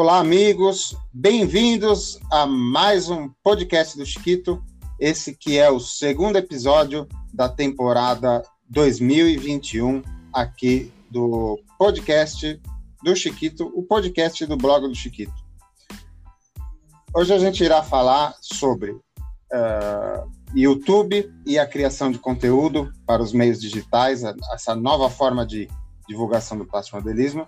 Olá, amigos, bem-vindos a mais um podcast do Chiquito. Esse que é o segundo episódio da temporada 2021 aqui do podcast do Chiquito, o podcast do blog do Chiquito. Hoje a gente irá falar sobre uh, YouTube e a criação de conteúdo para os meios digitais, essa nova forma de divulgação do plástico modelismo.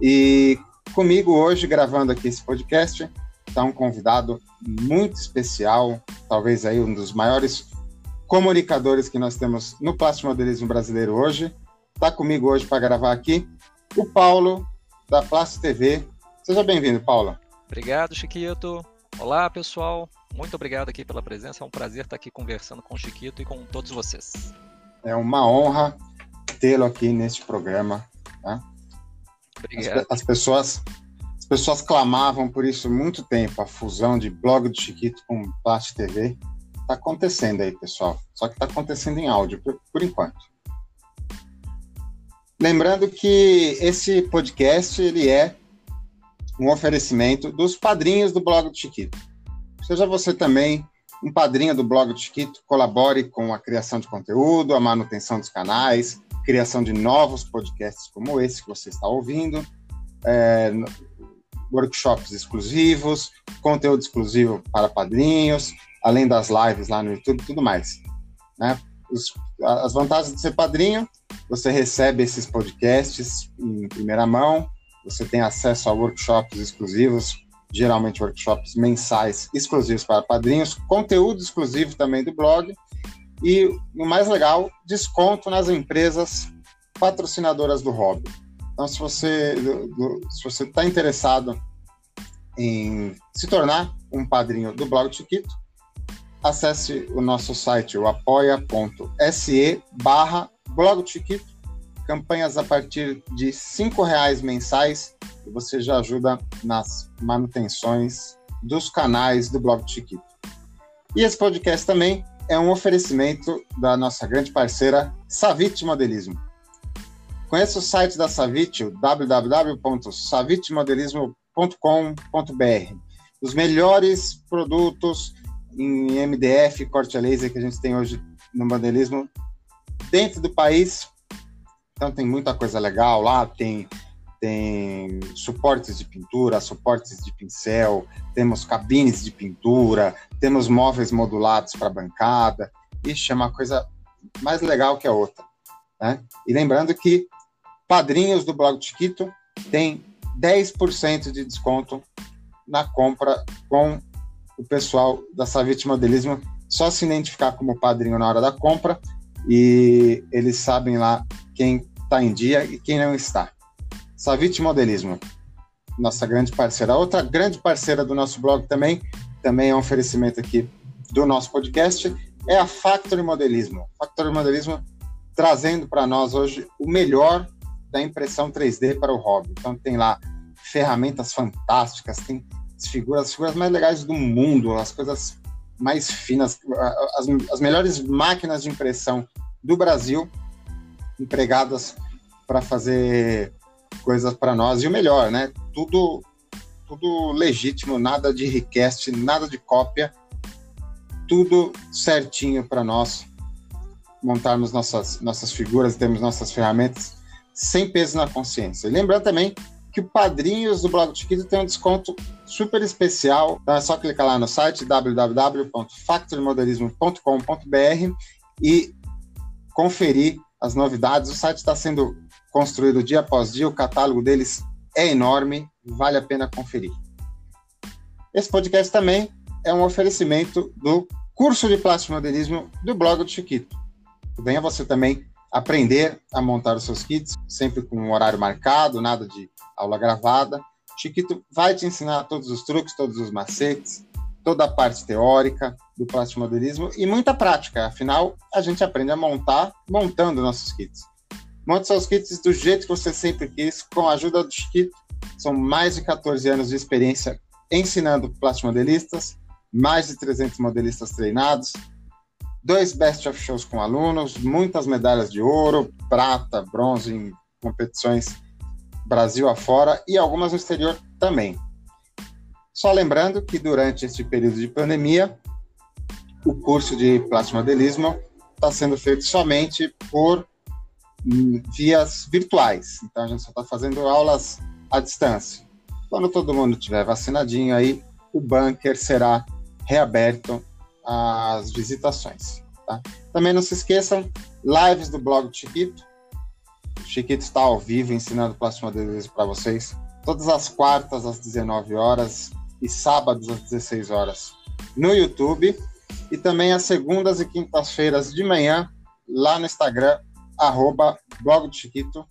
E Comigo hoje, gravando aqui esse podcast, está um convidado muito especial, talvez aí um dos maiores comunicadores que nós temos no plástico modelismo brasileiro hoje. Está comigo hoje para gravar aqui o Paulo, da Plástico TV. Seja bem-vindo, Paulo. Obrigado, Chiquito. Olá, pessoal. Muito obrigado aqui pela presença. É um prazer estar aqui conversando com o Chiquito e com todos vocês. É uma honra tê-lo aqui neste programa. Tá? Obrigado. As, as, pessoas, as pessoas clamavam por isso muito tempo, a fusão de blog do Chiquito com Plast TV. Está acontecendo aí, pessoal. Só que está acontecendo em áudio, por, por enquanto. Lembrando que esse podcast ele é um oferecimento dos padrinhos do blog do Chiquito. Seja você também um padrinho do blog do Chiquito, colabore com a criação de conteúdo, a manutenção dos canais, criação de novos podcasts como esse que você está ouvindo, é, workshops exclusivos, conteúdo exclusivo para padrinhos, além das lives lá no YouTube, tudo mais. Né? Os, as vantagens de ser padrinho, você recebe esses podcasts em primeira mão, você tem acesso a workshops exclusivos, geralmente workshops mensais exclusivos para padrinhos, conteúdo exclusivo também do blog e o mais legal, desconto nas empresas patrocinadoras do hobby. Então, se você se você está interessado em se tornar um padrinho do Blog Chiquito, acesse o nosso site, o apoia.se barra Blog Chiquito, campanhas a partir de R$ reais mensais e você já ajuda nas manutenções dos canais do Blog Chiquito. E esse podcast também é um oferecimento da nossa grande parceira Savit Modelismo. Conheça o site da Savit, www.savitmodelismo.com.br. Os melhores produtos em MDF, corte a laser que a gente tem hoje no modelismo dentro do país. Então tem muita coisa legal lá, tem tem suportes de pintura, suportes de pincel, temos cabines de pintura, temos móveis modulados para bancada. Ixi, é uma coisa mais legal que a outra. Né? E lembrando que padrinhos do Blog Chiquito têm 10% de desconto na compra com o pessoal da Savit Modelismo. Só se identificar como padrinho na hora da compra e eles sabem lá quem está em dia e quem não está. Savit Modelismo, nossa grande parceira. Outra grande parceira do nosso blog também, também é um oferecimento aqui do nosso podcast, é a Factory Modelismo. Factory Modelismo trazendo para nós hoje o melhor da impressão 3D para o hobby. Então tem lá ferramentas fantásticas, tem as figuras, as figuras mais legais do mundo, as coisas mais finas, as, as melhores máquinas de impressão do Brasil empregadas para fazer coisas para nós e o melhor, né? Tudo tudo legítimo, nada de request, nada de cópia, tudo certinho para nós montarmos nossas nossas figuras, temos nossas ferramentas sem peso na consciência. E lembrando também que o Padrinhos do Blog Chiquito tem um desconto super especial. Então é só clicar lá no site www.factorymodelismo.com.br e conferir as novidades. O site está sendo construído dia após dia, o catálogo deles é enorme, vale a pena conferir. Esse podcast também é um oferecimento do curso de plástico modelismo do blog do Chiquito. Venha você também aprender a montar os seus kits, sempre com um horário marcado, nada de aula gravada. Chiquito vai te ensinar todos os truques, todos os macetes, toda a parte teórica do plástico modelismo e muita prática. Afinal, a gente aprende a montar montando nossos kits. Monte seus kits do jeito que você sempre quis, com a ajuda do Chiquito. São mais de 14 anos de experiência ensinando plastimodelistas, mais de 300 modelistas treinados, dois Best of Shows com alunos, muitas medalhas de ouro, prata, bronze em competições Brasil afora e algumas no exterior também. Só lembrando que durante este período de pandemia, o curso de plasmodelismo está sendo feito somente por vias virtuais. Então a gente só está fazendo aulas à distância. Quando todo mundo tiver vacinadinho aí, o bunker será reaberto às visitações. Tá? Também não se esqueçam, lives do blog Chiquito. O Chiquito está ao vivo ensinando plasmodelismo para vocês. Todas as quartas às 19 horas e sábados às 16 horas no YouTube e também às segundas e quintas-feiras de manhã lá no Instagram, arroba blog do Chiquito.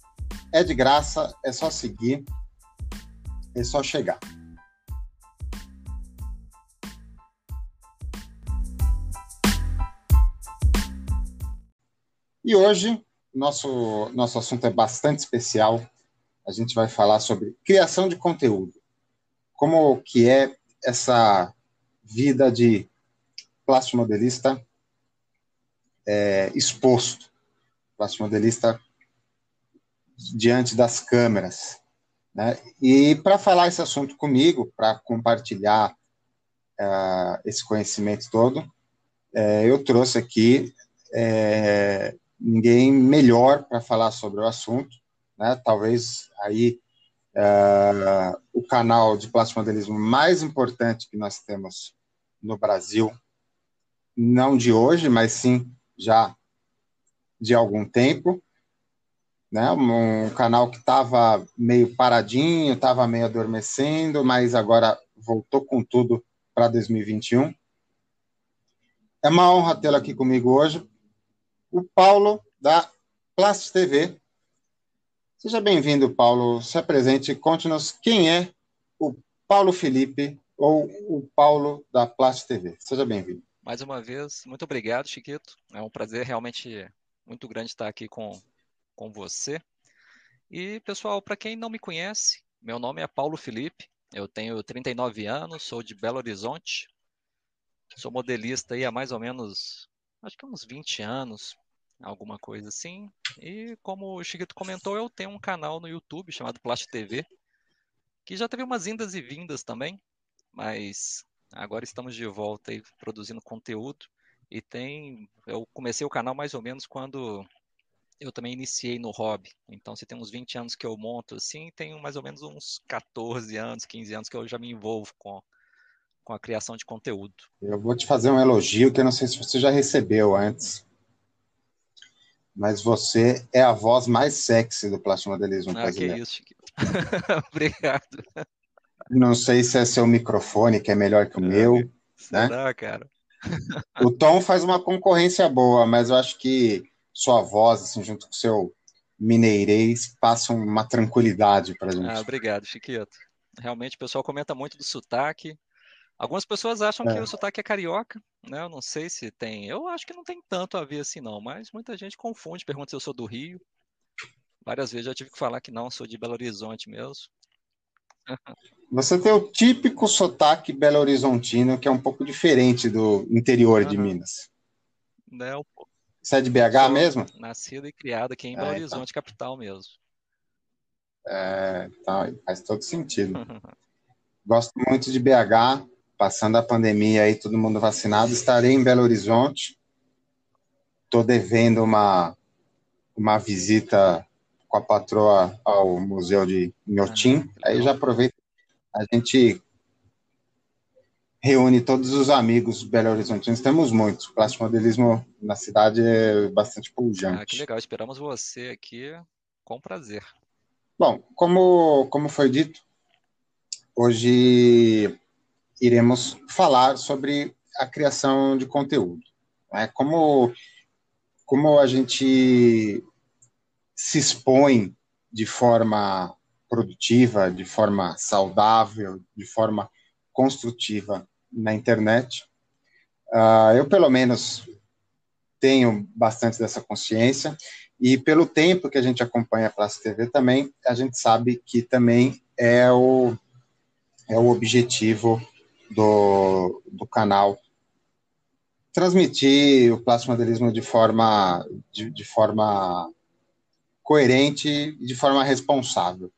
É de graça, é só seguir, é só chegar. E hoje, nosso, nosso assunto é bastante especial. A gente vai falar sobre criação de conteúdo. Como que é essa vida de plástico modelista é, exposto, plástico modelista diante das câmeras. Né? E para falar esse assunto comigo, para compartilhar uh, esse conhecimento todo, uh, eu trouxe aqui uh, ninguém melhor para falar sobre o assunto, né? Talvez aí o canal de plástico modelismo mais importante que nós temos no Brasil não de hoje, mas sim já de algum tempo, né? Um canal que estava meio paradinho, estava meio adormecendo, mas agora voltou com tudo para 2021. É uma honra tê-lo aqui comigo hoje, o Paulo da Plast TV. Seja bem-vindo, Paulo. Se apresente, conte-nos quem é o Paulo Felipe ou o Paulo da Plast TV. Seja bem-vindo. Mais uma vez, muito obrigado, Chiquito. É um prazer realmente muito grande estar aqui com, com você. E, pessoal, para quem não me conhece, meu nome é Paulo Felipe, eu tenho 39 anos, sou de Belo Horizonte, sou modelista aí há mais ou menos, acho que uns 20 anos, alguma coisa assim. E como o Chiquito comentou, eu tenho um canal no YouTube chamado Plast TV, que já teve umas indas e vindas também, mas Agora estamos de volta aí produzindo conteúdo. E tem. Eu comecei o canal mais ou menos quando eu também iniciei no hobby. Então, se tem uns 20 anos que eu monto assim, tenho mais ou menos uns 14 anos, 15 anos que eu já me envolvo com, com a criação de conteúdo. Eu vou te fazer um elogio que eu não sei se você já recebeu antes. Mas você é a voz mais sexy do plastimodelismo ah, brasileiro. que isso, Chiquito. Obrigado. Não sei se é seu microfone que é melhor que o é, meu. Né? Será, né? cara? O Tom faz uma concorrência boa, mas eu acho que sua voz, assim, junto com o seu mineirês, passa uma tranquilidade para gente. Ah, obrigado, Chiquito. Realmente o pessoal comenta muito do sotaque. Algumas pessoas acham é. que o sotaque é carioca, né? Eu não sei se tem. Eu acho que não tem tanto a ver assim, não, mas muita gente confunde, pergunta se eu sou do Rio. Várias vezes já tive que falar que não, sou de Belo Horizonte mesmo. Você tem o típico sotaque belo-horizontino, que é um pouco diferente do interior uhum. de Minas. Não. Você é de BH mesmo? Nascido e criado aqui em Belo é, então. Horizonte, então. capital mesmo. É, então, faz todo sentido. Gosto muito de BH, passando a pandemia aí, todo mundo vacinado. Estarei em Belo Horizonte. Estou devendo uma, uma visita com a patroa ao Museu de Inhotim. Ah, aí já aproveito a gente reúne todos os amigos Belo Horizontinos, temos muitos. O plástico modelismo na cidade é bastante pujante. Ah, que legal, esperamos você aqui com prazer. Bom, como, como foi dito, hoje iremos falar sobre a criação de conteúdo. Né? Como, como a gente se expõe de forma produtiva, de forma saudável, de forma construtiva na internet. Uh, eu, pelo menos, tenho bastante dessa consciência e pelo tempo que a gente acompanha a Classe TV também, a gente sabe que também é o, é o objetivo do, do canal transmitir o plástico modelismo de forma, de, de forma coerente e de forma responsável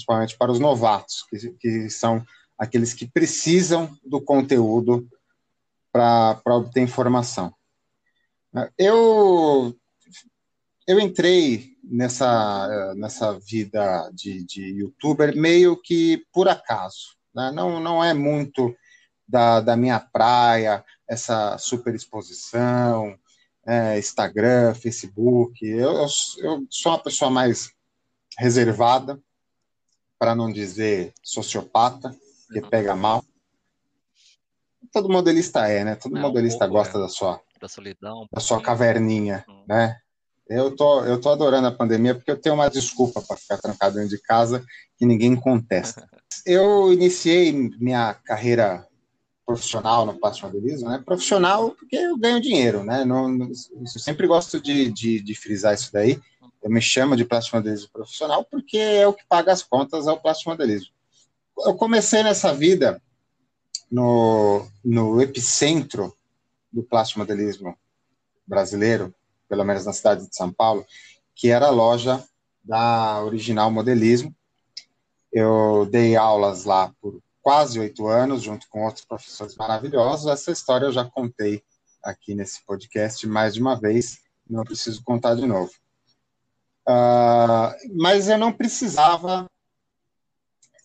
principalmente para os novatos, que, que são aqueles que precisam do conteúdo para obter informação. Eu, eu entrei nessa, nessa vida de, de youtuber meio que por acaso. Né? Não, não é muito da, da minha praia essa super exposição, é, Instagram, Facebook. Eu, eu, eu sou uma pessoa mais reservada, para não dizer sociopata, que uhum. pega mal. Todo modelista é, né? Todo é, modelista um pouco, gosta é. da sua da solidão, um da sua caverninha, uhum. né? Eu tô, eu tô adorando a pandemia porque eu tenho uma desculpa para ficar trancado dentro de casa que ninguém contesta. eu iniciei minha carreira profissional no plástico modelismo, né? Profissional porque eu ganho dinheiro, né? Não, não, sempre gosto de, de, de, frisar isso daí. Eu me chamo de plástico modelismo profissional porque é o que paga as contas o plástico modelismo. Eu comecei nessa vida no, no epicentro do plástico modelismo brasileiro, pelo menos na cidade de São Paulo, que era a loja da Original Modelismo. Eu dei aulas lá por quase oito anos, junto com outros professores maravilhosos. Essa história eu já contei aqui nesse podcast mais de uma vez, não preciso contar de novo. Uh, mas eu não precisava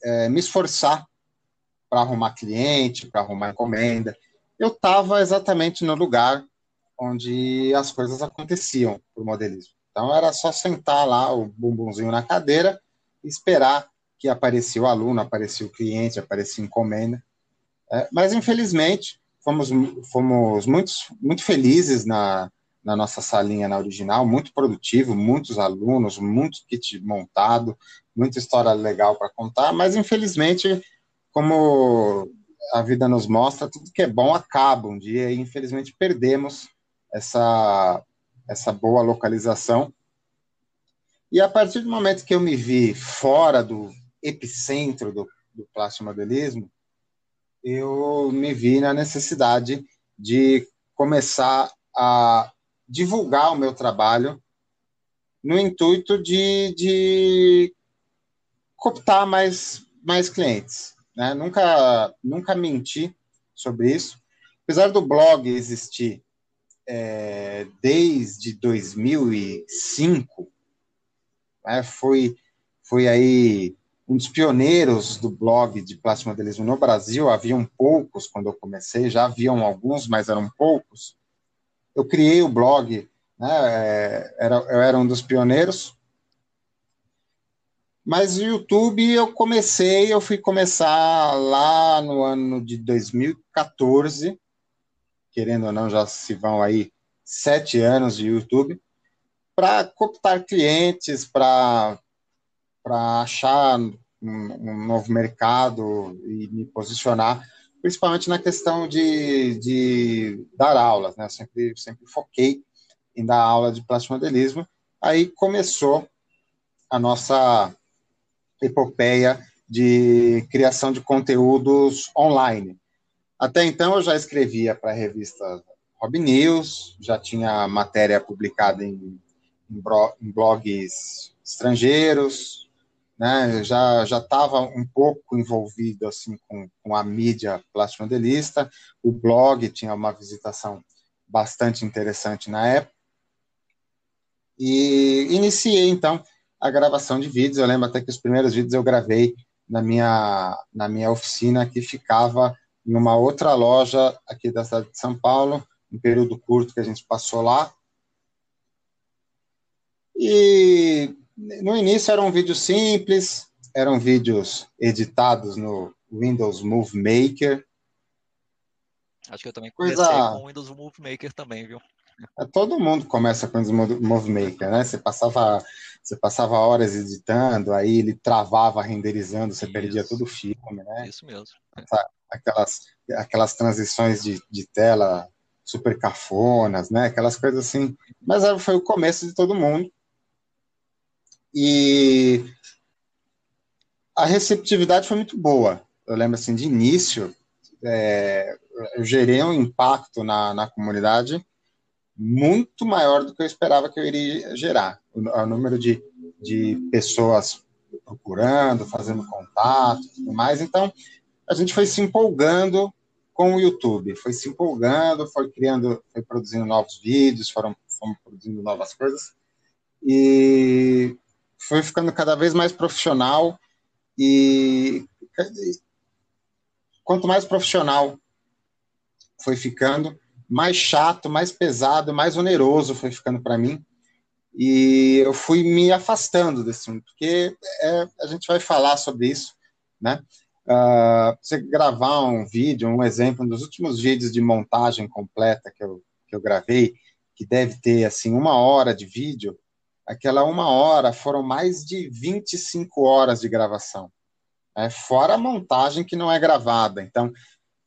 é, me esforçar para arrumar cliente, para arrumar encomenda. Eu estava exatamente no lugar onde as coisas aconteciam para o modelismo. Então era só sentar lá o bumbumzinho na cadeira e esperar que o aluno, aparecia o cliente, aparecia encomenda. É, mas, infelizmente, fomos, fomos muito, muito felizes na, na nossa salinha na original, muito produtivo, muitos alunos, muito kit montado, muita história legal para contar, mas, infelizmente, como a vida nos mostra, tudo que é bom acaba um dia e, infelizmente, perdemos essa, essa boa localização. E a partir do momento que eu me vi fora do, epicentro do, do plastimodelismo, eu me vi na necessidade de começar a divulgar o meu trabalho no intuito de, de cooptar mais, mais clientes. Né? Nunca, nunca menti sobre isso. Apesar do blog existir é, desde 2005, né? foi, foi aí um dos pioneiros do blog de plástico modelismo no Brasil, haviam poucos quando eu comecei, já haviam alguns, mas eram poucos. Eu criei o blog, né, é, era, eu era um dos pioneiros, mas o YouTube eu comecei, eu fui começar lá no ano de 2014, querendo ou não, já se vão aí sete anos de YouTube, para cooptar clientes, para para achar um, um, novo mercado e me posicionar, principalmente na questão de, de dar aulas, né? Sempre, sempre foquei em dar aula de plasmodelismo. Aí começou a nossa epopeia de criação de conteúdos online. Até então eu já escrevia para a revista Rob News, já tinha matéria publicada em, em blogs estrangeiros, né, já já estava um pouco envolvido assim com, com a mídia plasmodelista, o blog tinha uma visitação bastante interessante na época, e iniciei então a gravação de vídeos, eu lembro até que os primeiros vídeos eu gravei na minha, na minha oficina que ficava em uma outra loja aqui da cidade de São Paulo, um período curto que a gente passou lá, e no início eram vídeos simples, eram vídeos editados no Windows Movie Maker. Acho que eu também comecei Coisa... com o Windows Movie Maker também, viu? É, todo mundo começa com o Windows Movie Maker, né? Você passava, você passava horas editando, aí ele travava renderizando, você Isso. perdia todo o filme, né? Isso mesmo. Aquelas, aquelas transições de, de tela super cafonas, né? Aquelas coisas assim. Mas foi o começo de todo mundo. E a receptividade foi muito boa. Eu lembro assim, de início, é, eu gerei um impacto na, na comunidade muito maior do que eu esperava que eu iria gerar. O, o número de, de pessoas procurando, fazendo contato e tudo mais. Então, a gente foi se empolgando com o YouTube, foi se empolgando, foi criando, foi produzindo novos vídeos, foram, produzindo novas coisas e foi ficando cada vez mais profissional e quanto mais profissional foi ficando, mais chato, mais pesado, mais oneroso foi ficando para mim. E eu fui me afastando desse mundo, porque é, a gente vai falar sobre isso, né? Uh, você gravar um vídeo, um exemplo, um dos últimos vídeos de montagem completa que eu, que eu gravei, que deve ter, assim, uma hora de vídeo, aquela uma hora foram mais de 25 horas de gravação. Né? Fora a montagem que não é gravada. Então,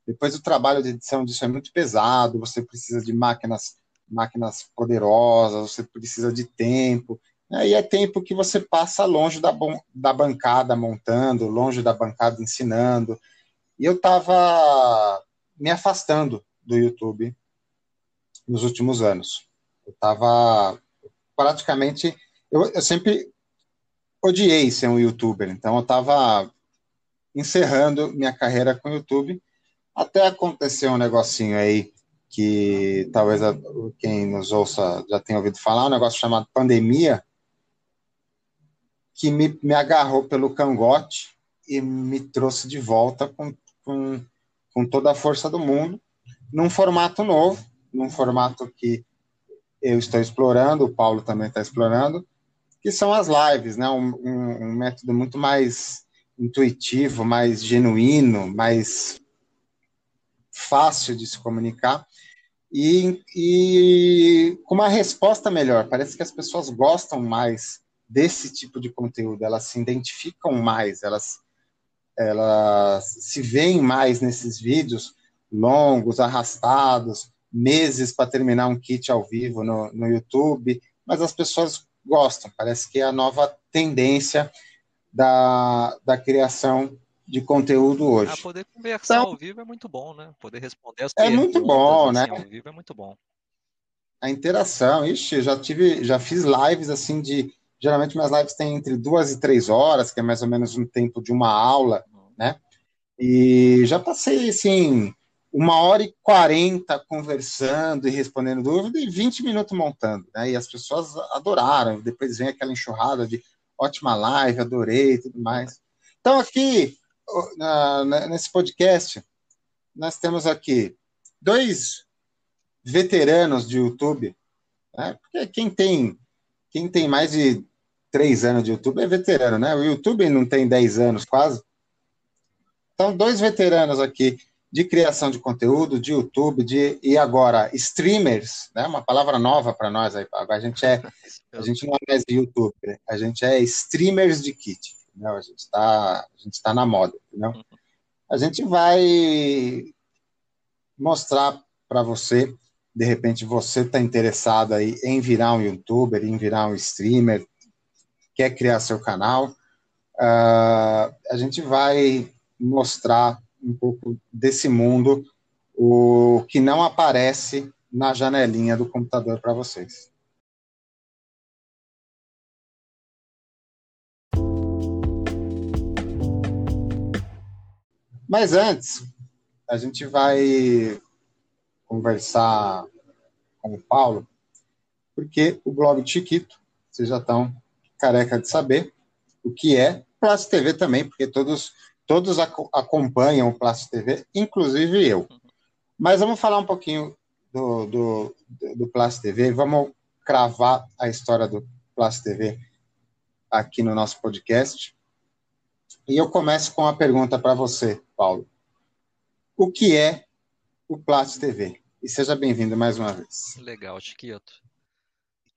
depois o trabalho de edição disso é muito pesado, você precisa de máquinas máquinas poderosas, você precisa de tempo. Aí é tempo que você passa longe da, da bancada montando, longe da bancada ensinando. E eu estava me afastando do YouTube nos últimos anos. Eu estava praticamente. Eu, eu, sempre odiei ser um youtuber, então eu estava encerrando minha carreira com o YouTube, até acontecer um negocinho aí que talvez a, quem nos ouça já tenha ouvido falar, um negócio chamado pandemia, que me, me agarrou pelo cangote e me trouxe de volta com, com, com toda a força do mundo, num formato novo, num formato que eu estou explorando, o Paulo também está explorando, que são as lives, né? Um, um, um, método muito mais intuitivo, mais genuíno, mais fácil de se comunicar e, e com uma resposta melhor. Parece que as pessoas gostam mais desse tipo de conteúdo, elas se identificam mais, elas, elas se veem mais nesses vídeos longos, arrastados, meses para terminar um kit ao vivo no, no YouTube, mas as pessoas gostam, parece que é a nova tendência da, da criação de conteúdo hoje. Ah, poder conversar então, ao vivo é muito bom, né? Poder responder as é muito bom, assim, né? ao vivo é muito bom. A interação, ixi, já tive, já fiz lives assim de, geralmente minhas lives têm entre duas e três horas, que é mais ou menos um tempo de uma aula, uhum. né? E já passei assim uma hora e quarenta conversando e respondendo dúvidas e 20 minutos montando, né? E as pessoas adoraram. Depois vem aquela enxurrada de ótima live, adorei e tudo mais. Então aqui na, nesse podcast, nós temos aqui dois veteranos de YouTube, né? porque quem tem, quem tem mais de três anos de YouTube é veterano, né? O YouTube não tem dez anos quase. Então, dois veteranos aqui de criação de conteúdo, de YouTube, de e agora streamers, né? Uma palavra nova para nós aí. A gente é, a gente não é mais YouTuber, a gente é streamers de kit entendeu? A gente está a gente tá na moda, entendeu? A gente vai mostrar para você, de repente você está interessado aí em virar um youtuber, em virar um streamer, quer criar seu canal, uh, a gente vai mostrar um pouco desse mundo, o que não aparece na janelinha do computador para vocês. Mas antes, a gente vai conversar com o Paulo, porque o blog Chiquito, vocês já estão careca de saber o que é Plástico TV também, porque todos, todos ac acompanham o Plástico TV, inclusive eu. Mas vamos falar um pouquinho do, do, do Plástico TV, vamos cravar a história do Plástico TV aqui no nosso podcast. E eu começo com uma pergunta para você, Paulo. O que é o Plat TV? E seja bem-vindo mais uma vez. Legal, Chiquito.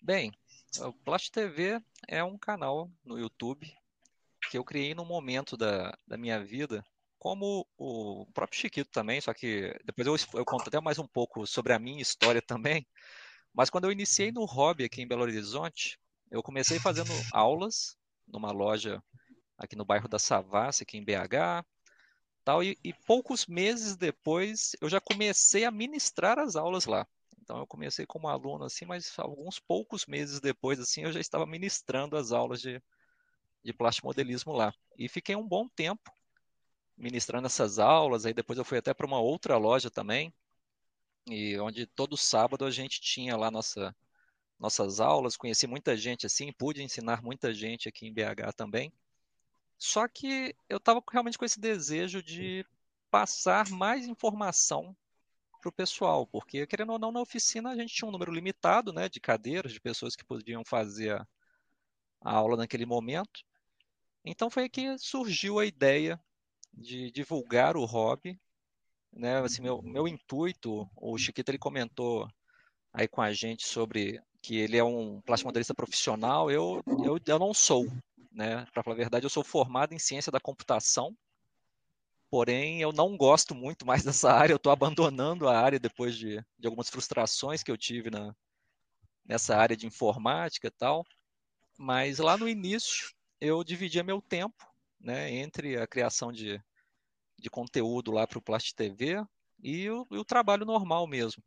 Bem, o Plat TV é um canal no YouTube que eu criei num momento da, da minha vida, como o próprio Chiquito também, só que depois eu, eu conto até mais um pouco sobre a minha história também. Mas quando eu iniciei no hobby aqui em Belo Horizonte, eu comecei fazendo aulas numa loja aqui no bairro da Savassi, aqui em BH. Tal, e, e poucos meses depois eu já comecei a ministrar as aulas lá. Então eu comecei como aluno assim, mas alguns poucos meses depois assim eu já estava ministrando as aulas de, de plastimodelismo lá. E fiquei um bom tempo ministrando essas aulas, aí depois eu fui até para uma outra loja também, e onde todo sábado a gente tinha lá nossa, nossas aulas, conheci muita gente assim, pude ensinar muita gente aqui em BH também. Só que eu estava realmente com esse desejo de passar mais informação para o pessoal, porque querendo ou não, na oficina a gente tinha um número limitado né, de cadeiras, de pessoas que podiam fazer a, a aula naquele momento. Então foi que surgiu a ideia de divulgar o hobby. Né? Assim, meu, meu intuito, o Chiquito ele comentou aí com a gente sobre que ele é um plastimodelista profissional, eu, eu, eu não sou. Né? Para falar a verdade, eu sou formado em ciência da computação, porém eu não gosto muito mais dessa área, eu estou abandonando a área depois de, de algumas frustrações que eu tive na, nessa área de informática e tal. Mas lá no início eu dividia meu tempo né, entre a criação de, de conteúdo lá para o Plast TV e o, e o, trabalho normal mesmo.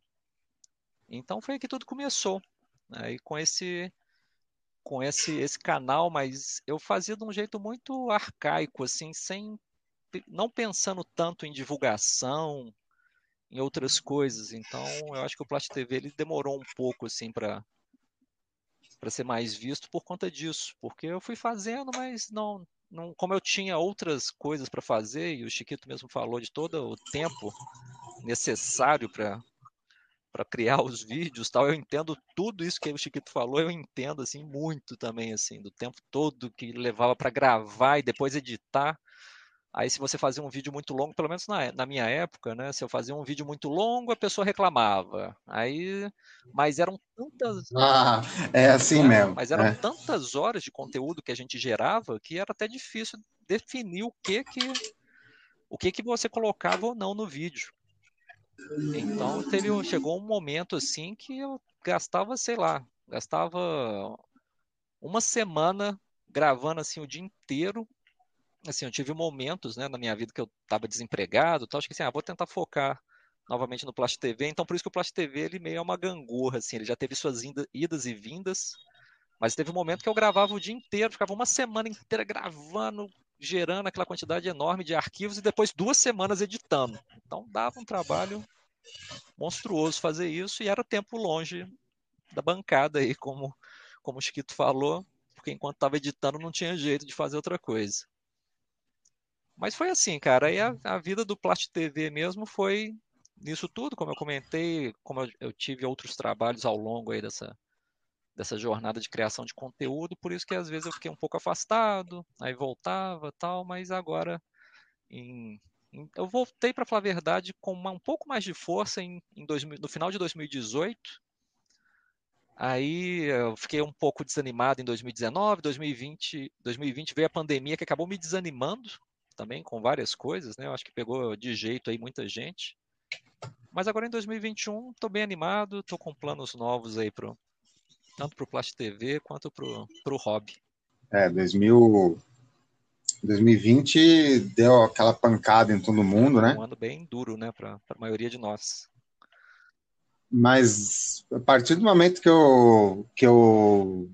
Então foi que tudo começou. Aí né, com esse com esse esse canal, mas eu fazia de um jeito muito arcaico, assim, sem não pensando tanto em divulgação, em outras coisas. Então eu acho que o Plast TV ele demorou um pouco assim para para ser mais visto por conta disso, porque eu fui fazendo, mas não não, como eu tinha outras coisas para fazer, e o Chiquito mesmo falou de todo o tempo necessário para para criar os vídeos, tal, eu entendo tudo isso que o Chiquito falou, eu entendo assim muito também assim, do tempo todo que levava para gravar e depois editar. Aí, se você fazia um vídeo muito longo, pelo menos na, na, minha época, né? Se eu fazia um vídeo muito longo, a pessoa reclamava. Aí, mas eram tantas. Ah, é assim né? mesmo. Mas eram é. tantas horas de conteúdo que a gente gerava que era até difícil definir o que que o que que você colocava ou não no vídeo. Então teve, chegou um momento assim que eu gastava, sei lá, gastava uma semana gravando assim o dia inteiro assim, eu tive momentos, né, na minha vida que eu estava desempregado, tal, acho que assim, ah, vou tentar focar novamente no Plast TV, então por isso que o Plast TV ele meio é uma gangorra, assim, ele já teve suas idas e vindas, mas teve um momento que eu gravava o dia inteiro, ficava uma semana inteira gravando, gerando aquela quantidade enorme de arquivos e depois duas semanas editando. Então dava um trabalho monstruoso fazer isso e era tempo longe da bancada aí, como, como o Chiquito falou, porque enquanto estava editando não tinha jeito de fazer outra coisa. Mas foi assim, cara. Aí a, a vida do Plast TV mesmo foi nisso tudo, como eu comentei, como eu, eu, tive outros trabalhos ao longo aí dessa, dessa jornada de criação de conteúdo, por isso que às vezes eu fiquei um pouco afastado, aí voltava tal, mas agora em, em, eu voltei para falar a verdade com uma, um pouco mais de força em, em no final de 2018. Aí eu fiquei um pouco desanimado em 2019, 2020, 2020 veio a pandemia que acabou me desanimando também com várias coisas, né? Eu acho que pegou de jeito aí muita gente. Mas agora em 2021 estou bem animado, estou com planos novos aí pro tanto para o Plast TV quanto para o hobby. É, 2000, 2020 deu aquela pancada em todo mundo, né? Um ano bem duro, né, para a maioria de nós. Mas a partir do momento que eu, que eu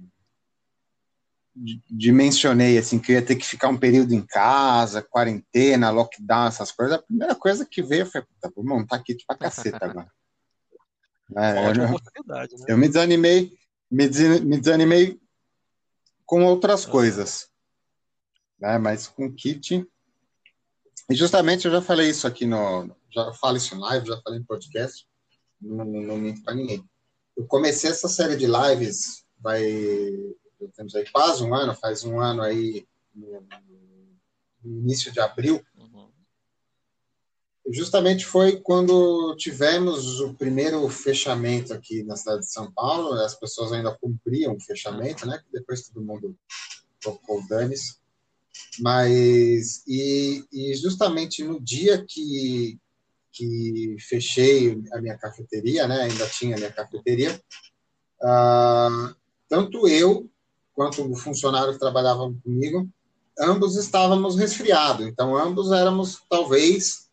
dimensionei assim que ia ter que ficar um período em casa, quarentena, lockdown, essas coisas, a primeira coisa que veio foi, puta, vou montar kit pra caceta agora. É, eu, né? eu, me desanimei, me, me desanimei com outras coisas, né? Mas com kit e justamente eu já falei isso aqui no, já falo isso em live, já falei em podcast, não, não minto para ninguém. Eu comecei essa série de lives, vai temos aí quase um ano, faz um ano aí, no, início de abril. Uhum. Justamente foi quando tivemos o primeiro fechamento aqui na cidade de São Paulo, as pessoas ainda cumpriam o fechamento, né? Depois todo mundo tocou danes. Mas, e, e justamente no dia que, que fechei a minha cafeteria, né? Ainda tinha a minha cafeteria, uh, tanto eu quanto o funcionário trabalhava comigo, ambos estávamos resfriados. Então, ambos éramos, talvez,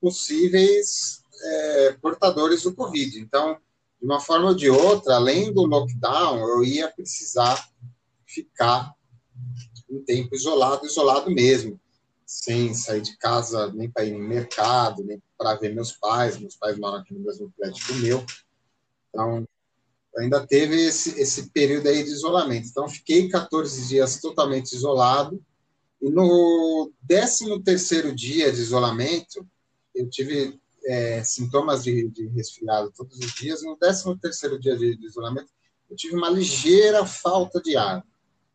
possíveis é, portadores do Covid. Então, de uma forma ou de outra, além do lockdown, eu ia precisar ficar um tempo isolado, isolado mesmo. sem sair de casa, nem para ir no mercado, nem para ver meus pais. Meus pais moram aqui no mesmo prédio que o meu. Então, ainda teve esse, esse período aí de isolamento. Então, fiquei 14 dias totalmente isolado. E no 13 terceiro dia de isolamento, eu tive é, sintomas de, de, resfriado todos os dias. No 13 terceiro dia de, de, isolamento, eu tive uma ligeira falta de ar.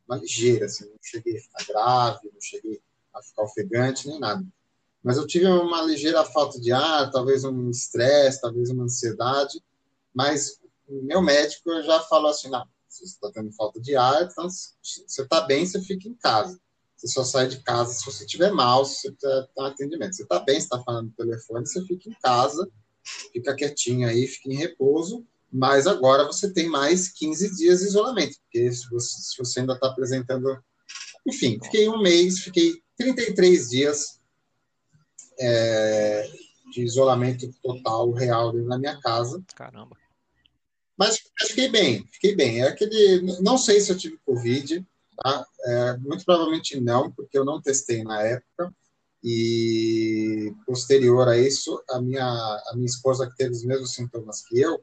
Uma ligeira, assim. Não cheguei a ficar grave, não cheguei a ficar ofegante, nem nada. Mas eu tive uma ligeira falta de ar, talvez um estresse, talvez uma ansiedade. Mas meu médico já falou assim, não, você está tendo falta de ar, então você está bem, você fica em casa. Você só sai de casa se você estiver mal, se você está atendimento. Você está bem, você está falando no telefone, você fica em casa, fica quietinho aí, fica em repouso, mas agora você tem mais 15 dias de isolamento, porque se você, se você ainda está apresentando. Enfim, fiquei um mês, fiquei 33 dias é, de isolamento total, real, na minha casa. Caramba. Mas, fiquei bem, fiquei bem. É aquele. Não sei se eu tive Covid, tá? É, muito provavelmente não, porque eu não testei na época. E posterior a isso, a minha, a minha esposa, que teve os mesmos sintomas que eu,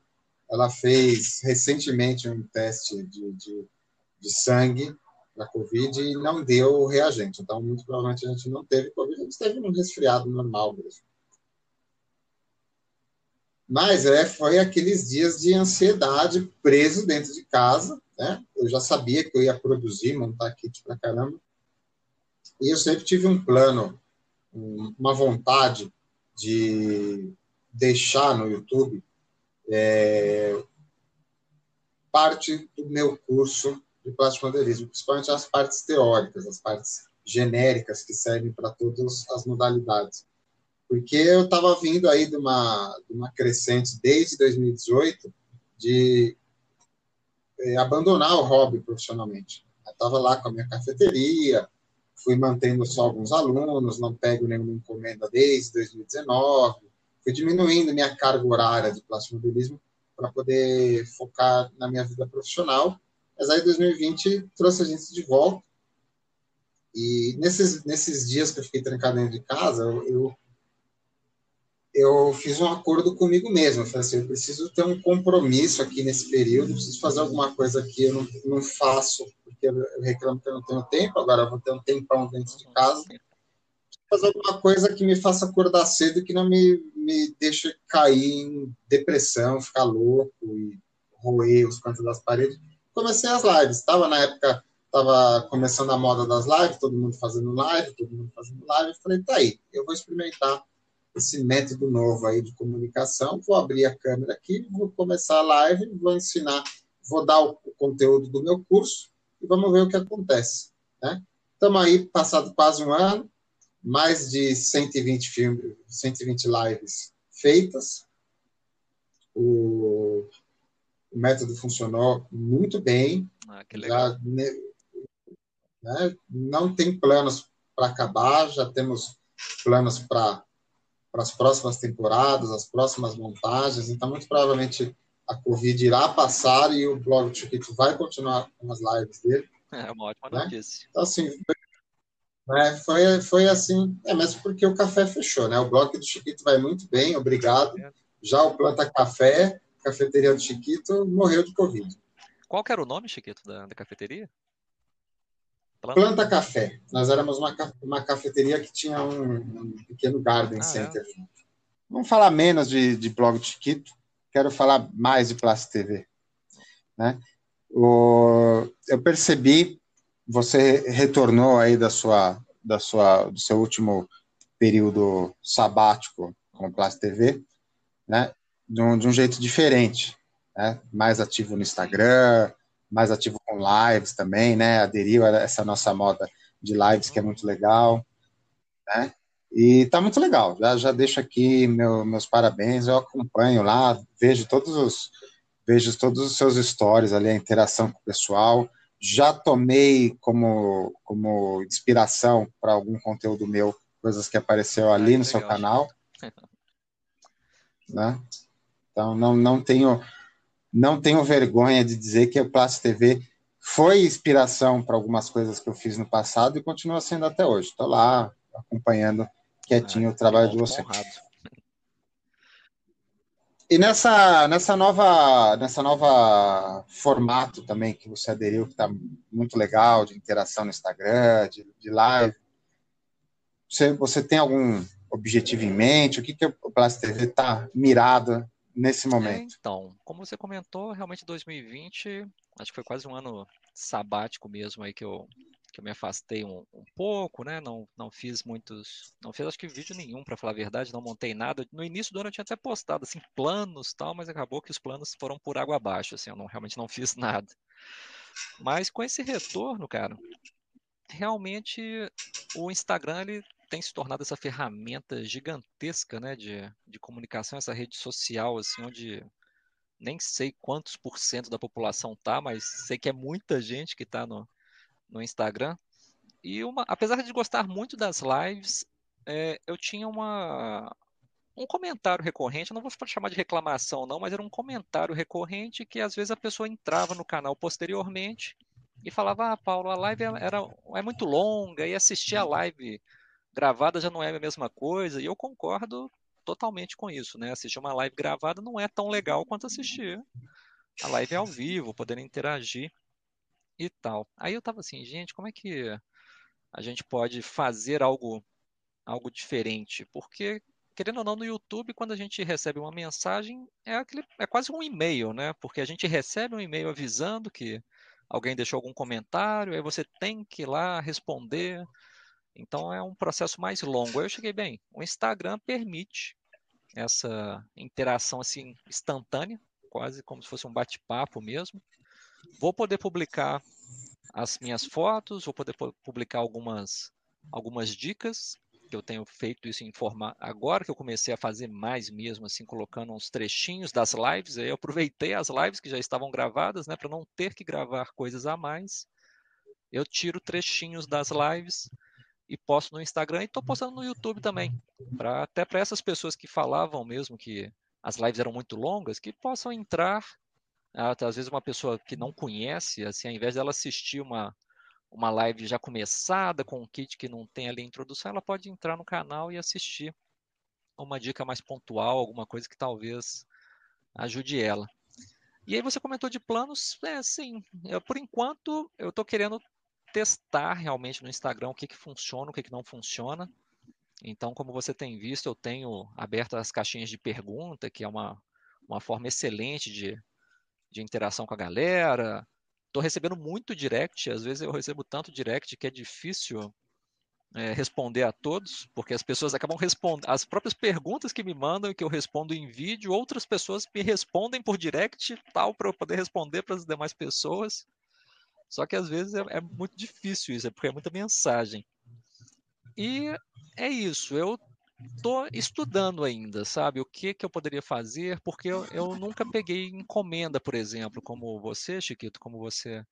ela fez recentemente um teste de, de, de sangue para Covid e não deu reagente. Então, muito provavelmente a gente não teve Covid, a gente teve um resfriado normal mesmo. Mas é, foi aqueles dias de ansiedade preso dentro de casa, né? Eu já sabia que eu ia produzir, montar kit pra caramba. E eu sempre tive um plano, uma vontade de deixar no YouTube é, parte do meu curso de plástico modelismo, principalmente as partes teóricas, as partes genéricas que servem para todas as modalidades porque eu estava vindo aí de uma, de uma crescente desde 2018 de é, abandonar o hobby profissionalmente. Eu estava lá com a minha cafeteria, fui mantendo só alguns alunos, não pego nenhuma encomenda desde 2019, fui diminuindo minha carga horária de plasmodelismo para poder focar na minha vida profissional. Mas aí 2020 trouxe a gente de volta. E nesses, nesses dias que eu fiquei trancado dentro de casa, eu, eu eu fiz um acordo comigo mesmo. Eu falei assim, eu preciso ter um compromisso aqui nesse período, preciso fazer alguma coisa que eu não, não faço, porque eu reclamo que eu não tenho tempo, agora eu vou ter um tempão dentro de casa. Fazer alguma coisa que me faça acordar cedo, que não me, me deixe cair em depressão, ficar louco e roer os cantos das paredes. Comecei as lives, estava na época, estava começando a moda das lives, todo mundo fazendo live, todo mundo fazendo live. Eu falei, tá aí, eu vou experimentar esse método novo aí de comunicação. Vou abrir a câmera aqui, vou começar a live, vou ensinar, vou dar o conteúdo do meu curso e vamos ver o que acontece. Né? Estamos aí, passado quase um ano, mais de 120 filmes, 120 lives feitas. O, o método funcionou muito bem. Ah, que legal. Já, né, não tem planos para acabar, já temos planos para para as próximas temporadas, as próximas montagens. Então, muito provavelmente a Covid irá passar e o blog do Chiquito vai continuar com as lives dele. É uma ótima né? notícia. Então, assim, né, foi, foi assim, é mesmo porque o café fechou, né? O blog do Chiquito vai muito bem, obrigado. É. Já o Planta Café, cafeteria do Chiquito, morreu de Covid. Qual que era o nome, Chiquito, da, da cafeteria? Planta, Planta Café. Nós éramos uma, uma cafeteria que tinha um, um pequeno garden ah, é? center. É? Vamos falar menos de, de blog Chiquito, quero falar mais de Place TV. Né? O, eu percebi, você retornou aí da sua, da sua, do seu último período sabático com o Place TV, né? De um, de um jeito diferente, né? mais ativo no Instagram, mais ativo com lives também, né? Aderiu a essa nossa moda de lives que é muito legal, né? E tá muito legal. Já, já deixo aqui meu, meus parabéns. Eu acompanho lá, vejo todos os vejo todos os seus stories ali, a interação com o pessoal. Já tomei como como inspiração para algum conteúdo meu, coisas que apareceu ali no seu canal, né? Então não não tenho não tenho vergonha de dizer que a Place TV foi inspiração para algumas coisas que eu fiz no passado e continua sendo até hoje. Estou lá acompanhando quietinho ah, o trabalho de você. E nessa, nessa nova nessa nova formato também que você aderiu, que está muito legal, de interação no Instagram, de, de live, você, você tem algum objetivo em mente? O que, que o Blast TV está mirado nesse é, momento? Então, como você comentou, realmente 2020, acho que foi quase um ano sabático mesmo aí que eu, que eu me afastei um, um, pouco, né? Não, não fiz muitos, não fiz acho que vídeo nenhum para falar a verdade, não montei nada. No início do ano eu tinha até postado assim planos tal, mas acabou que os planos foram por água abaixo, assim, eu não, realmente não fiz nada. Mas com esse retorno, cara, realmente o Instagram ele tem se tornado essa ferramenta gigantesca, né, de, de comunicação, essa rede social, assim, onde nem sei quantos por cento da população tá, mas sei que é muita gente que está no, no Instagram. E uma, apesar de gostar muito das lives, é, eu tinha uma, um comentário recorrente, não vou chamar de reclamação não, mas era um comentário recorrente que às vezes a pessoa entrava no canal posteriormente e falava, ah, Paulo, a live é, era, é muito longa e assistir a live gravada já não é a mesma coisa, e eu concordo totalmente com isso, né? Assistir uma live gravada não é tão legal quanto assistir a live ao vivo, poder interagir e tal. Aí eu tava assim, gente, como é que a gente pode fazer algo algo diferente? Porque querendo ou não no YouTube, quando a gente recebe uma mensagem, é aquele, é quase um e-mail, né? Porque a gente recebe um e-mail avisando que alguém deixou algum comentário, aí você tem que ir lá responder. Então é um processo mais longo. Aí eu cheguei bem. O Instagram permite essa interação assim instantânea, quase como se fosse um bate-papo mesmo. Vou poder publicar as minhas fotos, vou poder publicar algumas algumas dicas que eu tenho feito isso em forma agora que eu comecei a fazer mais mesmo assim colocando uns trechinhos das lives aí eu aproveitei as lives que já estavam gravadas né para não ter que gravar coisas a mais eu tiro trechinhos das lives e posto no Instagram e estou postando no YouTube também, para até para essas pessoas que falavam mesmo que as lives eram muito longas, que possam entrar, às vezes uma pessoa que não conhece, assim, ao invés dela assistir uma uma live já começada com um kit que não tem ali a introdução, ela pode entrar no canal e assistir uma dica mais pontual, alguma coisa que talvez ajude ela. E aí você comentou de planos, é sim, eu, por enquanto eu estou querendo testar realmente no Instagram o que, que funciona, o que, que não funciona. Então, como você tem visto, eu tenho aberto as caixinhas de pergunta, que é uma, uma forma excelente de, de interação com a galera. Estou recebendo muito direct, às vezes eu recebo tanto direct que é difícil é, responder a todos, porque as pessoas acabam respondendo as próprias perguntas que me mandam e que eu respondo em vídeo, outras pessoas me respondem por direct, tal, para eu poder responder para as demais pessoas. Só que às vezes é, é muito difícil isso, é porque é muita mensagem. E é isso, eu tô estudando ainda, sabe? O que que eu poderia fazer, porque eu, eu nunca peguei encomenda, por exemplo, como você, Chiquito, como você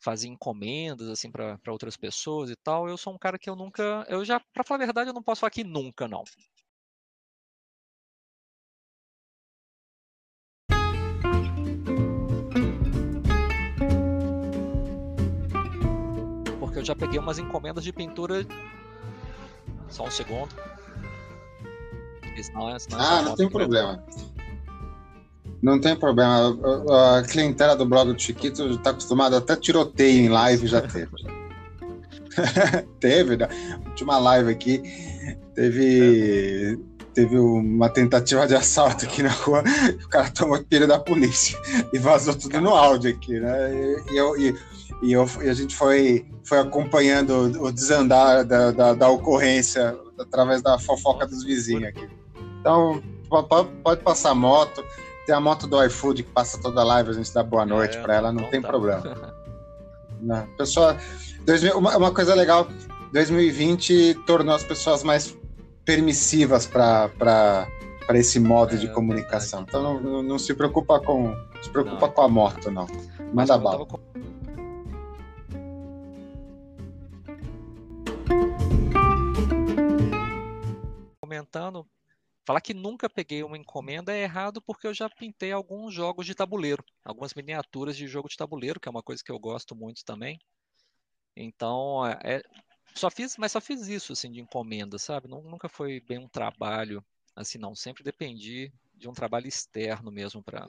fazia encomendas assim para outras pessoas e tal. Eu sou um cara que eu nunca, eu já, para falar a verdade, eu não posso falar que nunca não. Eu já peguei umas encomendas de pintura. Só um segundo. Senão, senão ah, não tem problema. Não tem problema. A clientela do blog do Chiquito está acostumada até tiroteio em live já teve. teve, né? Última live aqui teve teve uma tentativa de assalto aqui na rua, o cara tomou tiro da polícia e vazou tudo no áudio aqui, né? E, eu, e e, eu, e a gente foi, foi acompanhando o desandar da, da, da, ocorrência através da fofoca dos vizinhos aqui. Então, pode, pode passar moto. Tem a moto do iFood que passa toda a live, a gente dá boa noite é, para ela, não, tem tá. problema. Não. Pessoa, 2000, uma, uma coisa legal, 2020 tornou as pessoas mais permissivas para esse modo é, de comunicação. Então não, não, não, se preocupa com se preocupa não, com a moto não. Manda bala. comentando, falar que nunca peguei uma encomenda é errado porque eu já pintei alguns jogos de tabuleiro, algumas miniaturas de jogo de tabuleiro, que é uma coisa que eu gosto muito também. Então, é, é só fiz, mas só fiz isso assim de encomenda, sabe? Nunca foi bem um trabalho assim, não. Sempre dependi de um trabalho externo mesmo para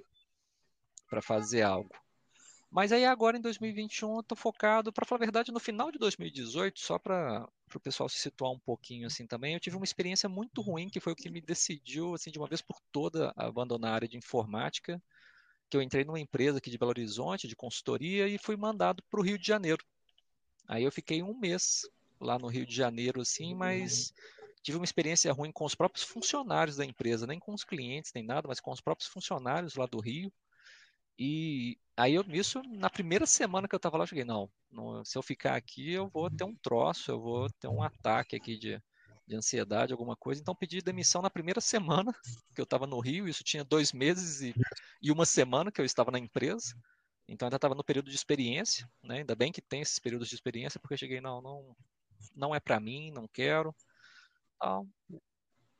para fazer algo. Mas aí agora em 2021 eu tô focado, para falar a verdade, no final de 2018, só para o pessoal se situar um pouquinho assim também, eu tive uma experiência muito ruim que foi o que me decidiu assim de uma vez por toda abandonar a área de informática, que eu entrei numa empresa aqui de Belo Horizonte de consultoria e fui mandado para o Rio de Janeiro. Aí eu fiquei um mês lá no Rio de Janeiro assim, mas tive uma experiência ruim com os próprios funcionários da empresa, nem com os clientes nem nada, mas com os próprios funcionários lá do Rio. E aí eu nisso, na primeira semana que eu estava lá, eu cheguei, não, não, se eu ficar aqui, eu vou ter um troço, eu vou ter um ataque aqui de, de ansiedade, alguma coisa. Então pedi demissão na primeira semana que eu estava no Rio, isso tinha dois meses e, e uma semana que eu estava na empresa. Então ainda estava no período de experiência, né? Ainda bem que tem esses períodos de experiência, porque eu cheguei, não, não, não é para mim, não quero. Então,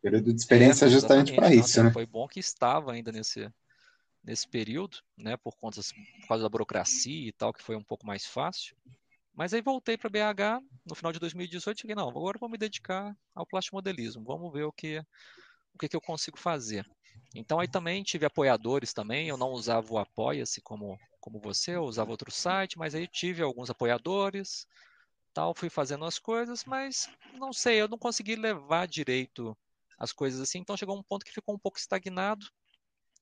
período de experiência é, justamente para isso, né? Foi bom que estava ainda nesse nesse período, né, por, conta, por causa da burocracia e tal, que foi um pouco mais fácil. Mas aí voltei para BH no final de 2018 e cheguei, não, agora vou me dedicar ao plastimodelismo, vamos ver o que, o que, que eu consigo fazer. Então aí também tive apoiadores também, eu não usava o Apoia-se como, como você, eu usava outro site, mas aí tive alguns apoiadores, tal, fui fazendo as coisas, mas não sei, eu não consegui levar direito as coisas assim, então chegou um ponto que ficou um pouco estagnado,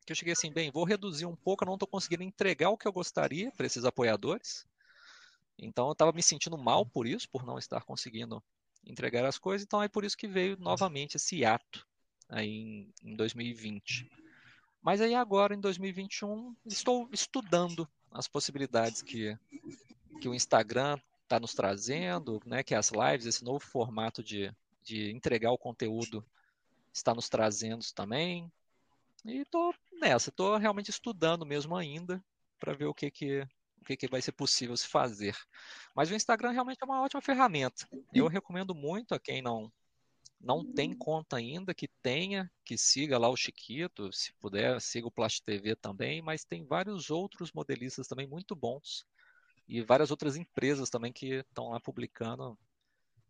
que eu cheguei assim, bem, vou reduzir um pouco, eu não estou conseguindo entregar o que eu gostaria para esses apoiadores. Então eu estava me sentindo mal por isso, por não estar conseguindo entregar as coisas. Então é por isso que veio novamente esse ato aí em, em 2020. Mas aí agora, em 2021, estou estudando as possibilidades que, que o Instagram está nos trazendo, né, que as lives, esse novo formato de, de entregar o conteúdo está nos trazendo também. E tô nessa, tô realmente estudando mesmo ainda para ver o que que o que, que vai ser possível se fazer. Mas o Instagram realmente é uma ótima ferramenta. Eu recomendo muito a quem não não tem conta ainda, que tenha, que siga lá o Chiquito, se puder, siga o Plast TV também, mas tem vários outros modelistas também muito bons e várias outras empresas também que estão lá publicando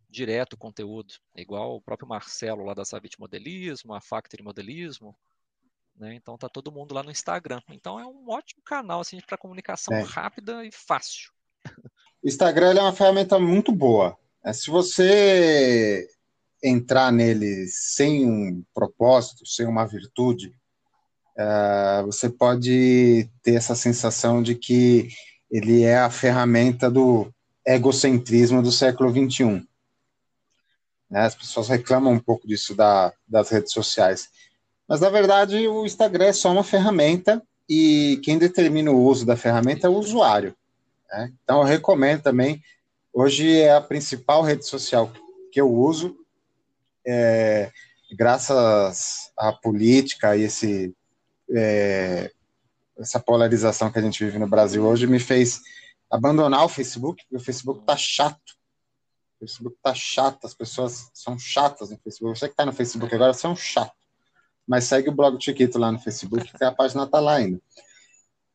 direto conteúdo, igual o próprio Marcelo lá da Savit Modelismo, a Factory Modelismo, né? Então tá todo mundo lá no Instagram. Então é um ótimo canal assim, para comunicação é. rápida e fácil. O Instagram é uma ferramenta muito boa. É, se você entrar nele sem um propósito, sem uma virtude, é, você pode ter essa sensação de que ele é a ferramenta do egocentrismo do século XXI. Né? As pessoas reclamam um pouco disso da, das redes sociais. Mas, na verdade, o Instagram é só uma ferramenta e quem determina o uso da ferramenta é o usuário. Né? Então, eu recomendo também. Hoje é a principal rede social que eu uso, é, graças à política e esse, é, essa polarização que a gente vive no Brasil hoje, me fez abandonar o Facebook, porque o Facebook está chato. O Facebook está chato, as pessoas são chatas no Facebook. Você que está no Facebook agora, você é um chato mas segue o blog Chiquito lá no Facebook, que a página está lá ainda.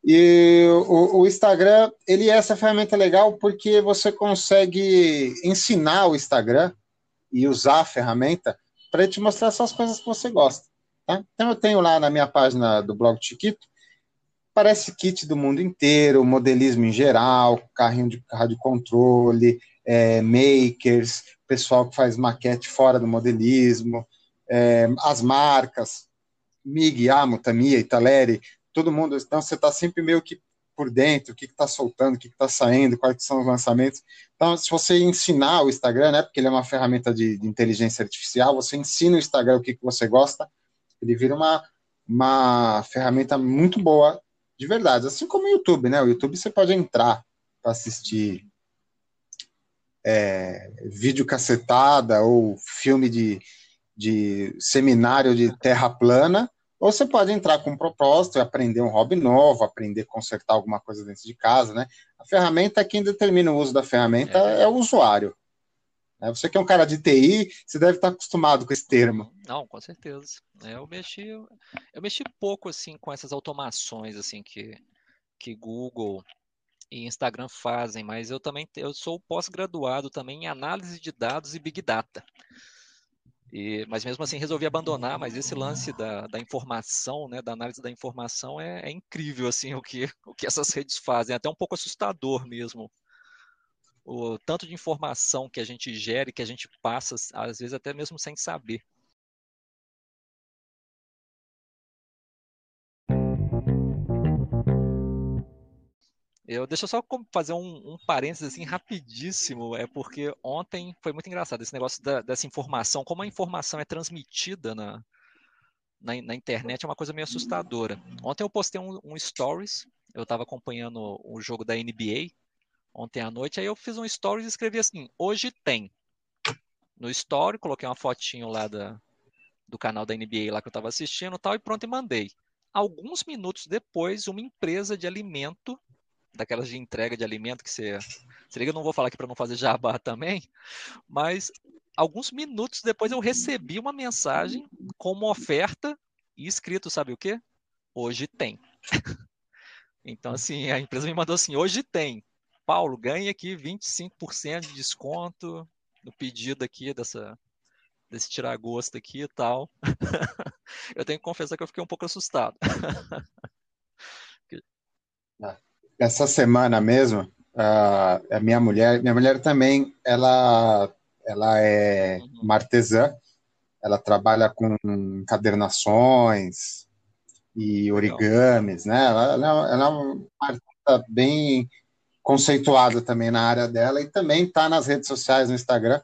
E o, o, Instagram, ele é essa ferramenta legal porque você consegue ensinar o Instagram e usar a ferramenta para te mostrar só as coisas que você gosta. Tá? Então eu tenho lá na minha página do blog Chiquito, parece kit do mundo inteiro, modelismo em geral, carrinho de de controle, é, makers, pessoal que faz maquete fora do modelismo, é, as marcas, MIG, Amo, Tamiya, Italeri, todo mundo, então você está sempre meio que por dentro, o que está soltando, o que está saindo, quais são os lançamentos. Então, se você ensinar o Instagram, né, porque ele é uma ferramenta de, de inteligência artificial, você ensina o Instagram o que, que você gosta, ele vira uma, uma ferramenta muito boa de verdade, assim como o YouTube, né? O YouTube você pode entrar para assistir é, vídeo cacetada ou filme de, de seminário de terra plana, ou você pode entrar com um propósito e aprender um hobby novo, aprender a consertar alguma coisa dentro de casa, né? A ferramenta, quem determina o uso da ferramenta é, é o usuário. É, você que é um cara de TI, você deve estar acostumado com esse termo. Não, com certeza. É, eu mexi, eu mexi pouco assim com essas automações assim que que Google e Instagram fazem, mas eu também eu sou pós-graduado também em análise de dados e Big Data. E, mas mesmo assim resolvi abandonar, mas esse lance da, da informação, né, da análise da informação é, é, incrível assim o que, o que essas redes fazem, é até um pouco assustador mesmo. O tanto de informação que a gente gera e que a gente passa, às vezes até mesmo sem saber. Eu, deixa eu só fazer um, um parênteses assim rapidíssimo, é porque ontem foi muito engraçado esse negócio da, dessa informação, como a informação é transmitida na, na, na, internet é uma coisa meio assustadora. Ontem eu postei um, um stories, eu estava acompanhando o jogo da NBA ontem à noite, aí eu fiz um stories e escrevi assim, hoje tem. No story, coloquei uma fotinho lá da, do canal da NBA lá que eu estava assistindo tal, e pronto, e mandei. Alguns minutos depois, uma empresa de alimento daquelas de entrega de alimento que você. Se liga, eu não vou falar aqui para não fazer jabá também, mas alguns minutos depois eu recebi uma mensagem com uma oferta e escrito, sabe o quê? Hoje tem. então, assim, a empresa me mandou assim: hoje tem. Paulo, ganha aqui 25% de desconto no pedido aqui dessa, desse tiragosto aqui e tal. eu tenho que confessar que eu fiquei um pouco assustado. Essa semana mesmo, a minha mulher, minha mulher também, ela, ela é uhum. uma artesã, ela trabalha com encadernações e origamis, né? Ela, ela, ela é uma artista bem conceituada também na área dela e também está nas redes sociais, no Instagram.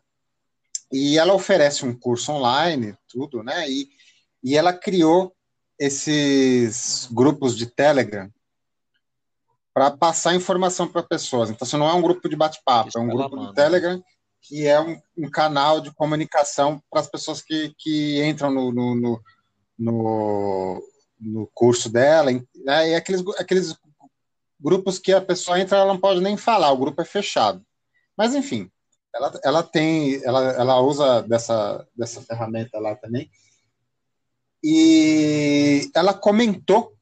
E ela oferece um curso online, tudo, né? E, e ela criou esses grupos de Telegram para passar informação para pessoas. Então, isso não é um grupo de bate-papo, é um grupo de Telegram que é um, um canal de comunicação para as pessoas que, que entram no, no, no, no, no curso dela. Né? E aqueles, aqueles grupos que a pessoa entra, ela não pode nem falar, o grupo é fechado. Mas, enfim, ela, ela tem, ela, ela usa dessa, dessa ferramenta lá também. E ela comentou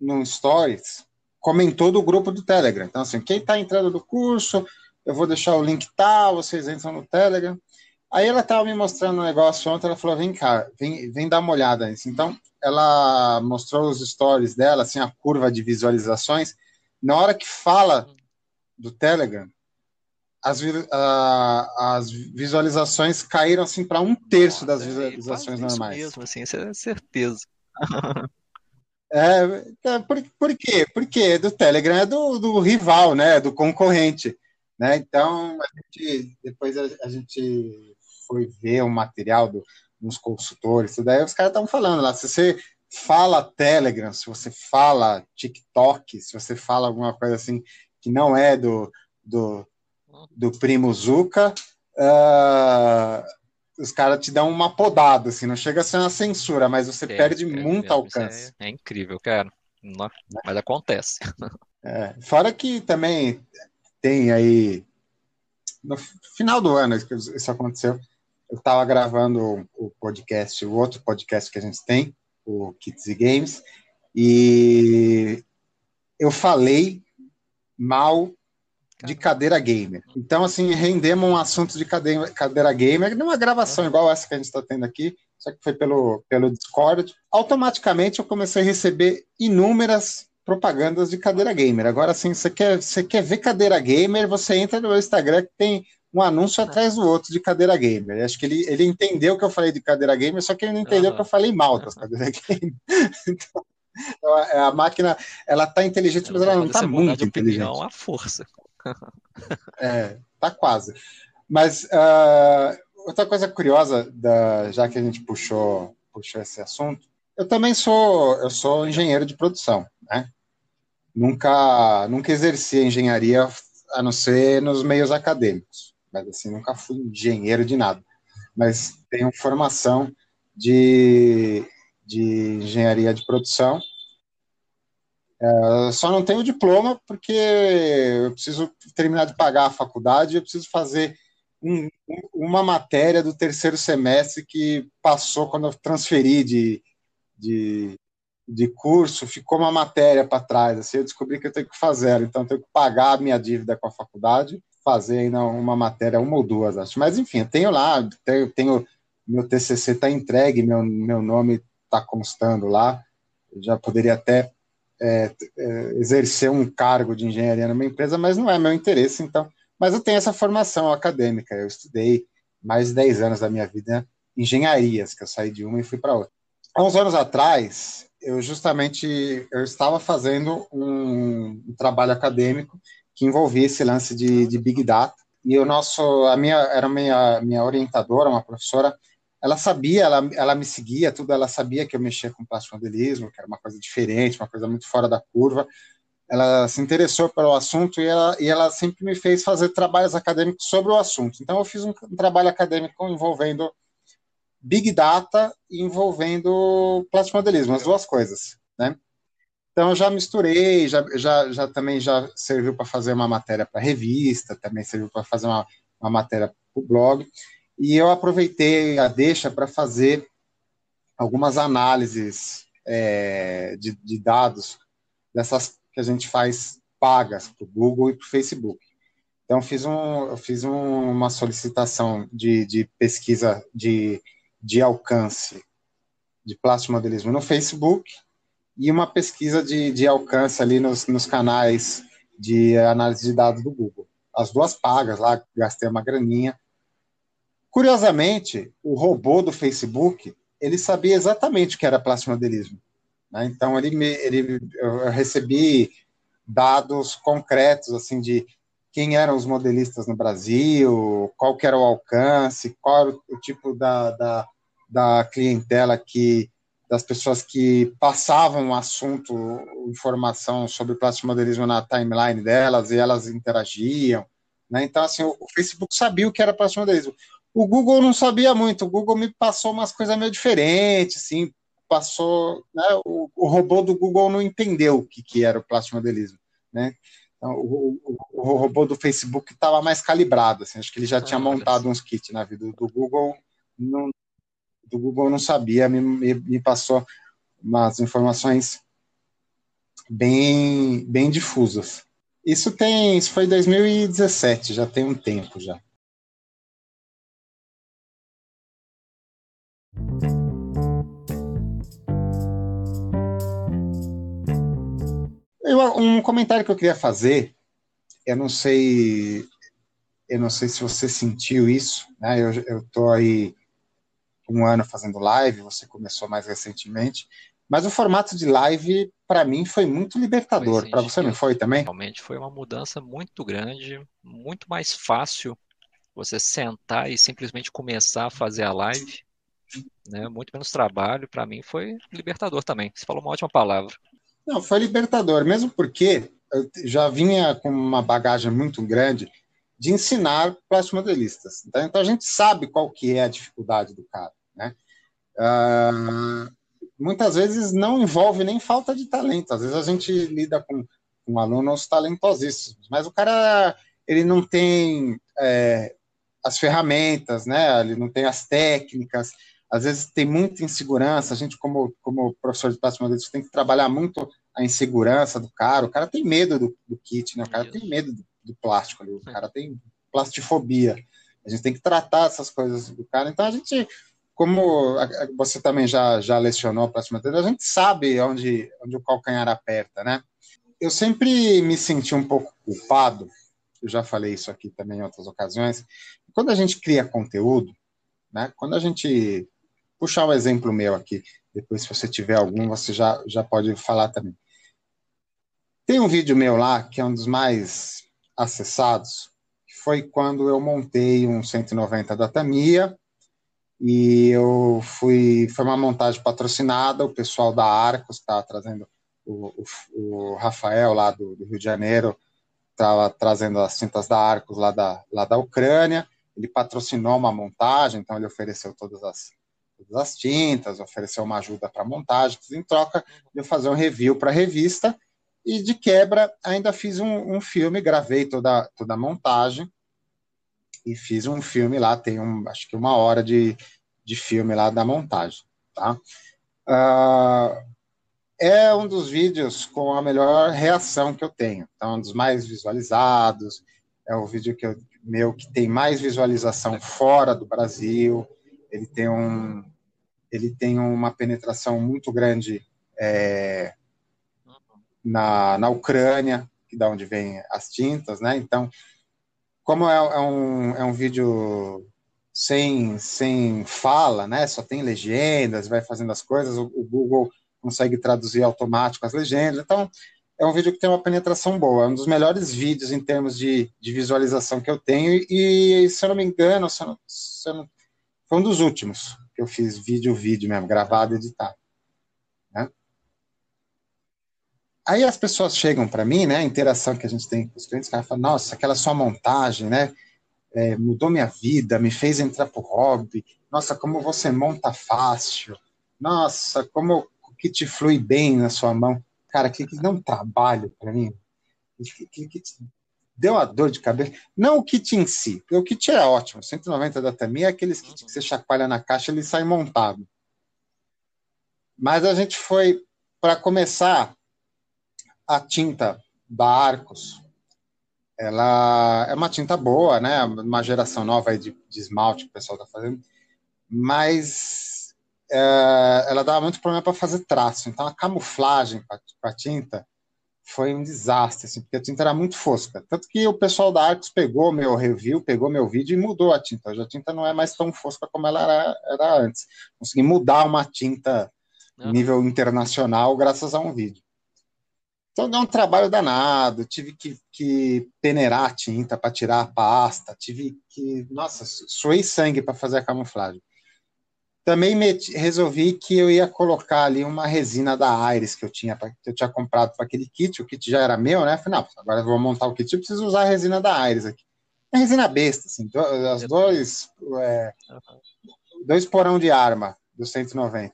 no Stories comentou do grupo do Telegram. Então, assim, quem está entrando do curso, eu vou deixar o link tal, vocês entram no Telegram. Aí ela estava me mostrando um negócio ontem, ela falou, vem cá, vem, vem dar uma olhada nisso. Então, ela mostrou os stories dela, assim, a curva de visualizações. Na hora que fala do Telegram, as, as visualizações caíram assim para um terço das visualizações normais. Isso mesmo, assim, isso é certeza. É, é, por, por quê? Porque do Telegram é do, do rival, né? Do concorrente. Né? Então, a gente, depois a, a gente foi ver o material do, dos consultores, tudo aí os caras estavam falando lá, se você fala Telegram, se você fala TikTok, se você fala alguma coisa assim que não é do, do, do primo Zuka, uh, os caras te dão uma podada, assim, não chega a ser uma censura, mas você é, perde é, muito alcance. É, é, incrível, cara. Mas acontece. É, fora que também tem aí. No final do ano isso aconteceu. Eu estava gravando o podcast, o outro podcast que a gente tem, o Kids e Games, e eu falei mal de cadeira gamer. Então, assim, rendemos um assunto de cadeira, cadeira gamer numa gravação igual essa que a gente está tendo aqui, só que foi pelo, pelo Discord. Automaticamente eu comecei a receber inúmeras propagandas de cadeira gamer. Agora, assim, você quer, você quer ver cadeira gamer, você entra no meu Instagram que tem um anúncio atrás do outro de cadeira gamer. Acho que ele, ele entendeu que eu falei de cadeira gamer, só que ele não entendeu uhum. que eu falei mal das cadeiras gamer. então, a máquina, ela tá inteligente, mas ela não tá muito inteligente. Opinião, a força. é, tá quase. Mas uh, outra coisa curiosa, da, já que a gente puxou, puxou esse assunto, eu também sou, eu sou engenheiro de produção, né? Nunca, nunca exerci a engenharia a não ser nos meios acadêmicos, mas assim, nunca fui engenheiro de nada. Mas tenho formação de, de engenharia de produção é, só não tenho diploma porque eu preciso terminar de pagar a faculdade, eu preciso fazer um, uma matéria do terceiro semestre que passou quando eu transferi de, de de curso, ficou uma matéria para trás. Assim, eu descobri que eu tenho que fazer, então eu tenho que pagar a minha dívida com a faculdade, fazer ainda uma matéria, uma ou duas, acho. Mas enfim, tenho lá, tenho, tenho meu TCC está entregue, meu, meu nome está constando lá. Eu já poderia até é, é, exercer um cargo de engenharia numa empresa, mas não é meu interesse, então. Mas eu tenho essa formação acadêmica, eu estudei mais de 10 anos da minha vida em engenharias, que eu saí de uma e fui para outra. Há uns anos atrás, eu justamente eu estava fazendo um, um trabalho acadêmico que envolvia esse lance de, de Big Data, e o nosso, a minha, era minha, minha orientadora, uma professora, ela sabia, ela, ela me seguia, tudo, ela sabia que eu mexia com plástico que era uma coisa diferente, uma coisa muito fora da curva. Ela se interessou pelo assunto e ela, e ela sempre me fez fazer trabalhos acadêmicos sobre o assunto. Então, eu fiz um, um trabalho acadêmico envolvendo Big Data e envolvendo plástico modelismo, as duas coisas, né? Então, já misturei, já, já, já também já serviu para fazer uma matéria para revista, também serviu para fazer uma, uma matéria para o blog e eu aproveitei a deixa para fazer algumas análises é, de, de, dados dessas que a gente faz pagas para o Google e para o Facebook. Então, fiz, um, fiz um, uma solicitação de, de pesquisa de, de alcance de plástico modelismo no Facebook e uma pesquisa de, de alcance ali nos, nos canais de análise de dados do Google. As duas pagas lá, gastei uma graninha, Curiosamente, o robô do Facebook, ele sabia exatamente o que era plasmodelismo. Né? Então, ele, me, ele, eu recebi dados concretos, assim, de quem eram os modelistas no Brasil, qual que era o alcance, qual era o tipo da, da, da clientela que das pessoas que passavam um assunto, informação sobre plástico modelismo na timeline delas e elas interagiam. Né? Então, assim, o, o Facebook sabia o que era plástico modelismo. O Google não sabia muito, o Google me passou umas coisas meio diferentes, assim, passou, né, o, o, robô do Google não entendeu o que, que era o plástico modelismo, né? Então, o, o, o, robô do Facebook estava mais calibrado, assim, acho que ele já tinha ah, montado uns kits na vida do Google, não, do Google não sabia, me, me, me passou umas informações bem, bem difusas. Isso tem, isso foi 2017, já tem um tempo já. Eu, um comentário que eu queria fazer, eu não sei, eu não sei se você sentiu isso, né? Eu, eu tô aí um ano fazendo live, você começou mais recentemente, mas o formato de live para mim foi muito libertador. Para você não foi também? Realmente foi uma mudança muito grande, muito mais fácil você sentar e simplesmente começar a fazer a live, né? Muito menos trabalho. Para mim foi libertador também. Você falou uma ótima palavra. Não, foi libertador, mesmo porque eu já vinha com uma bagagem muito grande de ensinar plasmodelistas. Então, então a gente sabe qual que é a dificuldade do cara, né? Uh, muitas vezes não envolve nem falta de talento. Às vezes a gente lida com, com alunos talentosíssimos, mas o cara ele não tem é, as ferramentas, né? Ele não tem as técnicas, às vezes tem muita insegurança, a gente como, como professor de plástico modelista tem que trabalhar muito a insegurança do cara, o cara tem medo do, do kit, né? o cara tem medo do, do plástico ali, o cara tem plastifobia, a gente tem que tratar essas coisas do cara, então a gente, como você também já, já lecionou a plástico modelista, a gente sabe onde, onde o calcanhar aperta, né? Eu sempre me senti um pouco culpado, eu já falei isso aqui também em outras ocasiões, quando a gente cria conteúdo, né? Quando a gente puxar um exemplo meu aqui. Depois, se você tiver algum, você já, já pode falar também. Tem um vídeo meu lá, que é um dos mais acessados, que foi quando eu montei um 190 da Tamia, e eu fui, foi uma montagem patrocinada, o pessoal da Arcos estava trazendo, o, o, o, Rafael lá do, do Rio de Janeiro estava trazendo as cintas da Arcos lá da, lá da Ucrânia, ele patrocinou uma montagem, então ele ofereceu todas as, todas as tintas, ofereceu uma ajuda para montagem, em troca de eu fazer um review para a revista, e de quebra ainda fiz um, um, filme, gravei toda, toda a montagem, e fiz um filme lá, tem um, acho que uma hora de, de filme lá da montagem, tá? Uh, é um dos vídeos com a melhor reação que eu tenho. Então, um dos mais visualizados, é o vídeo que eu, meu que tem mais visualização fora do Brasil. Ele tem um, ele tem uma penetração muito grande é, na, na Ucrânia, que da onde vem as tintas, né? Então, como é, é, um, é um vídeo sem, sem fala, né? Só tem legendas, vai fazendo as coisas, o, o Google consegue traduzir automático as legendas. Então, é um vídeo que tem uma penetração boa. É um dos melhores vídeos em termos de, de visualização que eu tenho. E, se eu não me engano, se eu não, se eu não, foi um dos últimos que eu fiz vídeo, vídeo mesmo, gravado e editado. Né? Aí as pessoas chegam para mim, né? A interação que a gente tem com os clientes, cara fala, nossa, aquela sua montagem, né? É, mudou minha vida, me fez entrar pro hobby. Nossa, como você monta fácil. Nossa, como o kit flui bem na sua mão. Cara, que, que um trabalho para mim. Que, que, que, deu uma dor de cabeça. Não o kit em si, o kit é ótimo. 190 da Tami é aqueles kits que você chacoalha na caixa ele sai montado. Mas a gente foi, para começar, a tinta da Arcos. Ela é uma tinta boa, né? Uma geração nova de, de esmalte que o pessoal está fazendo. Mas é, ela dava muito problema para fazer traço. Então a camuflagem com a tinta foi um desastre, assim, porque a tinta era muito fosca. Tanto que o pessoal da Arcos pegou meu review, pegou meu vídeo e mudou a tinta. Hoje a tinta não é mais tão fosca como ela era, era antes. Consegui mudar uma tinta uhum. nível internacional graças a um vídeo. Então deu um trabalho danado, tive que, que peneirar a tinta para tirar a pasta, tive que, nossa, suei sangue para fazer a camuflagem. Também meti, resolvi que eu ia colocar ali uma resina da Aires que eu tinha, que eu tinha comprado para aquele kit, o kit já era meu, né? Falei, não, agora eu vou montar o kit, eu preciso usar a resina da Aires aqui. É resina besta, assim, as dois, é, dois porão de arma do 190.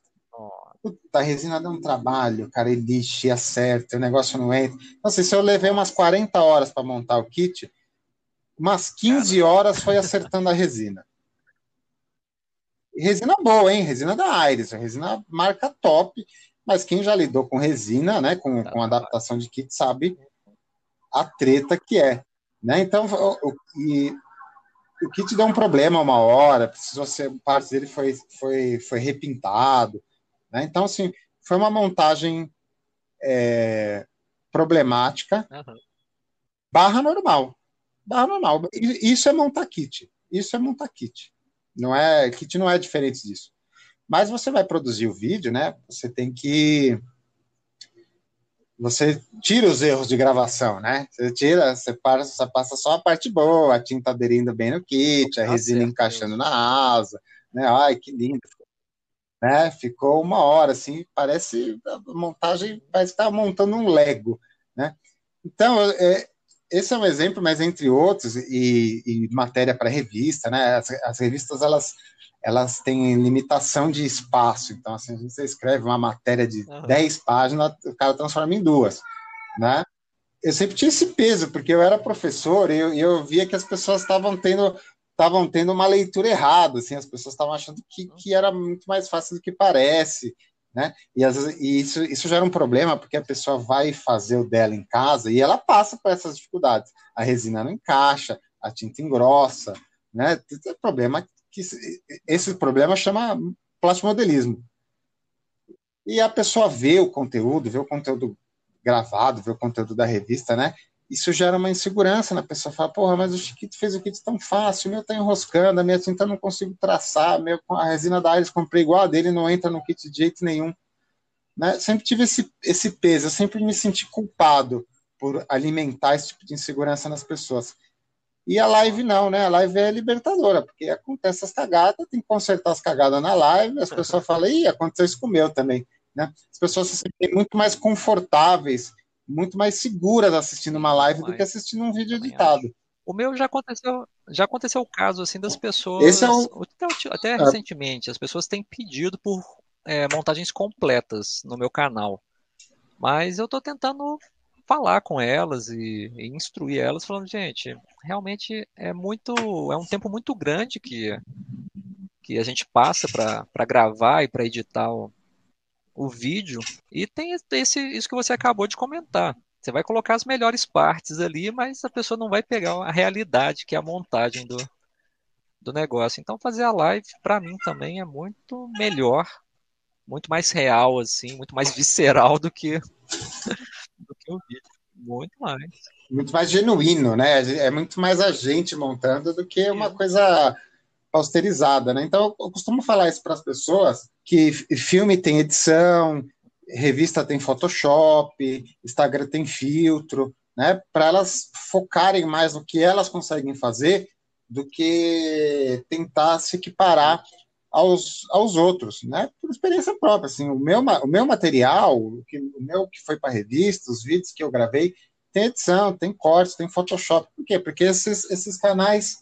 Puta, a resina dá um trabalho, cara, ele acerta, o negócio não entra. Não sei, se eu levei umas 40 horas para montar o kit, umas 15 horas foi acertando a resina. Resina boa, hein? Resina da Aires, resina marca top, mas quem já lidou com resina, né, com, com adaptação de kit, sabe a treta que é. Né? Então, o, e, o kit deu um problema uma hora, precisou ser, parte dele foi, foi, foi repintado. Né? Então, assim, foi uma montagem é, problemática, uhum. barra normal. Barra normal. Isso é montar kit. Isso é montar kit. Não é, kit não é diferente disso. Mas você vai produzir o vídeo, né? Você tem que você tira os erros de gravação, né? Você tira, você passa, passa só a parte boa, a tinta aderindo bem no kit, a resina encaixando na asa, né? Ai, que lindo. Né? Ficou uma hora, assim, parece a montagem, parece que montando um Lego, né? Então, é, esse é um exemplo, mas entre outros, e, e matéria para revista, né? As, as, revistas elas, elas têm limitação de espaço, então assim, você escreve uma matéria de uhum. 10 páginas, o cara transforma em duas, né? Eu sempre tinha esse peso, porque eu era professor e eu, eu via que as pessoas estavam tendo estavam tendo uma leitura errada, assim, as pessoas estavam achando que, que era muito mais fácil do que parece, né? E, vezes, e isso, isso gera um problema, porque a pessoa vai fazer o dela em casa e ela passa por essas dificuldades. A resina não encaixa, a tinta engrossa, né? Tem problema que esse problema chama plastimodelismo. E a pessoa vê o conteúdo, vê o conteúdo gravado, vê o conteúdo da revista, né? Isso gera uma insegurança na pessoa. Fala, porra, mas o Chiquito fez o kit tão fácil, o meu tá enroscando, a minha tinta eu não consigo traçar, meu, a resina da Ares comprei igual a dele, não entra no kit de jeito nenhum. Né? Sempre tive esse, esse peso, eu sempre me senti culpado por alimentar esse tipo de insegurança nas pessoas. E a live não, né? A live é libertadora, porque acontece as cagadas, tem que consertar as cagadas na live, as pessoas falam, ih, aconteceu isso com o meu também. Né? As pessoas se sentem muito mais confortáveis muito mais seguras assistindo uma live do que assistindo um vídeo editado. O meu já aconteceu, já aconteceu o caso assim das pessoas, é um... até, até é. recentemente, as pessoas têm pedido por é, montagens completas no meu canal, mas eu estou tentando falar com elas e, e, instruir elas, falando, gente, realmente é muito, é um tempo muito grande que que a gente passa para gravar e para editar o, o vídeo e tem esse, isso que você acabou de comentar. Você vai colocar as melhores partes ali, mas a pessoa não vai pegar a realidade, que é a montagem do, do negócio. Então fazer a live, para mim, também é muito melhor, muito mais real, assim, muito mais visceral do que, do que o vídeo. Muito mais. Muito mais genuíno, né? É muito mais a gente montando do que uma coisa posterizada, né? Então eu costumo falar isso para as pessoas que filme tem edição, revista tem Photoshop, Instagram tem filtro, né? Para elas focarem mais no que elas conseguem fazer do que tentar se equiparar aos, aos outros, né? Por experiência própria, assim, o meu, o meu material, o, que, o meu que foi para revista, os vídeos que eu gravei, tem edição, tem cortes, tem Photoshop. Por quê? Porque esses, esses canais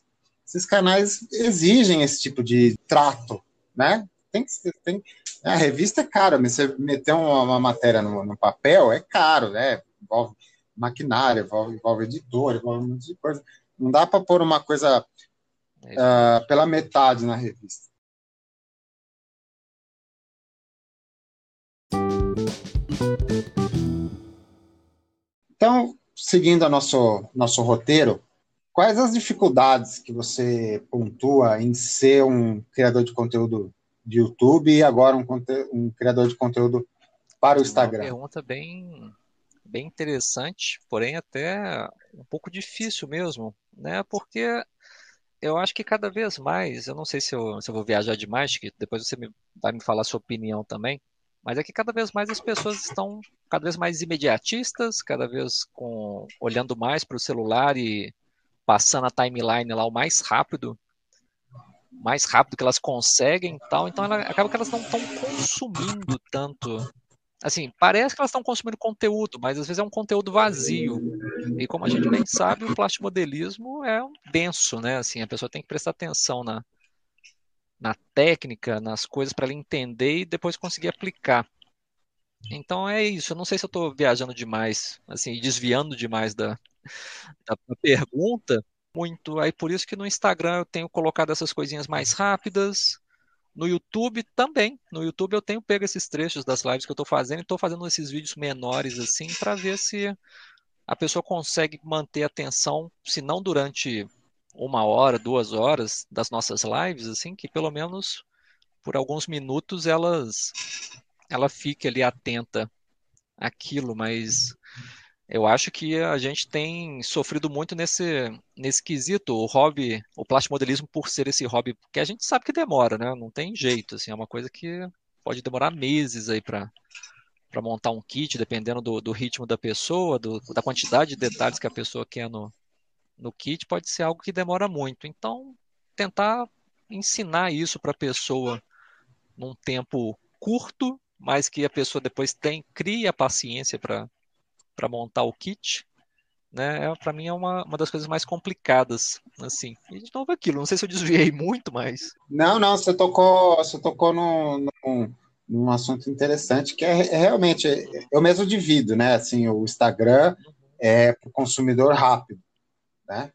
esses canais exigem esse tipo de trato, né? Tem, tem, a revista é cara, mas você meter uma, uma matéria no, no, papel é caro, né? Envolve maquinário, envolve, envolve editor, envolve um monte de coisa. Não dá para pôr uma coisa uh, pela metade na revista. Então, seguindo o nosso, nosso roteiro, quais as dificuldades que você pontua em ser um criador de conteúdo de YouTube e agora um, um criador de conteúdo para o Instagram? Uma pergunta bem, bem interessante, porém até um pouco difícil mesmo, né? Porque eu acho que cada vez mais, eu não sei se eu, se eu vou viajar demais, que depois você me, vai me falar a sua opinião também, mas é que cada vez mais as pessoas estão cada vez mais imediatistas, cada vez com olhando mais para o celular e passando a timeline lá o mais rápido mais rápido que elas conseguem tal. Então ela, acaba que elas não estão consumindo tanto. Assim, parece que elas estão consumindo conteúdo, mas às vezes é um conteúdo vazio. E como a gente bem sabe, o plastimodelismo é um denso, né? Assim, a pessoa tem que prestar atenção na, na técnica, nas coisas para ela entender e depois conseguir aplicar. Então é isso. Eu não sei se eu estou viajando demais, assim, desviando demais da, da pergunta, muito. Aí por isso que no Instagram eu tenho colocado essas coisinhas mais rápidas. No YouTube também. No YouTube eu tenho pego esses trechos das lives que eu estou fazendo e estou fazendo esses vídeos menores assim para ver se a pessoa consegue manter a atenção, se não durante uma hora, duas horas das nossas lives, assim, que pelo menos por alguns minutos elas ela fique ali atenta àquilo, mas eu acho que a gente tem sofrido muito nesse, nesse quesito, o hobby, o plastimodelismo por ser esse hobby que a gente sabe que demora, né? Não tem jeito, assim, é uma coisa que pode demorar meses aí para para montar um kit, dependendo do, do ritmo da pessoa, do, da quantidade de detalhes que a pessoa quer no, no kit, pode ser algo que demora muito. Então, tentar ensinar isso para a pessoa num tempo curto, mas que a pessoa depois tem, crie a paciência para para montar o kit, né? É, para mim é uma, uma das coisas mais complicadas, assim. E de novo aquilo, não sei se eu desviei muito, mas Não, não, você tocou, você tocou num, num, num assunto interessante que é, é realmente eu mesmo divido, né? Assim, o Instagram é para o consumidor rápido, né?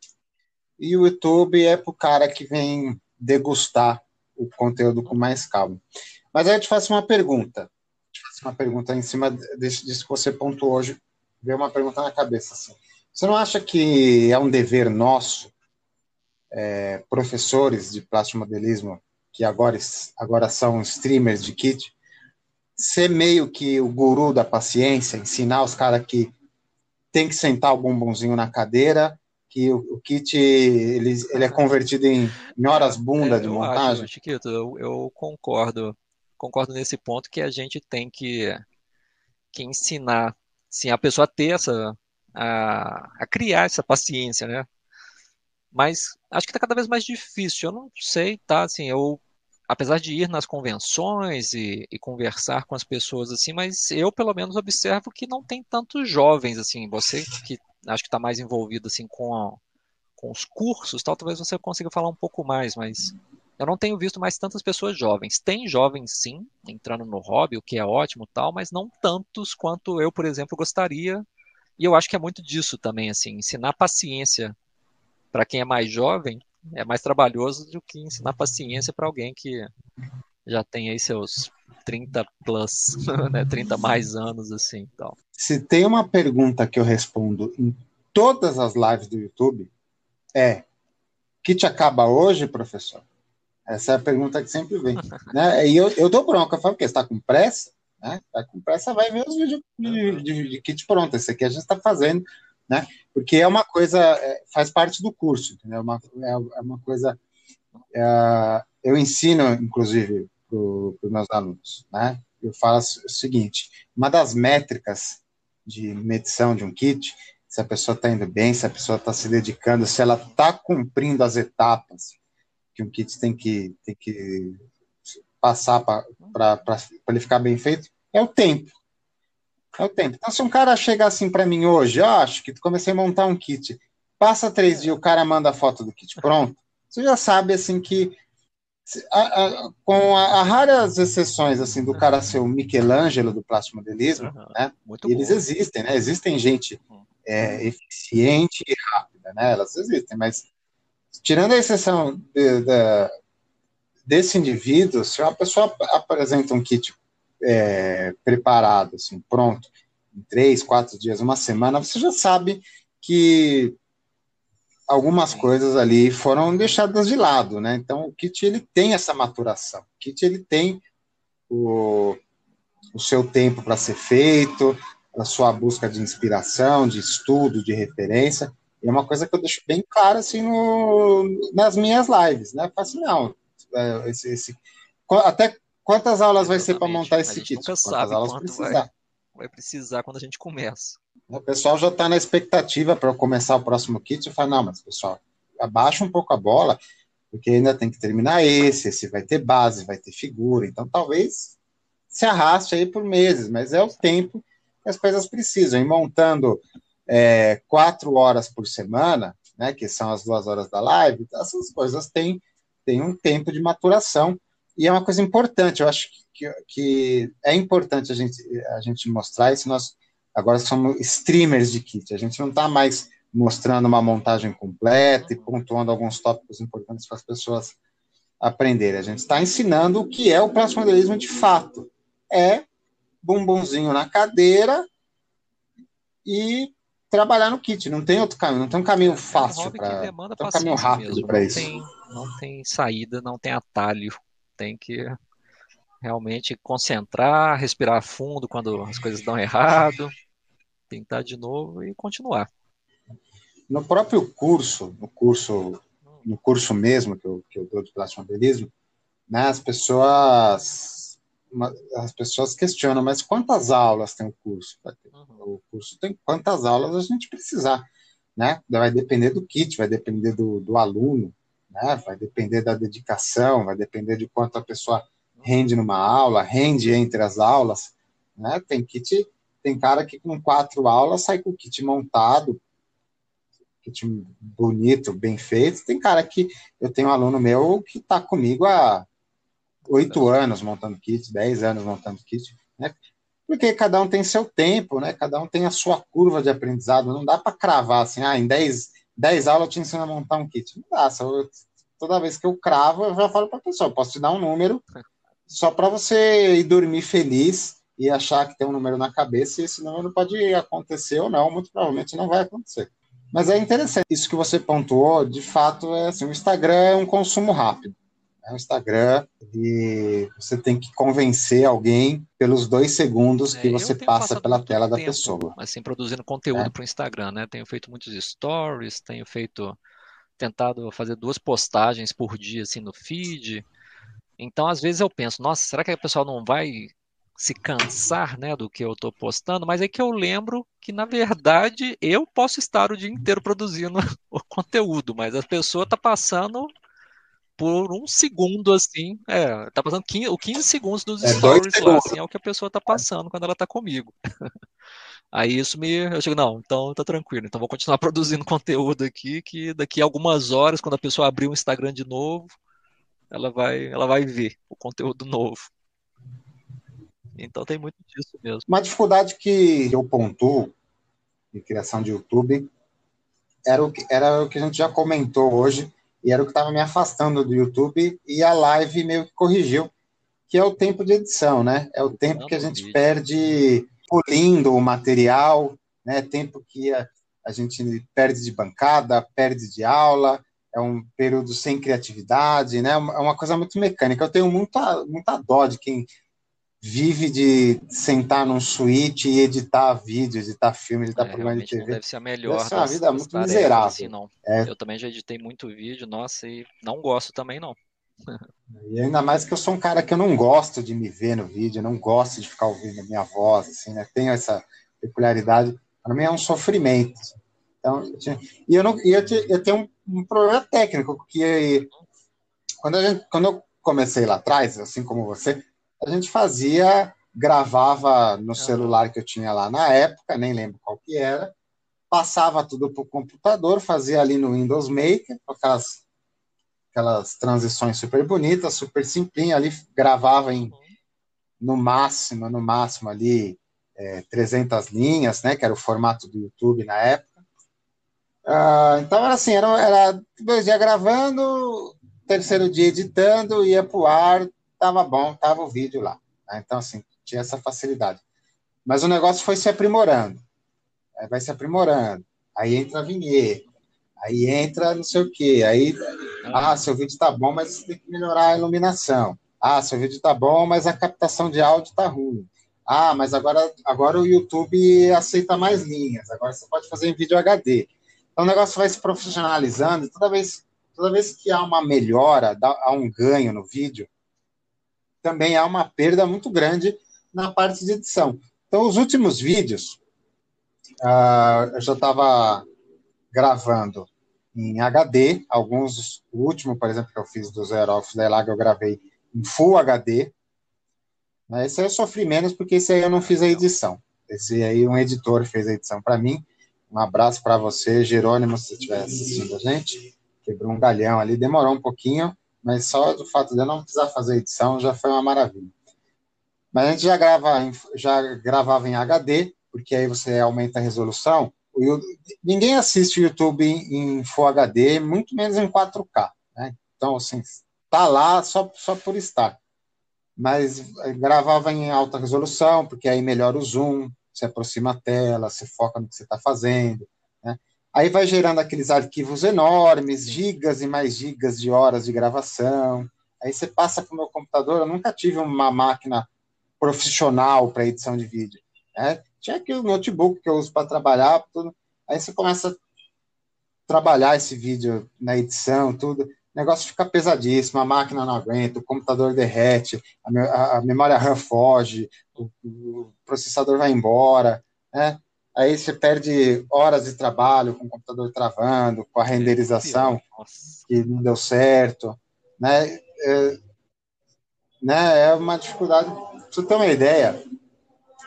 E o YouTube é para o cara que vem degustar o conteúdo com mais calma. Mas aí eu te faço uma pergunta. Uma pergunta em cima disso que você pontuou hoje veio uma pergunta na cabeça assim. Você não acha que é um dever nosso, é, professores de plastimodelismo, que agora, agora são streamers de kit, ser meio que o guru da paciência, ensinar os caras que tem que sentar o bombonzinho na cadeira, que o, o kit ele, ele é convertido em, em horas bunda é, de montagem? Acho, Chiquito, eu, eu concordo, concordo nesse ponto que a gente tem que, que ensinar sim, a pessoa ter essa, a, a criar essa paciência, né? Mas acho que está cada vez mais difícil. Eu não sei, tá? Assim, eu, apesar de ir nas convenções e, e conversar com as pessoas assim, mas eu pelo menos observo que não tem tantos jovens assim. Você que acho que está mais envolvido assim com, a, com os cursos, tal, talvez você consiga falar um pouco mais, mas eu não tenho visto mais tantas pessoas jovens. Tem jovens, sim, entrando no hobby, o que é ótimo tal, mas não tantos quanto eu, por exemplo, gostaria. E eu acho que é muito disso também, assim, ensinar paciência para quem é mais jovem é mais trabalhoso do que ensinar paciência para alguém que já tem aí seus 30 plus, né? 30 mais anos, assim. Então. Se tem uma pergunta que eu respondo em todas as lives do YouTube, é: kit acaba hoje, professor? Essa é a pergunta que sempre vem. né? E eu, eu dou bronca, eu falo, porque você está com pressa? Né? Tá com pressa, vai ver os vídeos de, de, de kit pronto. Esse aqui a gente está fazendo, né? Porque é uma coisa, é, faz parte do curso, entendeu? É uma, é, é uma coisa. É, eu ensino, inclusive, para os meus alunos, né? Eu falo o seguinte: uma das métricas de medição de um kit, se a pessoa está indo bem, se a pessoa está se dedicando, se ela está cumprindo as etapas que um kit tem que, tem que passar para ele ficar bem feito, é o tempo. É o tempo. Então, se um cara chega assim para mim hoje, ó, acho que comecei a montar um kit, passa três dias, o cara manda a foto do kit pronto, você já sabe assim que a, a, com a, a, raras exceções assim do cara ser o Michelangelo do plástico modelismo, uhum. né? eles existem, né? Existem gente uhum. é, eficiente e rápida, né? Elas existem, mas tirando a exceção de, de, desse indivíduo, se uma pessoa apresenta um kit é, preparado, assim, pronto, em três, quatro dias, uma semana, você já sabe que algumas coisas ali foram deixadas de lado, né? Então o kit ele tem essa maturação, o kit ele tem o, o seu tempo para ser feito, a sua busca de inspiração, de estudo, de referência. E é uma coisa que eu deixo bem claro assim no, nas minhas lives, né? Eu faço assim, não, é, esse, esse, até quantas aulas vai ser para montar esse kit? Nunca sabe aulas precisar. Vai, vai precisar quando a gente começa. O pessoal já está na expectativa para começar o próximo kit. Eu falo, não, mas pessoal, abaixa um pouco a bola, porque ainda tem que terminar esse, esse vai ter base, vai ter figura, então talvez se arraste aí por meses, mas é o tempo que as coisas precisam. E montando é, quatro horas por semana, né, que são as duas horas da live, essas coisas têm, têm um tempo de maturação, e é uma coisa importante, eu acho que, que é importante a gente, a gente mostrar isso, nós agora somos streamers de kit, a gente não está mais mostrando uma montagem completa e pontuando alguns tópicos importantes para as pessoas aprenderem, a gente está ensinando o que é o modelismo de fato, é bumbumzinho na cadeira e trabalhar no kit. Não tem outro caminho, não tem um caminho fácil para. É um, um caminho rápido para isso. Tem, não tem saída, não tem atalho. Tem que realmente concentrar, respirar fundo quando as coisas dão errado, tentar de novo e continuar. No próprio curso, no curso, no curso mesmo que eu, que eu dou de plástico modelismo, né, as pessoas as pessoas questionam, mas quantas aulas tem o curso? Uhum. O curso tem quantas aulas a gente precisar, né? Vai depender do kit, vai depender do, do aluno, né? Vai depender da dedicação, vai depender de quanto a pessoa rende numa aula, rende entre as aulas, né? Tem kit, tem cara que com quatro aulas sai com o kit montado, kit bonito, bem feito. Tem cara que eu tenho um aluno meu que está comigo há oito anos montando kit, dez anos montando kit, né? Porque cada um tem seu tempo, né? Cada um tem a sua curva de aprendizado. Não dá para cravar assim, ah, em dez, dez aulas eu te ensino a montar um kit. Não dá. Eu, toda vez que eu cravo, eu já falo para a pessoa, posso te dar um número só para você ir dormir feliz e achar que tem um número na cabeça e esse número pode acontecer ou não, muito provavelmente não vai acontecer. Mas é interessante, isso que você pontuou, de fato, é assim, o Instagram é um consumo rápido é um Instagram e você tem que convencer alguém pelos dois segundos que é, você passa pela tela da pessoa. Assim, produzindo conteúdo é. para o Instagram, né? Tenho feito muitos stories, tenho feito, tentado fazer duas postagens por dia assim no feed. Então, às vezes eu penso, nossa, será que o pessoal não vai se cansar, né, do que eu estou postando? Mas é que eu lembro que na verdade eu posso estar o dia inteiro produzindo o conteúdo, mas a pessoa está passando por um segundo, assim, é, tá passando 15, o 15 segundos dos é stories lá, assim, é o que a pessoa tá passando quando ela tá comigo. Aí isso me, eu chego, não, então tá tranquilo, então vou continuar produzindo conteúdo aqui, que daqui a algumas horas, quando a pessoa abrir o Instagram de novo, ela vai, ela vai ver o conteúdo novo. Então tem muito disso mesmo. Uma dificuldade que eu pontuo em criação de YouTube era o que, era o que a gente já comentou hoje, e era o que estava me afastando do YouTube, e a live meio que corrigiu, que é o tempo de edição, né? É o tempo que a gente perde polindo o material, né? Tempo que a, a gente perde de bancada, perde de aula, é um período sem criatividade, né? É uma coisa muito mecânica. Eu tenho muita, muita dó de quem vive de sentar num suíte e editar vídeo, editar filme, editar é, programa de TV. deve ser a melhor. Deve ser uma vida muito miserável. Assim, não. É. Eu também já editei muito vídeo, nossa, e não gosto também, não. E ainda mais que eu sou um cara que eu não gosto de me ver no vídeo, eu não gosto de ficar ouvindo a minha voz, assim, né? Tenho essa peculiaridade. Para mim é um sofrimento. Então, e eu, não, eu, eu tenho um, problema técnico, que quando, gente, quando eu comecei lá atrás, assim como você, a gente fazia, gravava no celular que eu tinha lá na época, nem lembro qual que era, passava tudo para o computador, fazia ali no Windows Maker, com aquelas, aquelas transições super bonitas, super simplinho, ali gravava em no máximo, no máximo ali é, 300 linhas, né, que era o formato do YouTube na época. Uh, então era assim, era, era dois dias gravando, terceiro dia editando, ia para o ar, tava bom, tava o vídeo lá. Né? Então, assim, tinha essa facilidade. Mas o negócio foi se aprimorando. Aí vai se aprimorando. Aí entra a vinheta. Aí entra não sei o quê. Aí, ah, seu vídeo tá bom, mas você tem que melhorar a iluminação. Ah, seu vídeo tá bom, mas a captação de áudio tá ruim. Ah, mas agora, agora o YouTube aceita mais linhas. Agora você pode fazer em vídeo HD. Então o negócio vai se profissionalizando. Toda vez, toda vez que há uma melhora, há um ganho no vídeo, também há uma perda muito grande na parte de edição. Então, os últimos vídeos, uh, eu já estava gravando em HD, alguns, o último, por exemplo, que eu fiz do Zero Off Elaga, eu gravei em Full HD. Né? Esse aí eu sofri menos, porque esse aí eu não fiz a edição. Esse aí um editor fez a edição para mim. Um abraço para você, Jerônimo, se estiver assistindo a gente. Quebrou um galhão ali, demorou um pouquinho, mas só do fato de eu não precisar fazer edição já foi uma maravilha. Mas a gente já, grava, já gravava em HD, porque aí você aumenta a resolução. ninguém assiste o YouTube em, em Full HD, muito menos em 4K. Né? Então, assim, tá lá só, só por estar. Mas gravava em alta resolução, porque aí melhora o zoom, se aproxima a tela, se foca no que você está fazendo. Aí vai gerando aqueles arquivos enormes, gigas e mais gigas de horas de gravação. Aí você passa para o meu computador. Eu nunca tive uma máquina profissional para edição de vídeo. Né? Tinha aqui o notebook que eu uso para trabalhar, tudo. Aí você começa a trabalhar esse vídeo na edição, tudo. O negócio fica pesadíssimo, a máquina não aguenta, o computador derrete, a, me a memória RAM foge, o processador vai embora, né? Aí você perde horas de trabalho com o computador travando, com a renderização que não deu certo, né? É, né? é uma dificuldade. Pra você ter uma ideia,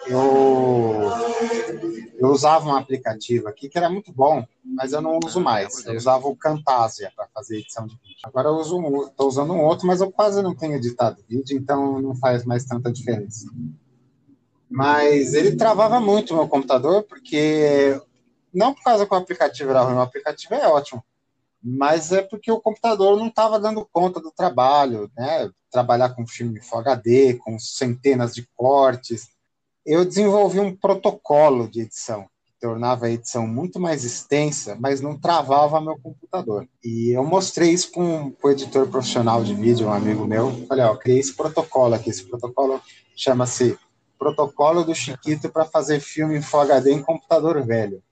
eu, eu usava um aplicativo aqui que era muito bom, mas eu não uso ah, mais. Eu usava o Camtasia para fazer edição de vídeo. Agora eu uso estou usando um outro, mas eu quase não tenho editado vídeo, então não faz mais tanta diferença. Mas ele travava muito o meu computador, porque não por causa que o aplicativo era ruim, o aplicativo é ótimo, mas é porque o computador não estava dando conta do trabalho, né? Trabalhar com filme Full HD, com centenas de cortes. Eu desenvolvi um protocolo de edição que tornava a edição muito mais extensa, mas não travava meu computador. E eu mostrei isso com o editor profissional de vídeo, um amigo meu. Falei, ó, criei esse protocolo aqui. Esse protocolo chama-se protocolo do Chiquito para fazer filme em Full HD em computador velho.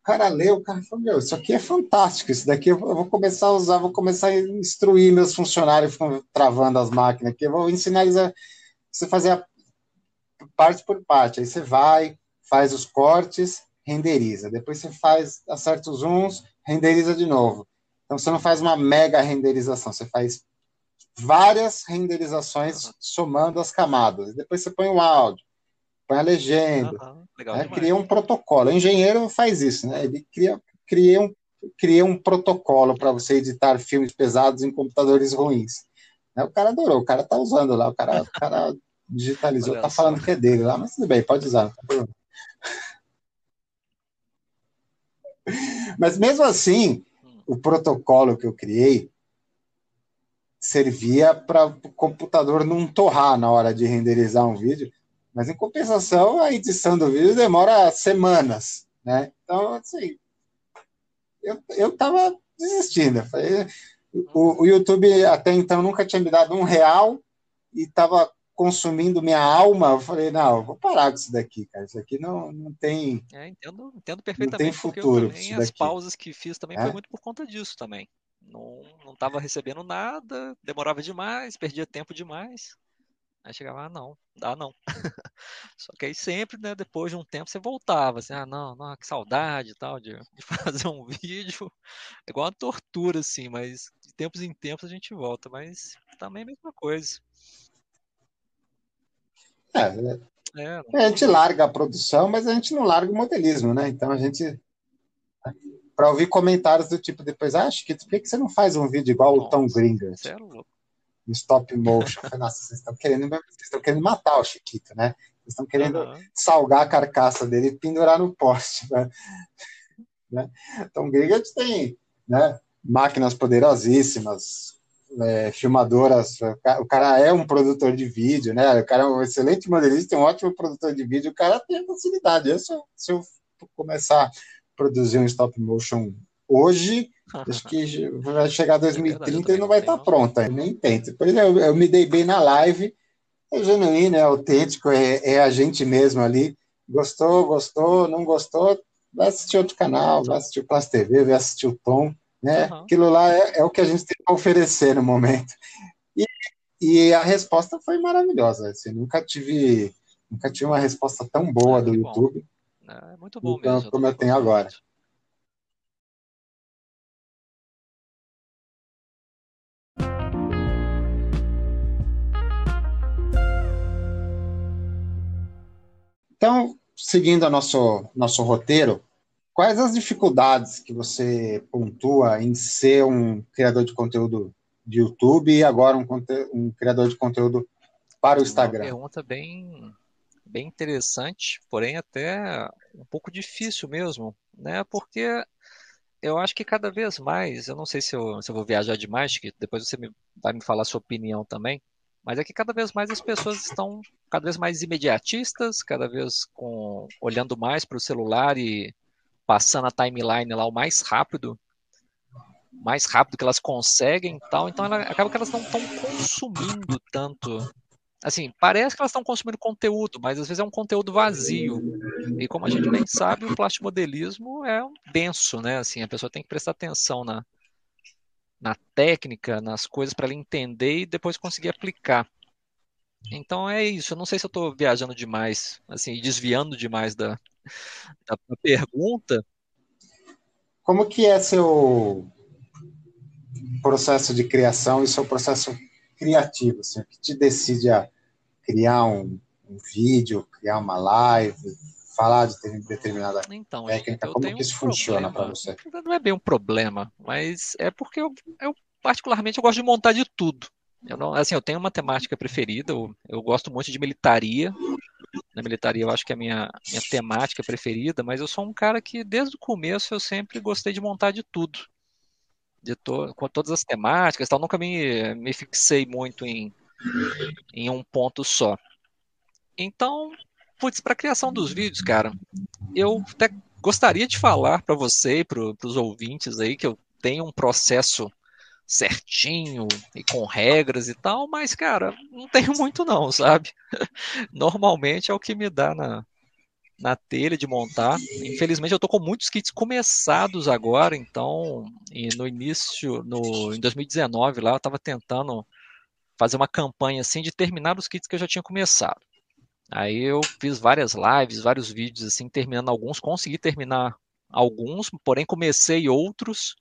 O cara leu, o cara falou, meu, isso aqui é fantástico, isso daqui eu vou começar a usar, vou começar a instruir meus funcionários travando as máquinas aqui, eu vou ensinar eles a você fazer a parte por parte, aí você vai, faz os cortes, renderiza, depois você faz, acerta os zooms, renderiza de novo. Então você não faz uma mega renderização, você faz várias renderizações somando as camadas. Depois você põe o áudio, põe a legenda, uhum, né? cria um protocolo. O engenheiro faz isso, né? Ele cria, cria, um, cria um protocolo para você editar filmes pesados em computadores ruins. Né? O cara adorou, o cara tá usando lá, o cara, o cara digitalizou, tá falando que é dele lá, mas tudo bem, pode usar, problema. Mas mesmo assim, hum. o protocolo que eu criei servia para o computador não torrar na hora de renderizar um vídeo, mas em compensação a edição do vídeo demora semanas, né? Então, assim, eu, eu tava desistindo. Falei, o, o YouTube até então nunca tinha me dado um real e estava consumindo minha alma. Eu falei, não, eu vou parar com isso daqui, cara. Isso aqui não, não tem. É, entendo, entendo perfeitamente. Não tem futuro. Também, as pausas que fiz também é? foi muito por conta disso também. Não, não tava recebendo nada, demorava demais, perdia tempo demais. Aí chegava, ah, não, dá não. Só que aí sempre, né, depois de um tempo, você voltava, assim, ah, não, não, que saudade e tal, de, de, fazer um vídeo. É igual uma tortura, assim, mas de tempos em tempos a gente volta, mas também é a mesma coisa. É, né? é, a gente larga a produção, mas a gente não larga o modelismo, né? Então a gente. Para ouvir comentários do tipo depois, ah, que por que você não faz um vídeo igual Nossa, o Tom Gringer? É louco stop motion. Nossa, vocês estão querendo, vocês estão querendo matar o Chiquito, né? Vocês estão querendo uhum. salgar a carcaça dele e pendurar no poste. Né? né? Então, Grigat tem né, máquinas poderosíssimas, é, filmadoras. O cara é um produtor de vídeo, né? O cara é um excelente modelista, um ótimo produtor de vídeo. O cara tem facilidade. Eu, se, eu, se eu começar produzir um stop motion hoje, Acho que vai chegar 2030 é e não vai estar tá pronta, nem tento. Por exemplo, eu, eu, me dei bem na live, é genuíno, é autêntico, é, é, a gente mesmo ali. Gostou, gostou, não gostou, vai assistir outro canal, vai assistir o Plus TV, vai assistir o Tom, né? Uhum. Aquilo lá é, é, o que a gente tem para oferecer no momento. E, e a resposta foi maravilhosa. Assim, nunca tive nunca tive uma resposta tão boa ah, do YouTube. Bom. É muito bom então, mesmo. Como eu tenho agora. Então, seguindo o nosso, nosso roteiro, quais as dificuldades que você pontua em ser um criador de conteúdo de YouTube e agora um, um criador de conteúdo para o Instagram? Uma pergunta bem, bem interessante, porém até um pouco difícil mesmo, né? Porque eu acho que cada vez mais, eu não sei se eu, se eu vou viajar demais, que depois você me, vai me falar a sua opinião também, mas é que cada vez mais as pessoas estão cada vez mais imediatistas, cada vez com olhando mais para o celular e passando a timeline lá o mais rápido, mais rápido que elas conseguem, tal. Então ela, acaba que elas não estão consumindo tanto. Assim, parece que elas estão consumindo conteúdo, mas às vezes é um conteúdo vazio. E como a gente bem sabe, o plastimodelismo é um denso, né? Assim, a pessoa tem que prestar atenção na, na técnica, nas coisas para ele entender e depois conseguir aplicar. Então é isso. Eu não sei se eu estou viajando demais, assim, desviando demais da, da, pergunta. Como que é seu processo de criação e seu processo criativo? Assim, o que te decide a criar um, um vídeo, criar uma live, falar de determinada então, técnica? Como que isso um funciona para você? Não é bem um problema, mas é porque eu, eu, particularmente eu gosto de montar de tudo. Eu não, assim, eu tenho uma temática preferida, eu, eu gosto muito de militaria. Na militaria eu acho que é a minha, minha temática preferida, mas eu sou um cara que desde o começo eu sempre gostei de montar de tudo. De to, com todas as temáticas, tal, nunca me, me fixei muito em, em um ponto só. Então, Putz, para criação dos vídeos, cara, eu até gostaria de falar para você e para os ouvintes aí que eu tenho um processo certinho e com regras e tal, mas, cara, não tenho muito não, sabe? Normalmente é o que me dá na, na telha de montar. Infelizmente eu tô com muitos kits começados agora, então no início, no, em 2019 lá, eu estava tentando fazer uma campanha assim de terminar os kits que eu já tinha começado. Aí eu fiz várias lives, vários vídeos assim, terminando alguns, consegui terminar alguns, porém comecei outros,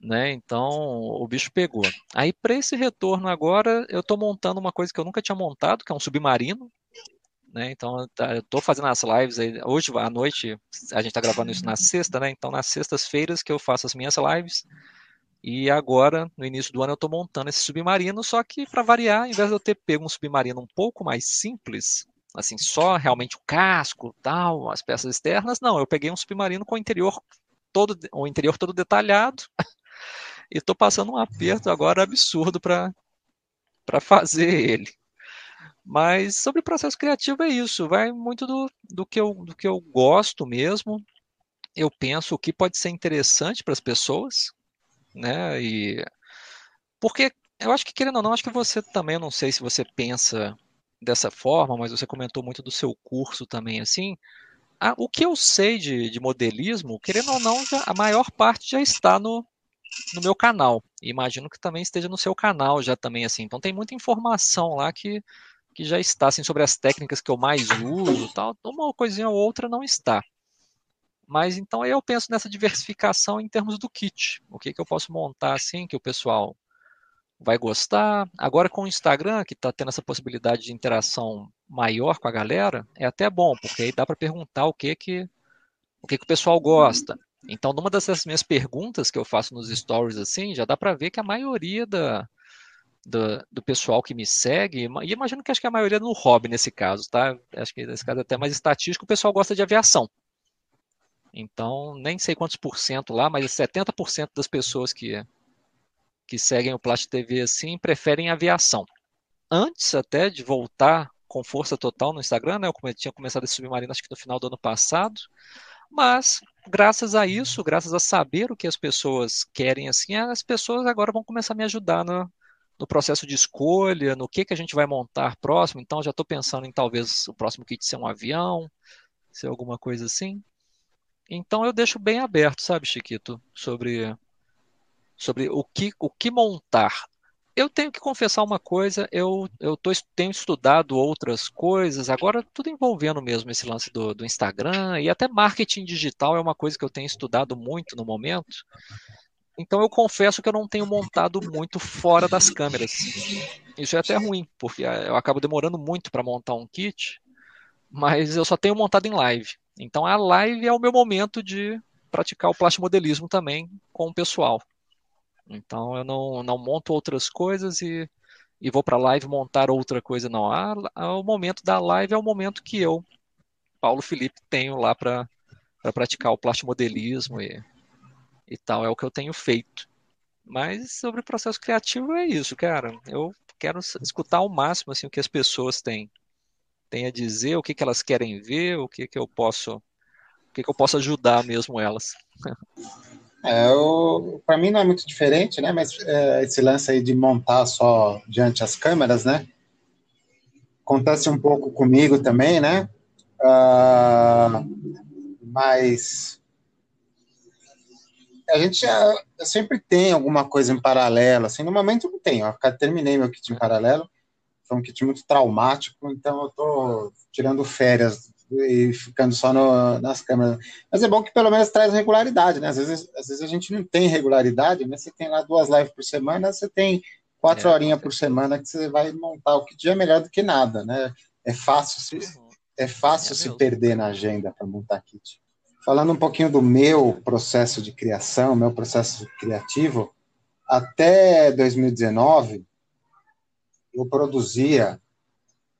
né? Então o bicho pegou. Aí para esse retorno agora, eu estou montando uma coisa que eu nunca tinha montado, que é um submarino. Né, então tá, eu estou fazendo as lives aí, hoje à noite, a gente está gravando isso na sexta, né? Então nas sextas-feiras que eu faço as minhas lives. E agora, no início do ano, eu estou montando esse submarino, só que para variar, ao invés de eu ter pego um submarino um pouco mais simples, assim, só realmente o casco, tal, as peças externas, não, eu peguei um submarino com o interior todo, o interior todo detalhado. e estou passando um aperto agora absurdo para fazer ele. Mas sobre o processo criativo é isso, vai muito do, do, que, eu, do que eu gosto mesmo. Eu penso o que pode ser interessante para as pessoas, né? E porque eu acho que querendo ou não, acho que você também, não sei se você pensa dessa forma, mas você comentou muito do seu curso também, assim. Ah, o que eu sei de, de modelismo, querendo ou não, já, a maior parte já está no, no meu canal. E imagino que também esteja no seu canal já também, assim. Então tem muita informação lá que, que já está, assim, sobre as técnicas que eu mais uso tal. Uma coisinha ou outra não está. Mas então eu penso nessa diversificação em termos do kit. O que, que eu posso montar assim que o pessoal vai gostar. Agora com o Instagram, que está tendo essa possibilidade de interação maior com a galera, é até bom, porque aí dá para perguntar o que que o que que o pessoal gosta. Então, numa dessas minhas perguntas que eu faço nos stories assim, já dá para ver que a maioria da, do, do, pessoal que me segue, e imagino que acho que a maioria no hobby nesse caso, tá? Acho que nesse caso é até mais estatístico, o pessoal gosta de aviação. Então, nem sei quantos por cento lá, mas 70% das pessoas que, que seguem o Plast TV assim preferem aviação. Antes até de voltar com força total no Instagram, né? Eu tinha começado esse submarino acho que no final do ano passado, mas graças a isso, graças a saber o que as pessoas querem assim, as pessoas agora vão começar a me ajudar no, no processo de escolha, no que que a gente vai montar próximo. Então já estou pensando em talvez o próximo kit ser um avião, ser alguma coisa assim. Então eu deixo bem aberto, sabe, Chiquito, sobre sobre o que o que montar eu tenho que confessar uma coisa, eu, eu tô, tenho estudado outras coisas, agora tudo envolvendo mesmo esse lance do, do Instagram e até marketing digital é uma coisa que eu tenho estudado muito no momento. Então eu confesso que eu não tenho montado muito fora das câmeras. Isso é até ruim, porque eu acabo demorando muito para montar um kit, mas eu só tenho montado em live. Então a live é o meu momento de praticar o plastimodelismo também com o pessoal. Então eu não, não monto outras coisas e, e vou para a live montar outra coisa, não. Ah, o momento da live é o momento que eu, Paulo Felipe, tenho lá para praticar o plastimodelismo e, e tal. É o que eu tenho feito. Mas sobre o processo criativo é isso, cara. Eu quero escutar ao máximo assim, o que as pessoas têm, têm a dizer, o que, que elas querem ver, o que, que eu posso o que, que eu posso ajudar mesmo elas. É, para mim não é muito diferente, né? Mas é, esse lance aí de montar só diante as câmeras, né? Acontece um pouco comigo também, né? Uh, mas a gente já, sempre tem alguma coisa em paralelo, assim, no momento não tenho, eu terminei meu kit em paralelo, foi um kit muito traumático, então eu tô tirando férias e ficando só no, nas câmeras. Mas é bom que pelo menos traz regularidade, né? Às vezes, às vezes a gente não tem regularidade, mas você tem lá duas lives por semana, você tem quatro é, horinhas por semana que você vai montar, o que já é melhor do que nada, né? É fácil se, é fácil é se perder na agenda para montar kit. Falando um pouquinho do meu processo de criação, meu processo criativo, até 2019 eu produzia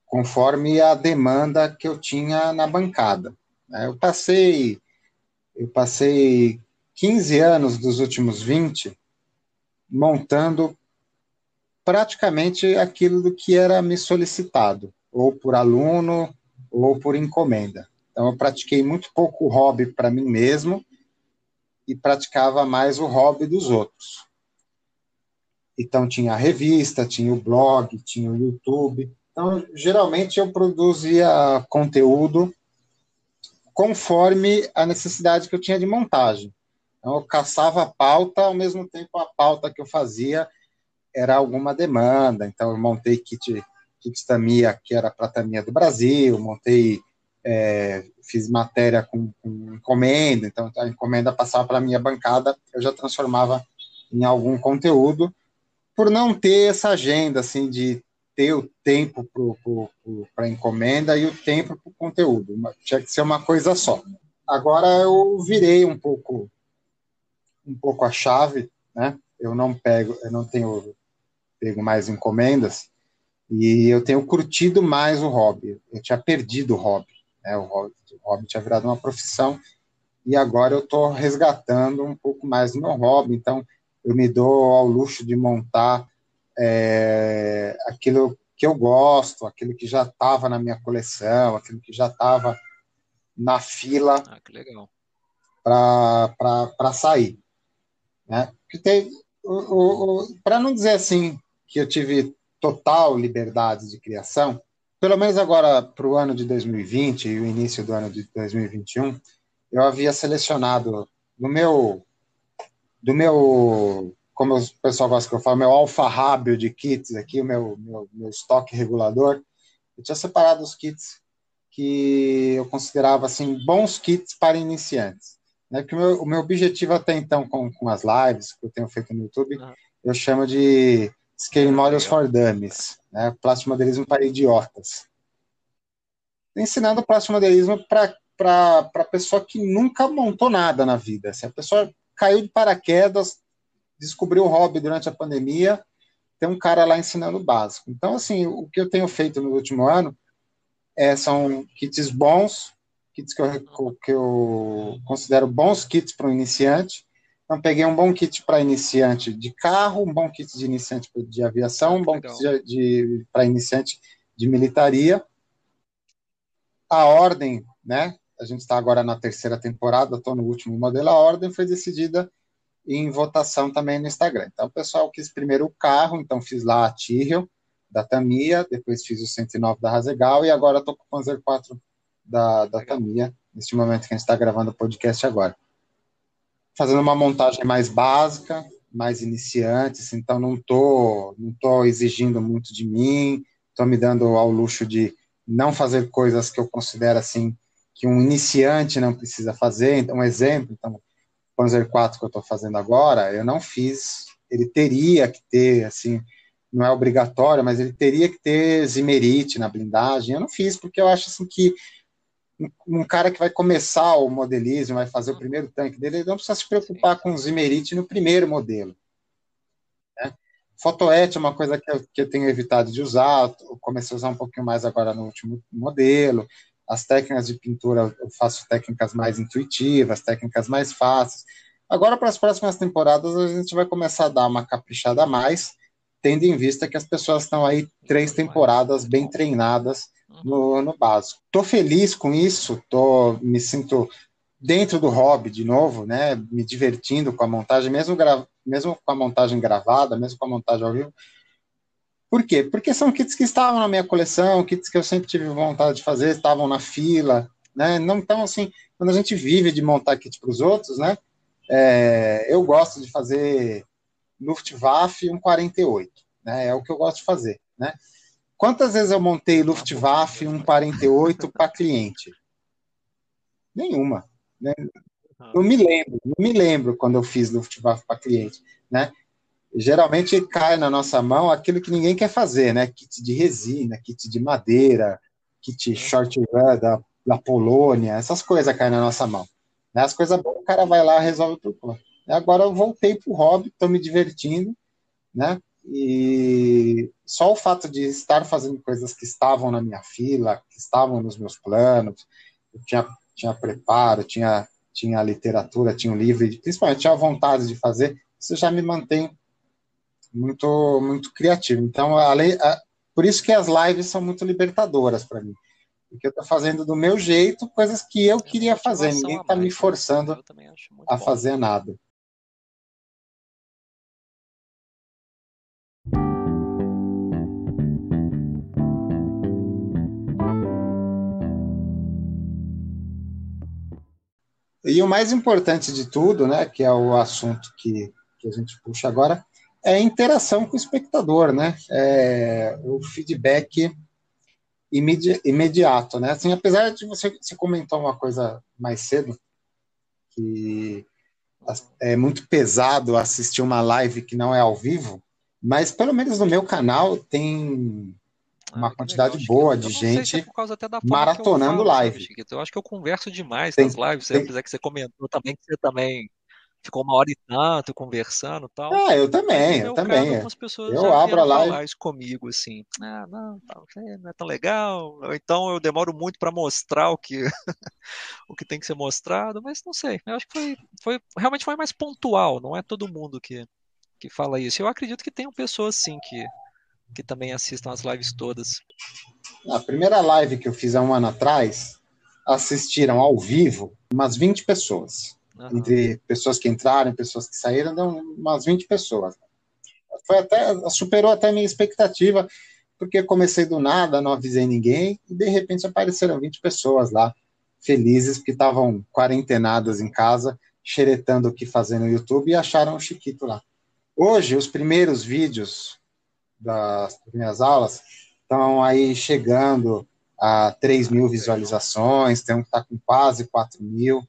conforme a demanda que eu tinha na bancada. Né? Eu passei, eu passei 15 anos dos últimos 20 montando praticamente aquilo do que era me solicitado, ou por aluno, ou por encomenda. Então, eu pratiquei muito pouco hobby para mim mesmo e praticava mais o hobby dos outros. Então, tinha a revista, tinha o blog, tinha o YouTube. Então, geralmente eu produzia conteúdo conforme a necessidade que eu tinha de montagem. Então, eu caçava a pauta, ao mesmo tempo a pauta que eu fazia era alguma demanda. Então, eu montei kit, kit Tamiya, que era para Tamiya do Brasil, montei, é, fiz matéria com, com, encomenda, então a encomenda passava para a minha bancada, eu já transformava em algum conteúdo, por não ter essa agenda, assim, de ter o tempo para encomenda e o tempo para o conteúdo. Tinha que ser uma coisa só. Agora eu virei um pouco um pouco a chave, né? Eu não pego, eu não tenho pego mais encomendas e eu tenho curtido mais o hobby. Eu tinha perdido o hobby, né? O hobby, o hobby tinha virado uma profissão e agora eu estou resgatando um pouco mais do meu hobby. Então eu me dou ao luxo de montar é, aquilo que eu gosto, aquilo que já estava na minha coleção, aquilo que já estava na fila ah, para sair. Né? Para não dizer assim que eu tive total liberdade de criação, pelo menos agora para o ano de 2020 e o início do ano de 2021, eu havia selecionado no meu do meu como o pessoal gosta que eu falo, meu alfarrábio de kits aqui, o meu, meu, meu estoque regulador, eu tinha separado os kits que eu considerava assim bons kits para iniciantes. Né? Porque o meu, o meu objetivo até então com, com as lives que eu tenho feito no YouTube, uhum. eu chamo de Scale Models for Dummies, né? plástico modelismo para idiotas. Ensinando plástico modelismo para a pessoa que nunca montou nada na vida. Se a pessoa caiu de paraquedas, descobriu o hobby durante a pandemia, tem um cara lá ensinando o básico. Então, assim, o que eu tenho feito no último ano é, são kits bons, kits que eu, que eu considero bons kits para um iniciante. Então, peguei um bom kit para iniciante de carro, um bom kit de iniciante de aviação, um bom Legal. kit de, para iniciante de militaria. A ordem, né? A gente está agora na terceira temporada, estou no último modelo. A ordem foi decidida em votação também no Instagram. Então, o pessoal quis primeiro o carro, então fiz lá a Tyrrell, da Tamiya, depois fiz o 109 da Razegal e agora estou com o Panzer 4 da, da Tamiya, neste momento que a gente está gravando o podcast agora. Fazendo uma montagem mais básica, mais iniciantes, então não estou não tô exigindo muito de mim, estou me dando ao luxo de não fazer coisas que eu considero assim que um iniciante não precisa fazer. Então, um exemplo, então, Panzer 4 que eu estou fazendo agora, eu não fiz, ele teria que ter, assim, não é obrigatório, mas ele teria que ter Zimerite na blindagem. Eu não fiz, porque eu acho assim que um cara que vai começar o modelismo, vai fazer o primeiro tanque dele, ele não precisa se preocupar com Zimerite no primeiro modelo. Né? Fotoet é uma coisa que eu, que eu tenho evitado de usar, comecei a usar um pouquinho mais agora no último modelo. As técnicas de pintura, eu faço técnicas mais intuitivas, técnicas mais fáceis. Agora, para as próximas temporadas, a gente vai começar a dar uma caprichada a mais, tendo em vista que as pessoas estão aí três temporadas bem treinadas no, no básico. Estou feliz com isso, tô, me sinto dentro do hobby de novo, né? Me divertindo com a montagem, mesmo, gra... mesmo com a montagem gravada, mesmo com a montagem ao vivo, por quê? Porque são kits que estavam na minha coleção, kits que eu sempre tive vontade de fazer, estavam na fila, né? Não então assim, quando a gente vive de montar kit para os outros, né? É, eu gosto de fazer Luftwaffe 148, né? É o que eu gosto de fazer, né? Quantas vezes eu montei Luftwaffe 148 para cliente? Nenhuma, né? Não me lembro, não me lembro quando eu fiz Luftwaffe para cliente, né? geralmente cai na nossa mão aquilo que ninguém quer fazer, né? Kit de resina, kit de madeira, kit short run da, da Polônia, essas coisas caem na nossa mão. Né? As coisas boas, o cara vai lá e resolve por conta. Agora eu voltei pro hobby, estou me divertindo, né? E só o fato de estar fazendo coisas que estavam na minha fila, que estavam nos meus planos, eu tinha, tinha preparo, tinha, tinha literatura, tinha um livro, principalmente tinha vontade de fazer, isso já me mantém muito muito criativo. Então, a, por isso que as lives são muito libertadoras para mim. Porque eu estou fazendo do meu jeito coisas que eu queria fazer. Ninguém está me né? forçando a fazer nada. E o mais importante de tudo, né, que é o assunto que, que a gente puxa agora, é interação com o espectador, né? É, o feedback imedi imediato, né? Assim, apesar de você, você comentar uma coisa mais cedo, que é muito pesado assistir uma live que não é ao vivo, mas pelo menos no meu canal tem uma ah, quantidade legal, boa de gente é maratonando falo, live. Sabe, eu acho que eu converso demais tem, nas lives, tem... apesar que você comentou também que você também ficou uma hora e tanto conversando e tal. Ah, eu também, eu também. Caso, pessoas eu abro a live. comigo, assim, ah, não, não é tão legal, ou então eu demoro muito para mostrar o que, o que tem que ser mostrado, mas não sei, eu acho que foi, foi, realmente foi mais pontual, não é todo mundo que, que fala isso. Eu acredito que tem pessoas sim que, que também assistam as lives todas. A primeira live que eu fiz há um ano atrás, assistiram ao vivo umas 20 pessoas. Uhum. Entre pessoas que entraram e pessoas que saíram, dão umas 20 pessoas. Foi até, superou até a minha expectativa, porque comecei do nada, não avisei ninguém, e de repente apareceram 20 pessoas lá, felizes, porque estavam quarentenadas em casa, xeretando o que fazer no YouTube e acharam o Chiquito lá. Hoje, os primeiros vídeos das minhas aulas estão aí chegando a 3 mil visualizações, tem um que está com quase 4 mil.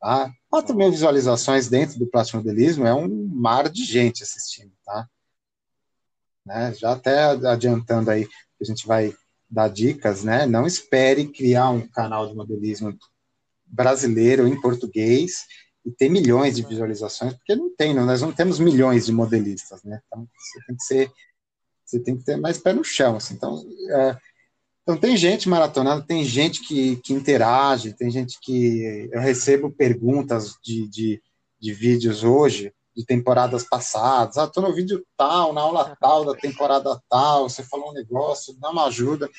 Tá? 4 mil visualizações dentro do plástico modelismo é um mar de gente assistindo, tá? Né? Já até adiantando aí, a gente vai dar dicas, né? Não espere criar um canal de modelismo brasileiro em português e ter milhões de visualizações, porque não tem, não, nós não temos milhões de modelistas, né? Então você tem que ser, você tem que ter mais pé no chão, assim. Então, é, então tem gente maratonando, tem gente que, que interage, tem gente que eu recebo perguntas de, de, de vídeos hoje de temporadas passadas. Ah, tô no vídeo tal, na aula tal da temporada tal, você falou um negócio, dá uma ajuda.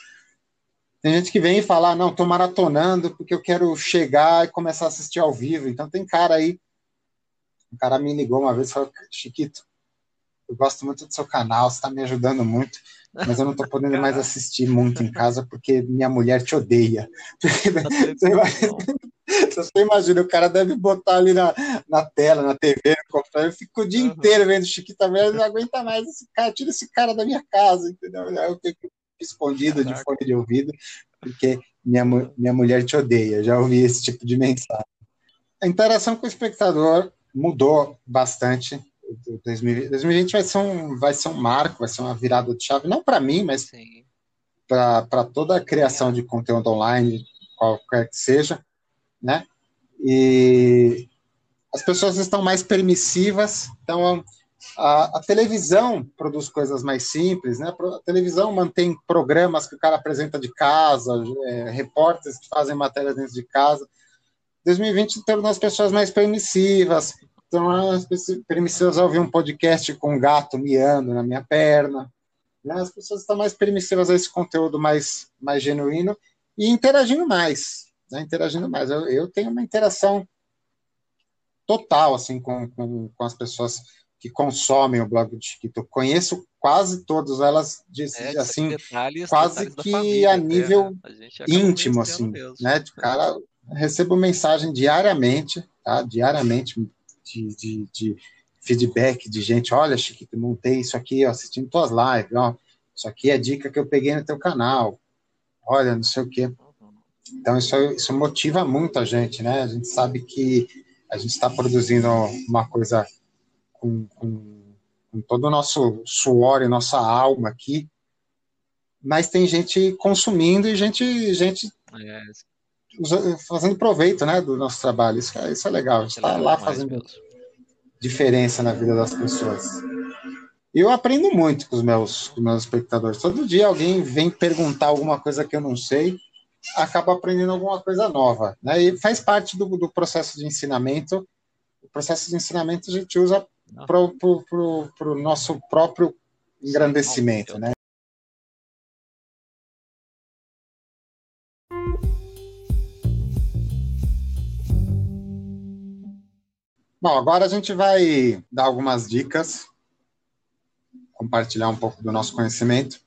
Tem gente que vem e fala, ah, não, tô maratonando porque eu quero chegar e começar a assistir ao vivo. Então tem cara aí, um cara me ligou uma vez e falou, Chiquito, eu gosto muito do seu canal, você está me ajudando muito, mas eu não estou podendo mais assistir muito em casa porque minha mulher te odeia. Você imagina, você imagina, o cara deve botar ali na, na tela, na TV, no computador, eu fico o dia uhum. inteiro vendo Chiquita Velho, não aguenta mais esse cara, tira esse cara da minha casa, entendeu? Eu fico escondido Caraca. de fone de ouvido, porque minha, minha mulher te odeia, já ouvi esse tipo de mensagem. A interação com o espectador mudou bastante 2020 vai ser, um, vai ser um marco, vai ser uma virada de chave, não para mim, mas para toda a criação de conteúdo online, qualquer que seja, né? E as pessoas estão mais permissivas, então a, a, televisão produz coisas mais simples, né? A televisão mantém programas que o cara apresenta de casa, é, repórteres que fazem matéria dentro de casa. 2020 tornou as pessoas mais permissivas, então, as pessoas ouvir um podcast com um gato miando na minha perna. Né? As pessoas estão mais permissivas a esse conteúdo mais, mais genuíno e interagindo mais. Né? Interagindo mais. Eu, eu tenho uma interação total assim com, com, com as pessoas que consomem o blog do Chiquito. Conheço quase todas elas de, é, assim, detalhes, quase detalhes que família, a nível né? a íntimo, assim, mesmo. né? De cara, recebo mensagem diariamente, tá? Diariamente de, de, de feedback de gente, olha, Chiquito, montei isso aqui, ó, assistindo tuas lives, ó, isso aqui é dica que eu peguei no teu canal, olha, não sei o quê. Então, isso, isso motiva muito a gente, né? A gente sabe que a gente está produzindo uma coisa com, com, com, todo o nosso suor e nossa alma aqui, mas tem gente consumindo e gente, gente é fazendo proveito né, do nosso trabalho. Isso, é, isso é legal. A gente está lá fazendo diferença na vida das pessoas. Eu aprendo muito com os meus, com meus espectadores. Todo dia alguém vem perguntar alguma coisa que eu não sei, acaba aprendendo alguma coisa nova. Né? E faz parte do, do processo de ensinamento. O processo de ensinamento a gente usa para o nosso próprio engrandecimento. Né? Bom, agora a gente vai dar algumas dicas, compartilhar um pouco do nosso conhecimento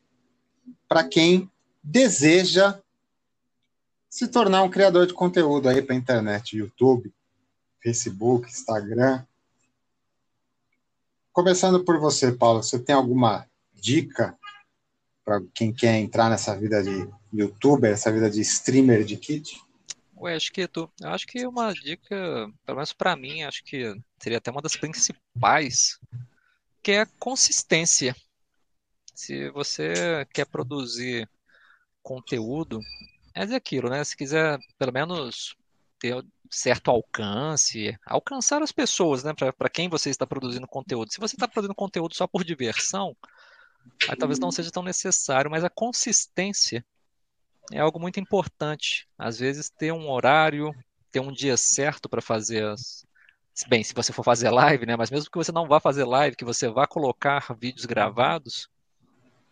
para quem deseja se tornar um criador de conteúdo aí para internet, YouTube, Facebook, Instagram. Começando por você, Paulo, você tem alguma dica para quem quer entrar nessa vida de youtuber, essa vida de streamer de kit? Ué, acho que tu, acho que uma dica, pelo menos para mim, acho que seria até uma das principais, que é a consistência. Se você quer produzir conteúdo, é aquilo, né? Se quiser pelo menos ter certo alcance, alcançar as pessoas, né? Para quem você está produzindo conteúdo. Se você está produzindo conteúdo só por diversão, aí talvez não seja tão necessário, mas a consistência é algo muito importante. Às vezes ter um horário, ter um dia certo para fazer as, bem, se você for fazer live, né? Mas mesmo que você não vá fazer live, que você vá colocar vídeos gravados,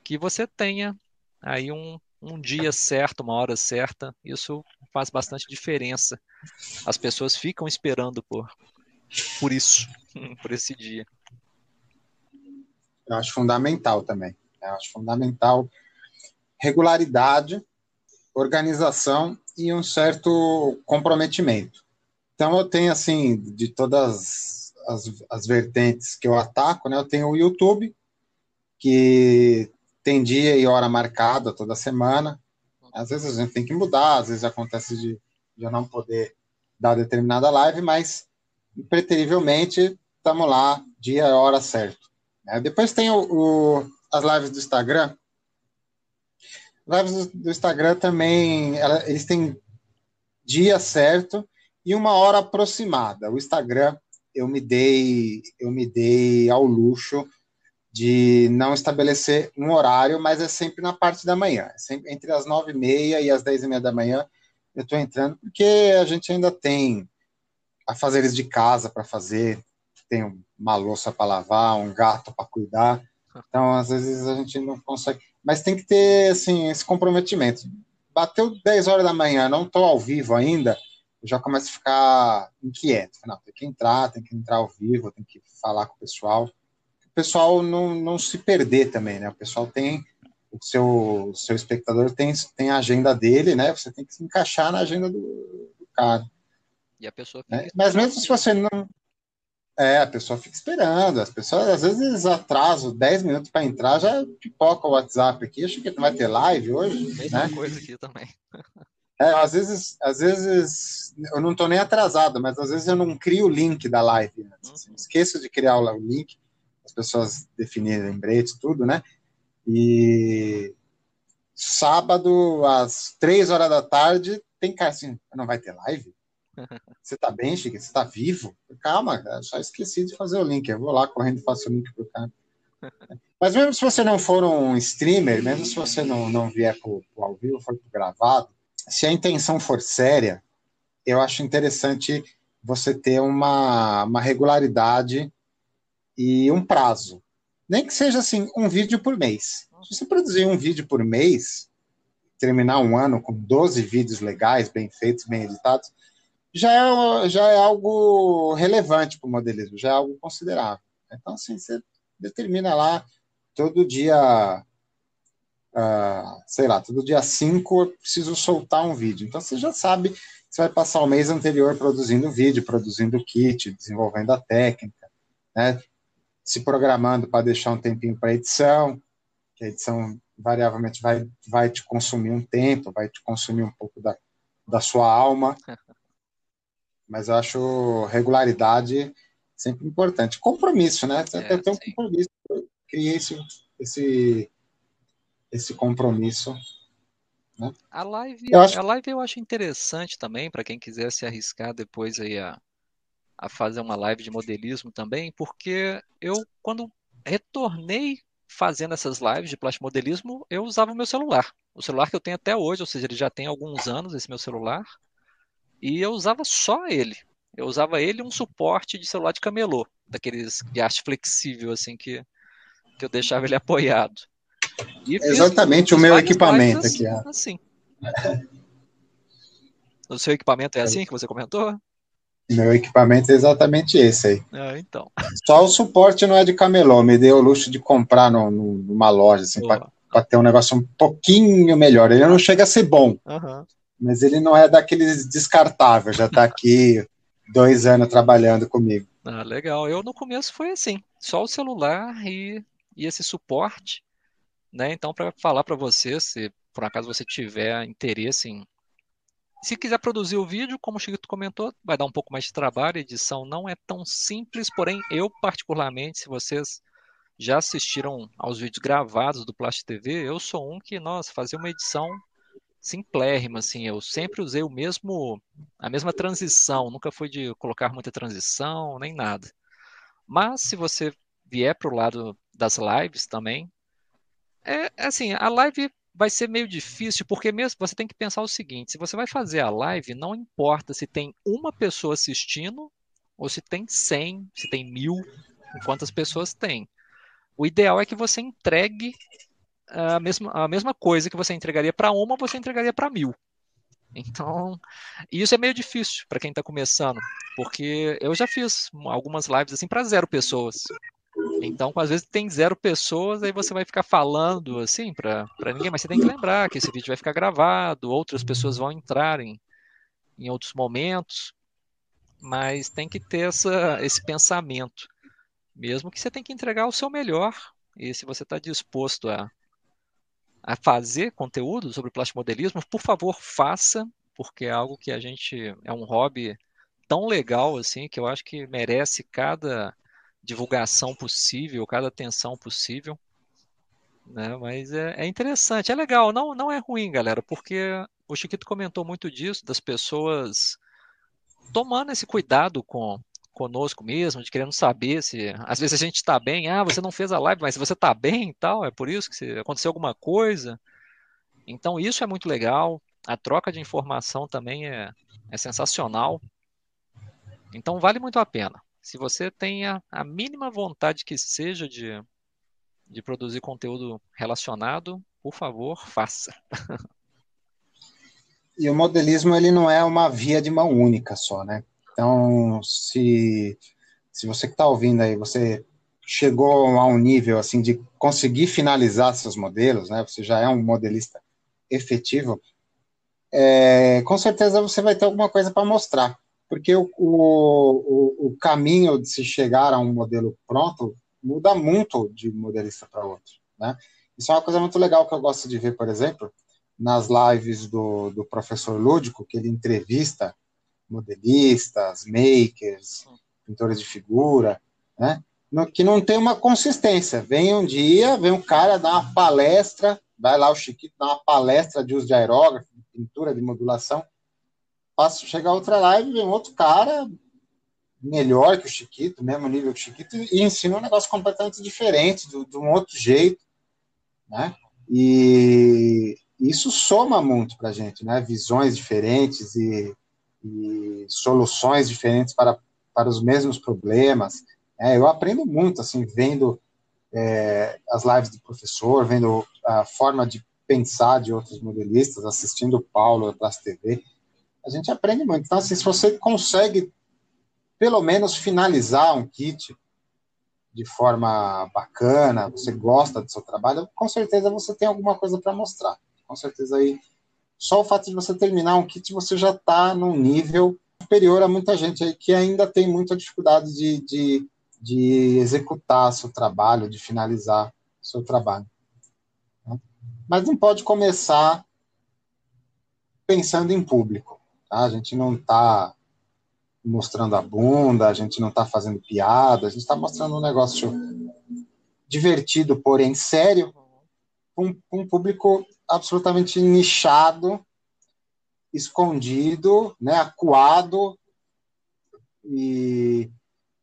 que você tenha aí um, um dia certo, uma hora certa, isso faz bastante diferença. As pessoas ficam esperando por, por isso, por esse dia. Eu acho fundamental também. Eu acho fundamental regularidade, organização e um certo comprometimento. Então eu tenho assim de todas as, as vertentes que eu ataco, né? Eu tenho o YouTube que tem dia e hora marcada toda semana. Às vezes a gente tem que mudar, às vezes acontece de, de eu não poder dar determinada live, mas impreterivelmente estamos lá, dia e hora certo. Né? Depois tem o, o, as lives do Instagram. Lives do, do Instagram também, ela, eles têm dia certo e uma hora aproximada. O Instagram, eu me dei, eu me dei ao luxo de não estabelecer um horário, mas é sempre na parte da manhã, é sempre entre as nove e meia e as dez e meia da manhã eu estou entrando, porque a gente ainda tem afazeres de casa para fazer, tem uma louça para lavar, um gato para cuidar, então às vezes a gente não consegue, mas tem que ter assim esse comprometimento. Bateu 10 horas da manhã, não estou ao vivo ainda, eu já começo a ficar inquieto. Não, tem que entrar, tem que entrar ao vivo, tem que falar com o pessoal. O pessoal não, não se perder também, né? O pessoal tem o seu, seu espectador tem, tem a agenda dele, né? Você tem que se encaixar na agenda do, do cara. E a pessoa né? Mas mesmo se você não. É, a pessoa fica esperando. As pessoas às vezes atrasam 10 minutos para entrar, já pipoca o WhatsApp aqui. Acho que vai ter live hoje. Mesma né? coisa aqui também. É, às vezes, às vezes eu não estou nem atrasado, mas às vezes eu não crio o link da live. Né? Assim, esqueço de criar o link, as pessoas definirem lembrete, tudo, né? E sábado, às três horas da tarde, tem cara assim, não vai ter live? Você tá bem, Chico? Você tá vivo? Calma, cara, só esqueci de fazer o link. Eu vou lá correndo e faço o link pro cara. Mas mesmo se você não for um streamer, mesmo se você não, não vier pro, pro ao vivo, for pro gravado, se a intenção for séria, eu acho interessante você ter uma, uma regularidade e um prazo. Nem que seja assim, um vídeo por mês. Se você produzir um vídeo por mês, terminar um ano com 12 vídeos legais, bem feitos, bem editados, já é, já é algo relevante para o modelismo, já é algo considerável. Então, assim, você determina lá todo dia uh, sei lá, todo dia 5 eu preciso soltar um vídeo. Então você já sabe que você vai passar o mês anterior produzindo vídeo, produzindo kit, desenvolvendo a técnica, né? se programando para deixar um tempinho para edição, que a edição variavelmente vai, vai te consumir um tempo, vai te consumir um pouco da, da sua alma. Mas eu acho regularidade sempre importante. Compromisso, né? Você é, tem um compromisso. Eu criei esse, esse esse compromisso. Né? A live, eu acho... a live eu acho interessante também para quem quiser se arriscar depois aí a, a fazer uma live de modelismo também, porque eu quando retornei fazendo essas lives de plástico modelismo, eu usava o meu celular. O celular que eu tenho até hoje, ou seja, ele já tem alguns anos esse meu celular, e eu usava só ele. Eu usava ele um suporte de celular de camelô, daqueles de arte flexível assim que que eu deixava ele apoiado. Exatamente o meu equipamento aqui. Assim. O seu equipamento é assim que você comentou? Meu equipamento é exatamente esse aí. Ah, então. Só o suporte não é de camelô, me deu o luxo de comprar no, no, numa loja, assim, para ter um negócio um pouquinho melhor. Ele não chega a ser bom, uhum. Mas ele não é daqueles descartáveis, já está aqui dois anos trabalhando comigo. Ah, legal. Eu no começo foi assim, só o celular e, e esse suporte. Né? Então, para falar para você, se por acaso você tiver interesse em. Se quiser produzir o vídeo, como o Chico comentou, vai dar um pouco mais de trabalho, a edição não é tão simples, porém, eu particularmente, se vocês já assistiram aos vídeos gravados do Plastic TV, eu sou um que, nossa, fazia uma edição simplérrima, assim, eu sempre usei o mesmo, a mesma transição, nunca foi de colocar muita transição, nem nada. Mas se você vier para o lado das lives também, é, é assim, a live vai ser meio difícil, porque mesmo você tem que pensar o seguinte: se você vai fazer a live, não importa se tem uma pessoa assistindo ou se tem 100, se tem mil, quantas pessoas tem. O ideal é que você entregue a mesma, a mesma coisa que você entregaria para uma, você entregaria para mil. Então, isso é meio difícil para quem está começando, porque eu já fiz algumas lives assim para zero pessoas. Então, às vezes tem zero pessoas, aí você vai ficar falando assim para ninguém, mas você tem que lembrar que esse vídeo vai ficar gravado, outras pessoas vão entrar em, em outros momentos, mas tem que ter essa, esse pensamento, mesmo que você tem que entregar o seu melhor, e se você está disposto a a fazer conteúdo sobre plastimodelismo, por favor, faça, porque é algo que a gente é um hobby tão legal assim que eu acho que merece cada divulgação possível, cada atenção possível. Né? Mas é, é interessante, é legal, não, não é ruim, galera, porque o Chiquito comentou muito disso, das pessoas tomando esse cuidado com, conosco mesmo, de querendo saber se às vezes a gente está bem, ah, você não fez a live, mas você está bem e tal, é por isso que se aconteceu alguma coisa. Então isso é muito legal, a troca de informação também é, é sensacional. Então vale muito a pena. Se você tem a, a mínima vontade que seja de, de produzir conteúdo relacionado, por favor, faça. E o modelismo ele não é uma via de mão única só, né? Então, se, se você que está ouvindo aí, você chegou a um nível assim de conseguir finalizar seus modelos, né? Você já é um modelista efetivo, é, com certeza você vai ter alguma coisa para mostrar, porque o, o, o, caminho de se chegar a um modelo pronto muda muito de modelista para outro, né? Isso é uma coisa muito legal que eu gosto de ver, por exemplo, nas lives do, do professor Lúdico, que ele entrevista modelistas, makers, pintores de figura, né? que não tem uma consistência. Vem um dia, vem um cara dar uma palestra, vai lá o Chiquito dar uma palestra de uso de aerógrafo, de pintura, de modulação, passa, chega outra live, vem outro cara melhor que o Chiquito, mesmo nível que o Chiquito, e ensina um negócio completamente diferente, de, de um outro jeito, né? E isso soma muito para a gente, né? Visões diferentes e e soluções diferentes para, para os mesmos problemas. É, eu aprendo muito, assim, vendo é, as lives do professor, vendo a forma de pensar de outros modelistas, assistindo o Paulo da TV. A gente aprende muito. Então, assim, se você consegue, pelo menos, finalizar um kit de forma bacana, você gosta do seu trabalho, com certeza você tem alguma coisa para mostrar. Com certeza aí só o fato de você terminar um kit, você já está num nível superior a muita gente aí que ainda tem muita dificuldade de, de, de executar seu trabalho, de finalizar seu trabalho. Né? Mas não pode começar pensando em público. Tá? A gente não está mostrando a bunda, a gente não está fazendo piada, a gente está mostrando um negócio divertido, porém sério, um, um público absolutamente nichado, escondido, né, acuado, e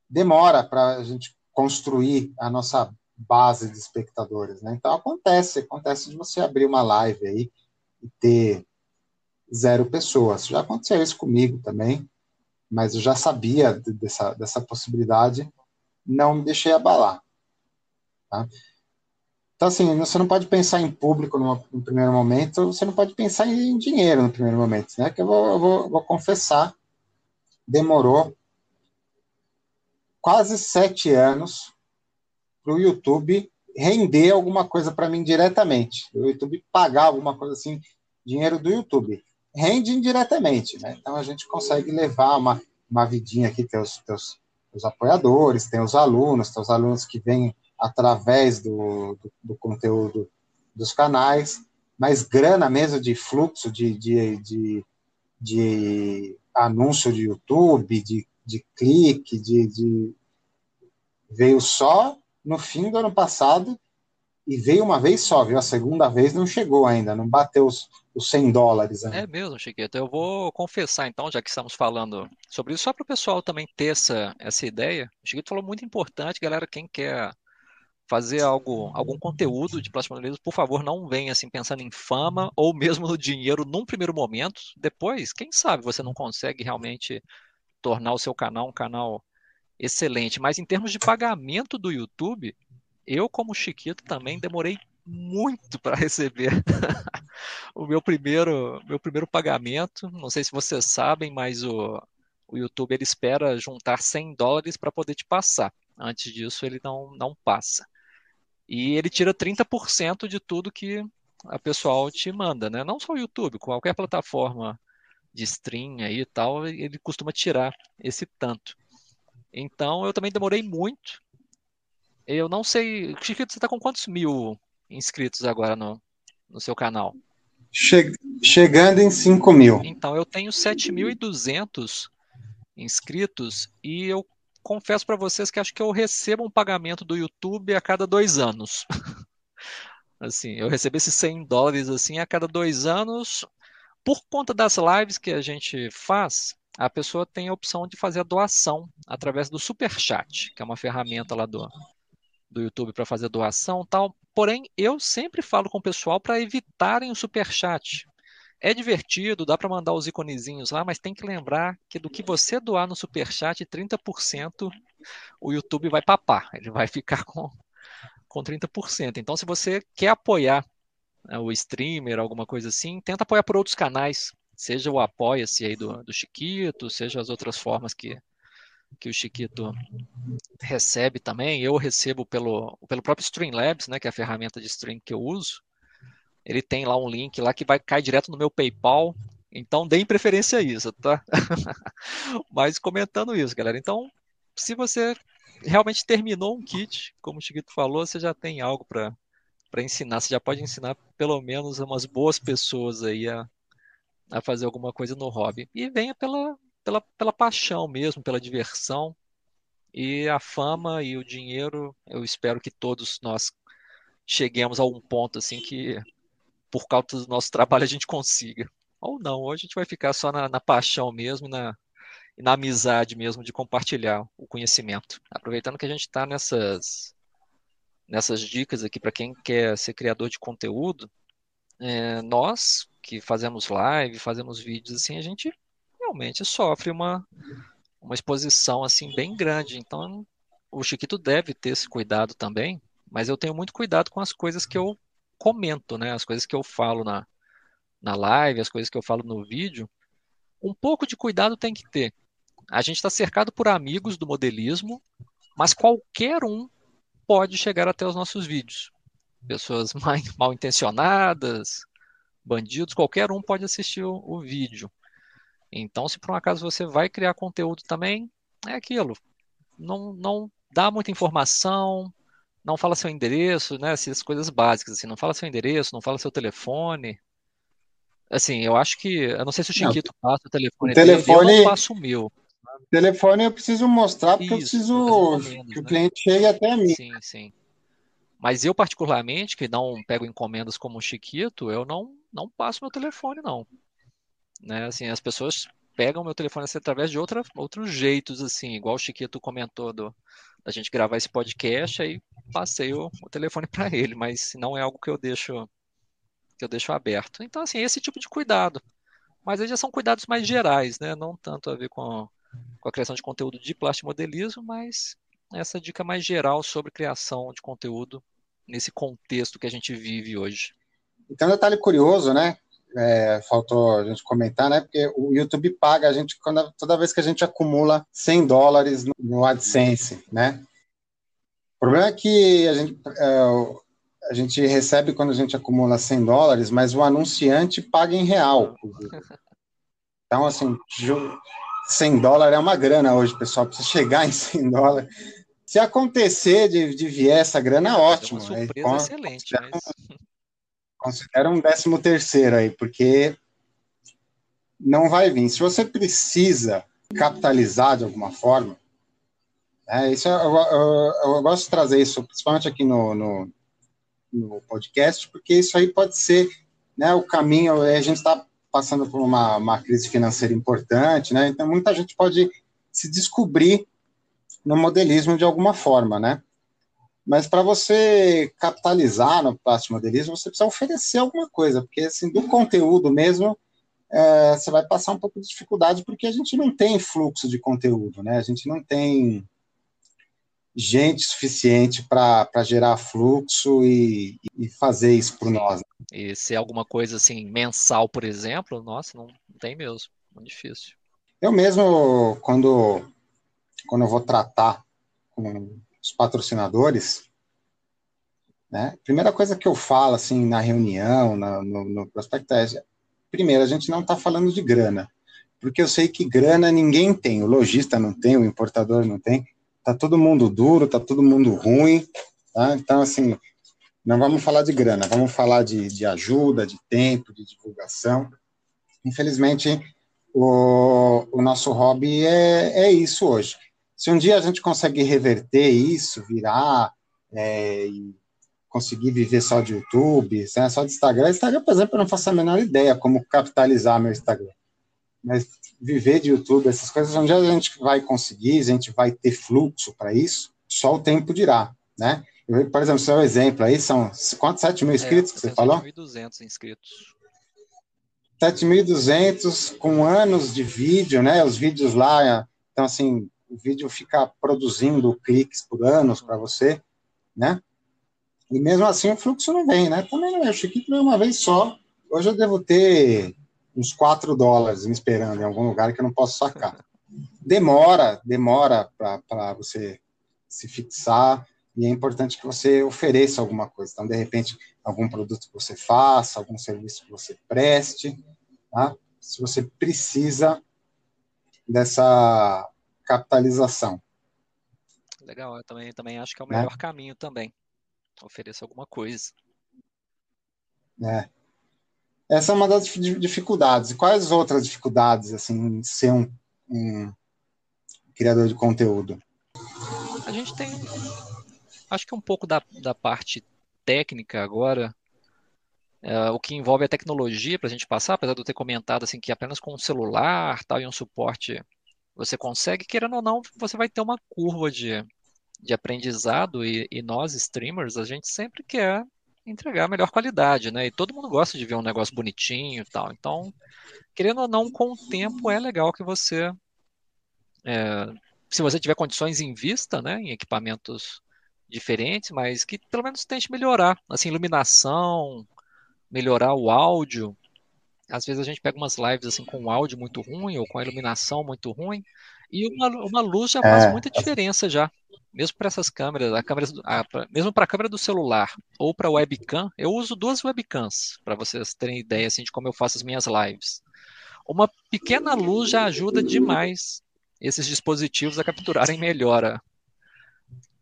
demora para a gente construir a nossa base de espectadores. Né? Então acontece, acontece de você abrir uma live aí e ter zero pessoas. Já aconteceu isso comigo também, mas eu já sabia dessa, dessa possibilidade, não me deixei abalar. Tá? Então, assim, você não pode pensar em público no, no, primeiro momento, você não pode pensar em dinheiro no primeiro momento, né? Que eu vou, eu vou, vou confessar, demorou quase sete anos para o YouTube render alguma coisa para mim diretamente. O YouTube pagar alguma coisa assim, dinheiro do YouTube. Rende indiretamente, né? Então a gente consegue levar uma, uma vidinha aqui, tem os, tem os, os apoiadores, tem os alunos, tem os alunos que vêm através do, do, do conteúdo dos canais, mas grana mesmo de fluxo de, de, de, de anúncio de YouTube, de, de clique, de, de, veio só no fim do ano passado e veio uma vez só, viu? A segunda vez não chegou ainda, não bateu os, os 100 dólares. Ainda. É mesmo, Chiqueta. Eu vou confessar então, já que estamos falando sobre isso, só para o pessoal também ter essa, essa ideia. O Chiqueta falou muito importante, galera, quem quer fazer algo, algum conteúdo de plástico modelismo, por favor, não venha assim pensando em fama ou mesmo no dinheiro num primeiro momento. Depois, quem sabe você não consegue realmente tornar o seu canal um canal excelente. Mas em termos de pagamento do YouTube, eu, como Chiquito, também demorei muito para receber o meu primeiro, meu primeiro pagamento. Não sei se vocês sabem, mas o, o YouTube ele espera juntar 100 dólares para poder te passar. Antes disso, ele não, não passa. E ele tira 30% de tudo que a pessoal te manda, né? Não só o YouTube, qualquer plataforma de stream aí e tal, ele costuma tirar esse tanto. Então eu também demorei muito. Eu não sei. Chiquito, você está com quantos mil inscritos agora no, no seu canal? Che chegando em 5 mil. Então eu tenho 7.200 inscritos e eu confesso para vocês que acho que eu recebo um pagamento do YouTube a cada dois anos. assim, eu recebo esses 100 dólares assim a cada dois anos por conta das lives que a gente faz. A pessoa tem a opção de fazer a doação através do Super Chat, que é uma ferramenta lá do, do YouTube para fazer doação, tal. Porém, eu sempre falo com o pessoal para evitarem o Super Chat, é divertido, dá para mandar os iconezinhos lá, mas tem que lembrar que do que você doar no Superchat, 30% o YouTube vai papar, ele vai ficar com, com 30%. Então, se você quer apoiar né, o streamer, alguma coisa assim, tenta apoiar por outros canais, seja o Apoia-se aí do, do Chiquito, seja as outras formas que, que o Chiquito recebe também. Eu recebo pelo, pelo próprio Streamlabs, né, que é a ferramenta de stream que eu uso ele tem lá um link lá que vai cair direto no meu PayPal. Então deem preferência a isso, tá? Mas comentando isso, galera. Então, se você realmente terminou um kit, como o Chiquito falou, você já tem algo para para ensinar, você já pode ensinar pelo menos umas boas pessoas aí a, a fazer alguma coisa no hobby. E venha pela, pela, pela paixão mesmo, pela diversão. E a fama e o dinheiro, eu espero que todos nós cheguemos a um ponto assim que por causa do nosso trabalho a gente consiga. Ou não, hoje a gente vai ficar só na, na paixão mesmo na, na amizade mesmo de compartilhar o conhecimento. Aproveitando que a gente está nessas, nessas dicas aqui para quem quer ser criador de conteúdo, é, nós que fazemos live, fazemos vídeos assim, a gente realmente sofre uma, uma exposição assim bem grande. Então o Chiquito deve ter esse cuidado também, mas eu tenho muito cuidado com as coisas que eu comento, né? As coisas que eu falo na, na live, as coisas que eu falo no vídeo, um pouco de cuidado tem que ter. A gente está cercado por amigos do modelismo, mas qualquer um pode chegar até os nossos vídeos. Pessoas mal intencionadas, bandidos, qualquer um pode assistir o, o vídeo. Então, se por um acaso você vai criar conteúdo também, é aquilo. Não, não dá muita informação, não fala seu endereço, né? Essas coisas básicas, assim, não fala seu endereço, não fala seu telefone. Assim, eu acho que. Eu não sei se o Chiquito não, passa o telefone, o telefone dele, eu não passo o meu. Telefone eu preciso mostrar porque Isso, eu preciso menos, que né? o cliente chegue até mim. Sim, sim. Mas eu, particularmente, que não pego encomendas como o Chiquito, eu não, não passo meu telefone, não. Né? Assim, as pessoas pegam meu telefone assim, através de outra, outros jeitos, assim, igual o Chiquito comentou do, da gente gravar esse podcast, aí passei o, o telefone para ele, mas não é algo que eu deixo que eu deixo aberto. Então, assim, esse tipo de cuidado. Mas aí já são cuidados mais gerais, né? Não tanto a ver com, com a criação de conteúdo de plastimodelismo, mas essa dica mais geral sobre criação de conteúdo nesse contexto que a gente vive hoje. Então, um detalhe curioso, né? É, faltou a gente comentar, né? Porque o YouTube paga a gente quando, toda vez que a gente acumula 100 dólares no AdSense, né? O problema é que a gente, é, a gente recebe quando a gente acumula 100 dólares, mas o anunciante paga em real. Então, assim, 100 dólares é uma grana hoje, pessoal. Precisa chegar em 100 dólares. Se acontecer de, de vier essa grana, ótimo. É uma surpresa é, excelente. Mas considera um décimo terceiro aí, porque não vai vir. Se você precisa capitalizar de alguma forma, é, isso eu, eu, eu, gosto de trazer isso, principalmente aqui no, no, no, podcast, porque isso aí pode ser né, o caminho. A gente está passando por uma, uma crise financeira importante, né? Então muita gente pode se descobrir no modelismo de alguma forma, né? Mas para você capitalizar no plástico modelismo, você precisa oferecer alguma coisa, porque assim, do conteúdo mesmo, é, você vai passar um pouco de dificuldade, porque a gente não tem fluxo de conteúdo, né? A gente não tem gente suficiente para gerar fluxo e, e fazer isso por nós. E se é alguma coisa assim, mensal, por exemplo, nossa, não, não tem mesmo, muito difícil. Eu mesmo, quando, quando eu vou tratar com os patrocinadores, né, primeira coisa que eu falo assim na reunião, na, no, no prospecto é, primeiro, a gente não está falando de grana, porque eu sei que grana ninguém tem, o lojista não tem, o importador não tem, tá todo mundo duro, tá todo mundo ruim, tá? Então, assim, não vamos falar de grana, vamos falar de, de ajuda, de tempo, de divulgação. Infelizmente, o, o nosso hobby é, é isso hoje. Se um dia a gente conseguir reverter isso, virar é, e conseguir viver só de YouTube, né, só de Instagram, Instagram, por exemplo, eu não faço a menor ideia como capitalizar meu Instagram. Mas viver de YouTube, essas coisas, um dia a gente vai conseguir, a gente vai ter fluxo para isso, só o tempo dirá, né? Eu, por exemplo, seu exemplo aí são quantos? 7 mil é, inscritos é, que você falou? 7.200 inscritos. 7.200 com anos de vídeo, né? Os vídeos lá, então assim, o vídeo fica produzindo cliques por anos para você, né? E mesmo assim o fluxo não vem, né? Também não é. O Chiquito veio uma vez só. Hoje eu devo ter uns 4 dólares me esperando em algum lugar que eu não posso sacar. Demora, demora para você se fixar e é importante que você ofereça alguma coisa. Então, de repente, algum produto que você faça, algum serviço que você preste, tá? se você precisa dessa capitalização. Legal, eu também, também acho que é o né? melhor né? caminho também. Ofereça alguma coisa. É. Essa é uma das dificuldades. E quais outras dificuldades, assim, ser um, um criador de conteúdo? A gente tem, acho que um pouco da, da parte técnica agora, é, o que envolve a tecnologia para a gente passar, apesar de eu ter comentado assim que apenas com um celular tal, e um suporte você consegue, querendo ou não, você vai ter uma curva de, de aprendizado e, e nós, streamers, a gente sempre quer entregar a melhor qualidade, né? E todo mundo gosta de ver um negócio bonitinho e tal. Então, querendo ou não, com o tempo é legal que você, é, se você tiver condições em vista, né, em equipamentos diferentes, mas que pelo menos tente melhorar, assim, iluminação, melhorar o áudio. Às vezes a gente pega umas lives assim com o áudio muito ruim ou com a iluminação muito ruim e uma, uma luz já faz é. muita diferença já mesmo para essas câmeras, a câmera, a, pra, mesmo para a câmera do celular ou para webcam, eu uso duas webcams para vocês terem ideia assim, de como eu faço as minhas lives. Uma pequena luz já ajuda demais esses dispositivos a capturarem melhor a,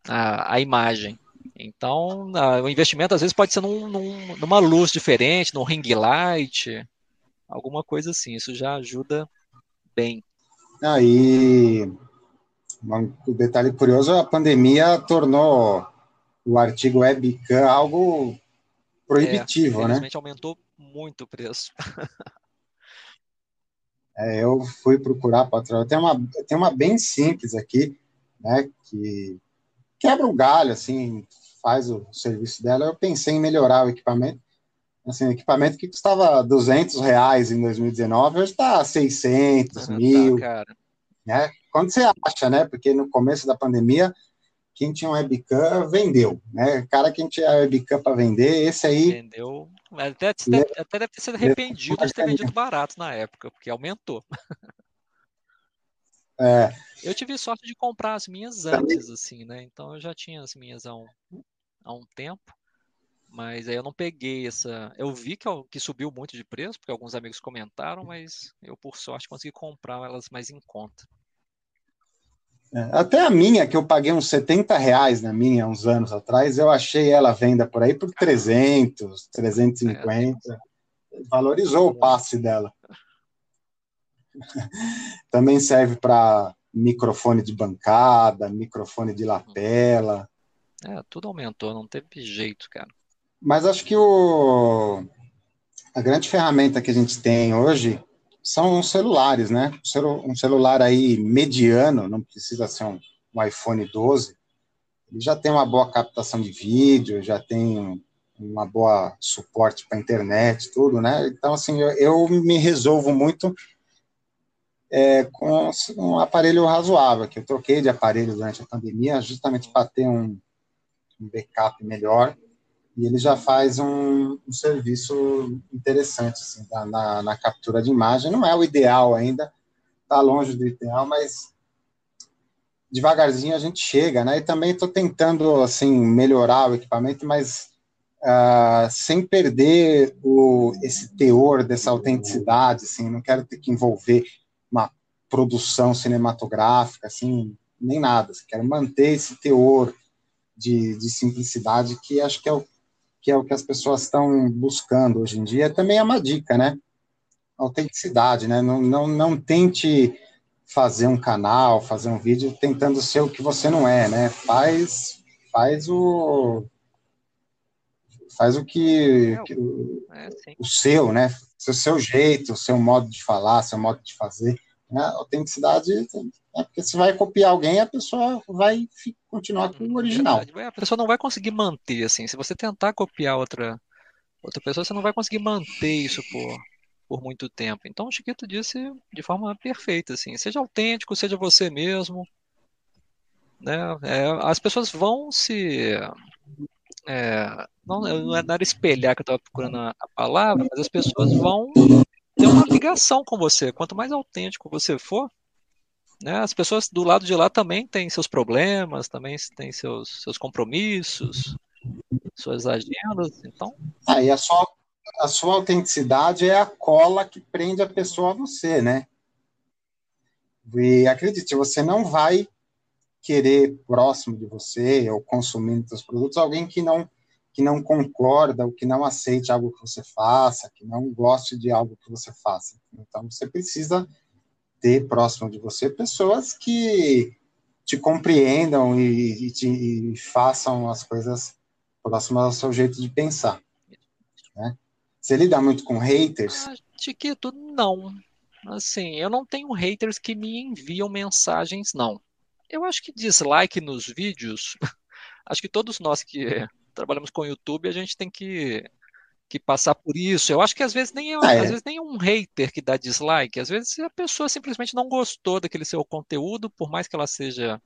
a, a imagem. Então, a, o investimento às vezes pode ser num, num, numa luz diferente, num ring light, alguma coisa assim. Isso já ajuda bem. Aí, um detalhe curioso, a pandemia tornou o artigo webcam algo proibitivo, é, né? aumentou muito o preço. é, eu fui procurar patrão. Tem uma, tem uma bem simples aqui, né? Que quebra o galho, assim, faz o serviço dela. Eu pensei em melhorar o equipamento. Assim, equipamento que custava 200 reais em 2019, hoje está 600, mil. Tá. Né? Quando você acha, né? Porque no começo da pandemia, quem tinha um webcam vendeu, né? O cara que tinha webcam para vender, esse aí. Vendeu. Até, deve, até deve ter sido arrependido de ter vendido barato na época, porque aumentou. É. Eu tive sorte de comprar as minhas antes, assim, né? Então eu já tinha as minhas há um, há um tempo. Mas aí eu não peguei essa. Eu vi que, que subiu muito de preço, porque alguns amigos comentaram, mas eu, por sorte, consegui comprar elas mais em conta. É, até a minha, que eu paguei uns 70 reais na minha uns anos atrás, eu achei ela venda por aí por 300, 350. É. Valorizou o passe dela. Também serve para microfone de bancada, microfone de lapela. É, tudo aumentou, não teve jeito, cara. Mas acho que o... a grande ferramenta que a gente tem hoje são celulares, né? Um celular aí mediano, não precisa ser um, um iPhone 12, ele já tem uma boa captação de vídeo, já tem uma boa suporte para internet, tudo, né? Então, assim, eu, eu me resolvo muito é, com um aparelho razoável, que eu troquei de aparelho durante a pandemia, justamente para ter um, um, backup melhor, e ele já faz um, um serviço interessante assim, na, na, captura de imagem. Não é o ideal ainda, está longe do ideal, mas devagarzinho a gente chega, né? E também estou tentando assim melhorar o equipamento, mas uh, sem perder o, esse teor dessa autenticidade, assim. Não quero ter que envolver uma produção cinematográfica, assim, nem nada. Quero manter esse teor de, de simplicidade que acho que é o que é o que as pessoas estão buscando hoje em dia. Também é uma dica, né? Autenticidade, né? Não, não, não tente fazer um canal, fazer um vídeo tentando ser o que você não é, né? Faz, faz o faz o que, que o, é, o, seu, né? O seu jeito, o seu modo de falar, seu modo de fazer. Né? Autenticidade, é porque se vai copiar alguém, a pessoa vai continuar com o hum, original. A pessoa não vai conseguir manter, assim. Se você tentar copiar outra, outra pessoa, você não vai conseguir manter isso por, por muito tempo. Então o Chiquito disse de forma perfeita, assim, seja autêntico, seja você mesmo. Né? É, as pessoas vão se. É, não, não era espelhar que eu estava procurando a, a, palavra, mas as pessoas vão ter uma ligação com você. Quanto mais autêntico você for, né, as pessoas do lado de lá também têm seus problemas, também têm seus, seus compromissos, suas agendas. Então. Aí é só a sua autenticidade é a cola que prende a pessoa a você, né? E acredite, você não vai querer próximo de você ou consumindo seus produtos alguém que não que não concorda ou que não aceite algo que você faça, que não goste de algo que você faça. Então você precisa ter próximo de você pessoas que te compreendam e, e, te, e façam as coisas próximas ao seu jeito de pensar. Né? Você lida muito com haters? Chiquito, não. Assim, eu não tenho haters que me enviam mensagens, não. Eu acho que dislike nos vídeos, acho que todos nós que trabalhamos com YouTube, a gente tem que, que passar por isso. Eu acho que às vezes nem é, ah, é. às vezes nem é um hater que dá dislike, às vezes a pessoa simplesmente não gostou daquele seu conteúdo, por mais que ela seja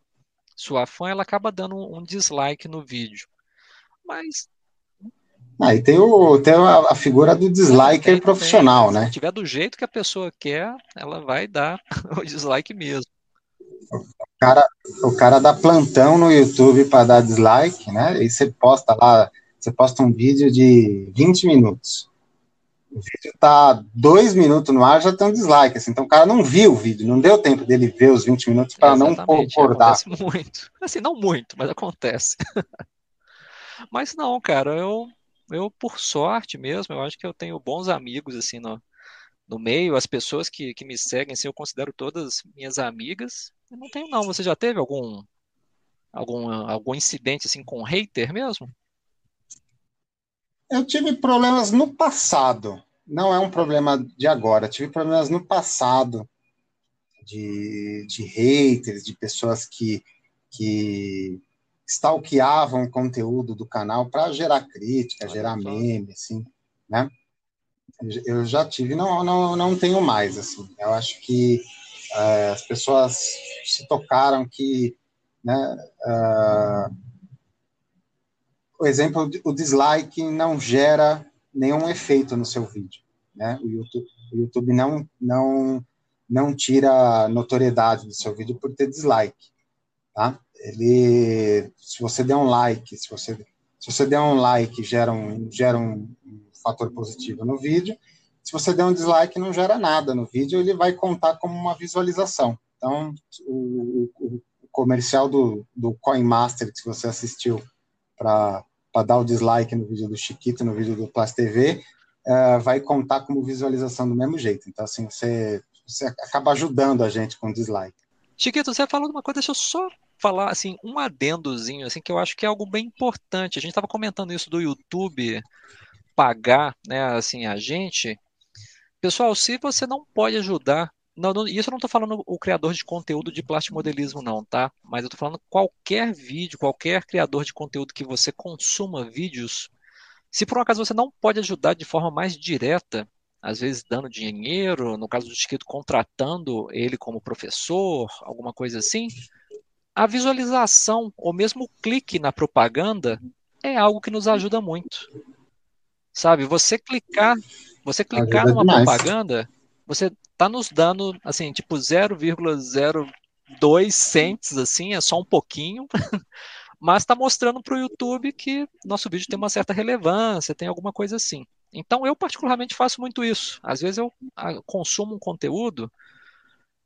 sua fã, ela acaba dando um dislike no vídeo. Mas ah, e tem, o, tem a, a figura do disliker tem, profissional, tem. né? Se tiver do jeito que a pessoa quer, ela vai dar o dislike mesmo. O cara, o cara dá plantão no YouTube para dar dislike, né? E você posta lá, você posta um vídeo de 20 minutos. O vídeo tá dois minutos no ar, já tem um dislike. Assim, então o cara não viu o vídeo, não deu tempo dele ver os 20 minutos para não concordar. Acontece muito. Assim, não muito, mas acontece. mas não, cara, eu eu, por sorte mesmo, eu acho que eu tenho bons amigos, assim, no, no meio. As pessoas que, que me seguem, assim, eu considero todas minhas amigas. Eu não tenho, não. Você já teve algum, algum, algum incidente, assim, com hater mesmo? Eu tive problemas no passado. Não é um problema de agora. Eu tive problemas no passado de, de haters, de pessoas que, que stalkeavam o conteúdo do canal para gerar crítica, Olha gerar só. meme, assim, né? Eu já tive, não, não, não tenho mais, assim. Eu acho que uh, as pessoas se tocaram que, né, uh, o exemplo, o dislike não gera nenhum efeito no seu vídeo, né? O YouTube, o YouTube não, não, não tira notoriedade do seu vídeo por ter dislike, tá? ele, se você der um like, se você, se você der um like, gera um, gera um, fator positivo no vídeo. Se você der um dislike, não gera nada no vídeo, ele vai contar como uma visualização. Então, o, o, comercial do, do CoinMaster que você assistiu para dar o dislike no vídeo do Chiquito, no vídeo do Plus TV, uh, é, vai contar como visualização do mesmo jeito. Então, assim, você, você acaba ajudando a gente com o dislike. Chiquito, você falou de uma coisa, deixa eu só falar assim um adendozinho assim que eu acho que é algo bem importante. A gente estava comentando isso do YouTube pagar, né, assim a gente. Pessoal, se você não pode ajudar, não, não isso eu não estou falando o criador de conteúdo de plastimodelismo não, tá? Mas eu estou falando qualquer vídeo, qualquer criador de conteúdo que você consuma vídeos, se por um acaso você não pode ajudar de forma mais direta, às vezes dando dinheiro, no caso do Chiquito contratando ele como professor, alguma coisa assim, a visualização ou mesmo o clique na propaganda é algo que nos ajuda muito. Sabe, você clicar, você clicar ajuda numa demais. propaganda, você tá nos dando assim, tipo 0,02 cents assim, é só um pouquinho. mas está mostrando para o YouTube que nosso vídeo tem uma certa relevância, tem alguma coisa assim. Então eu particularmente faço muito isso. Às vezes eu ah, consumo um conteúdo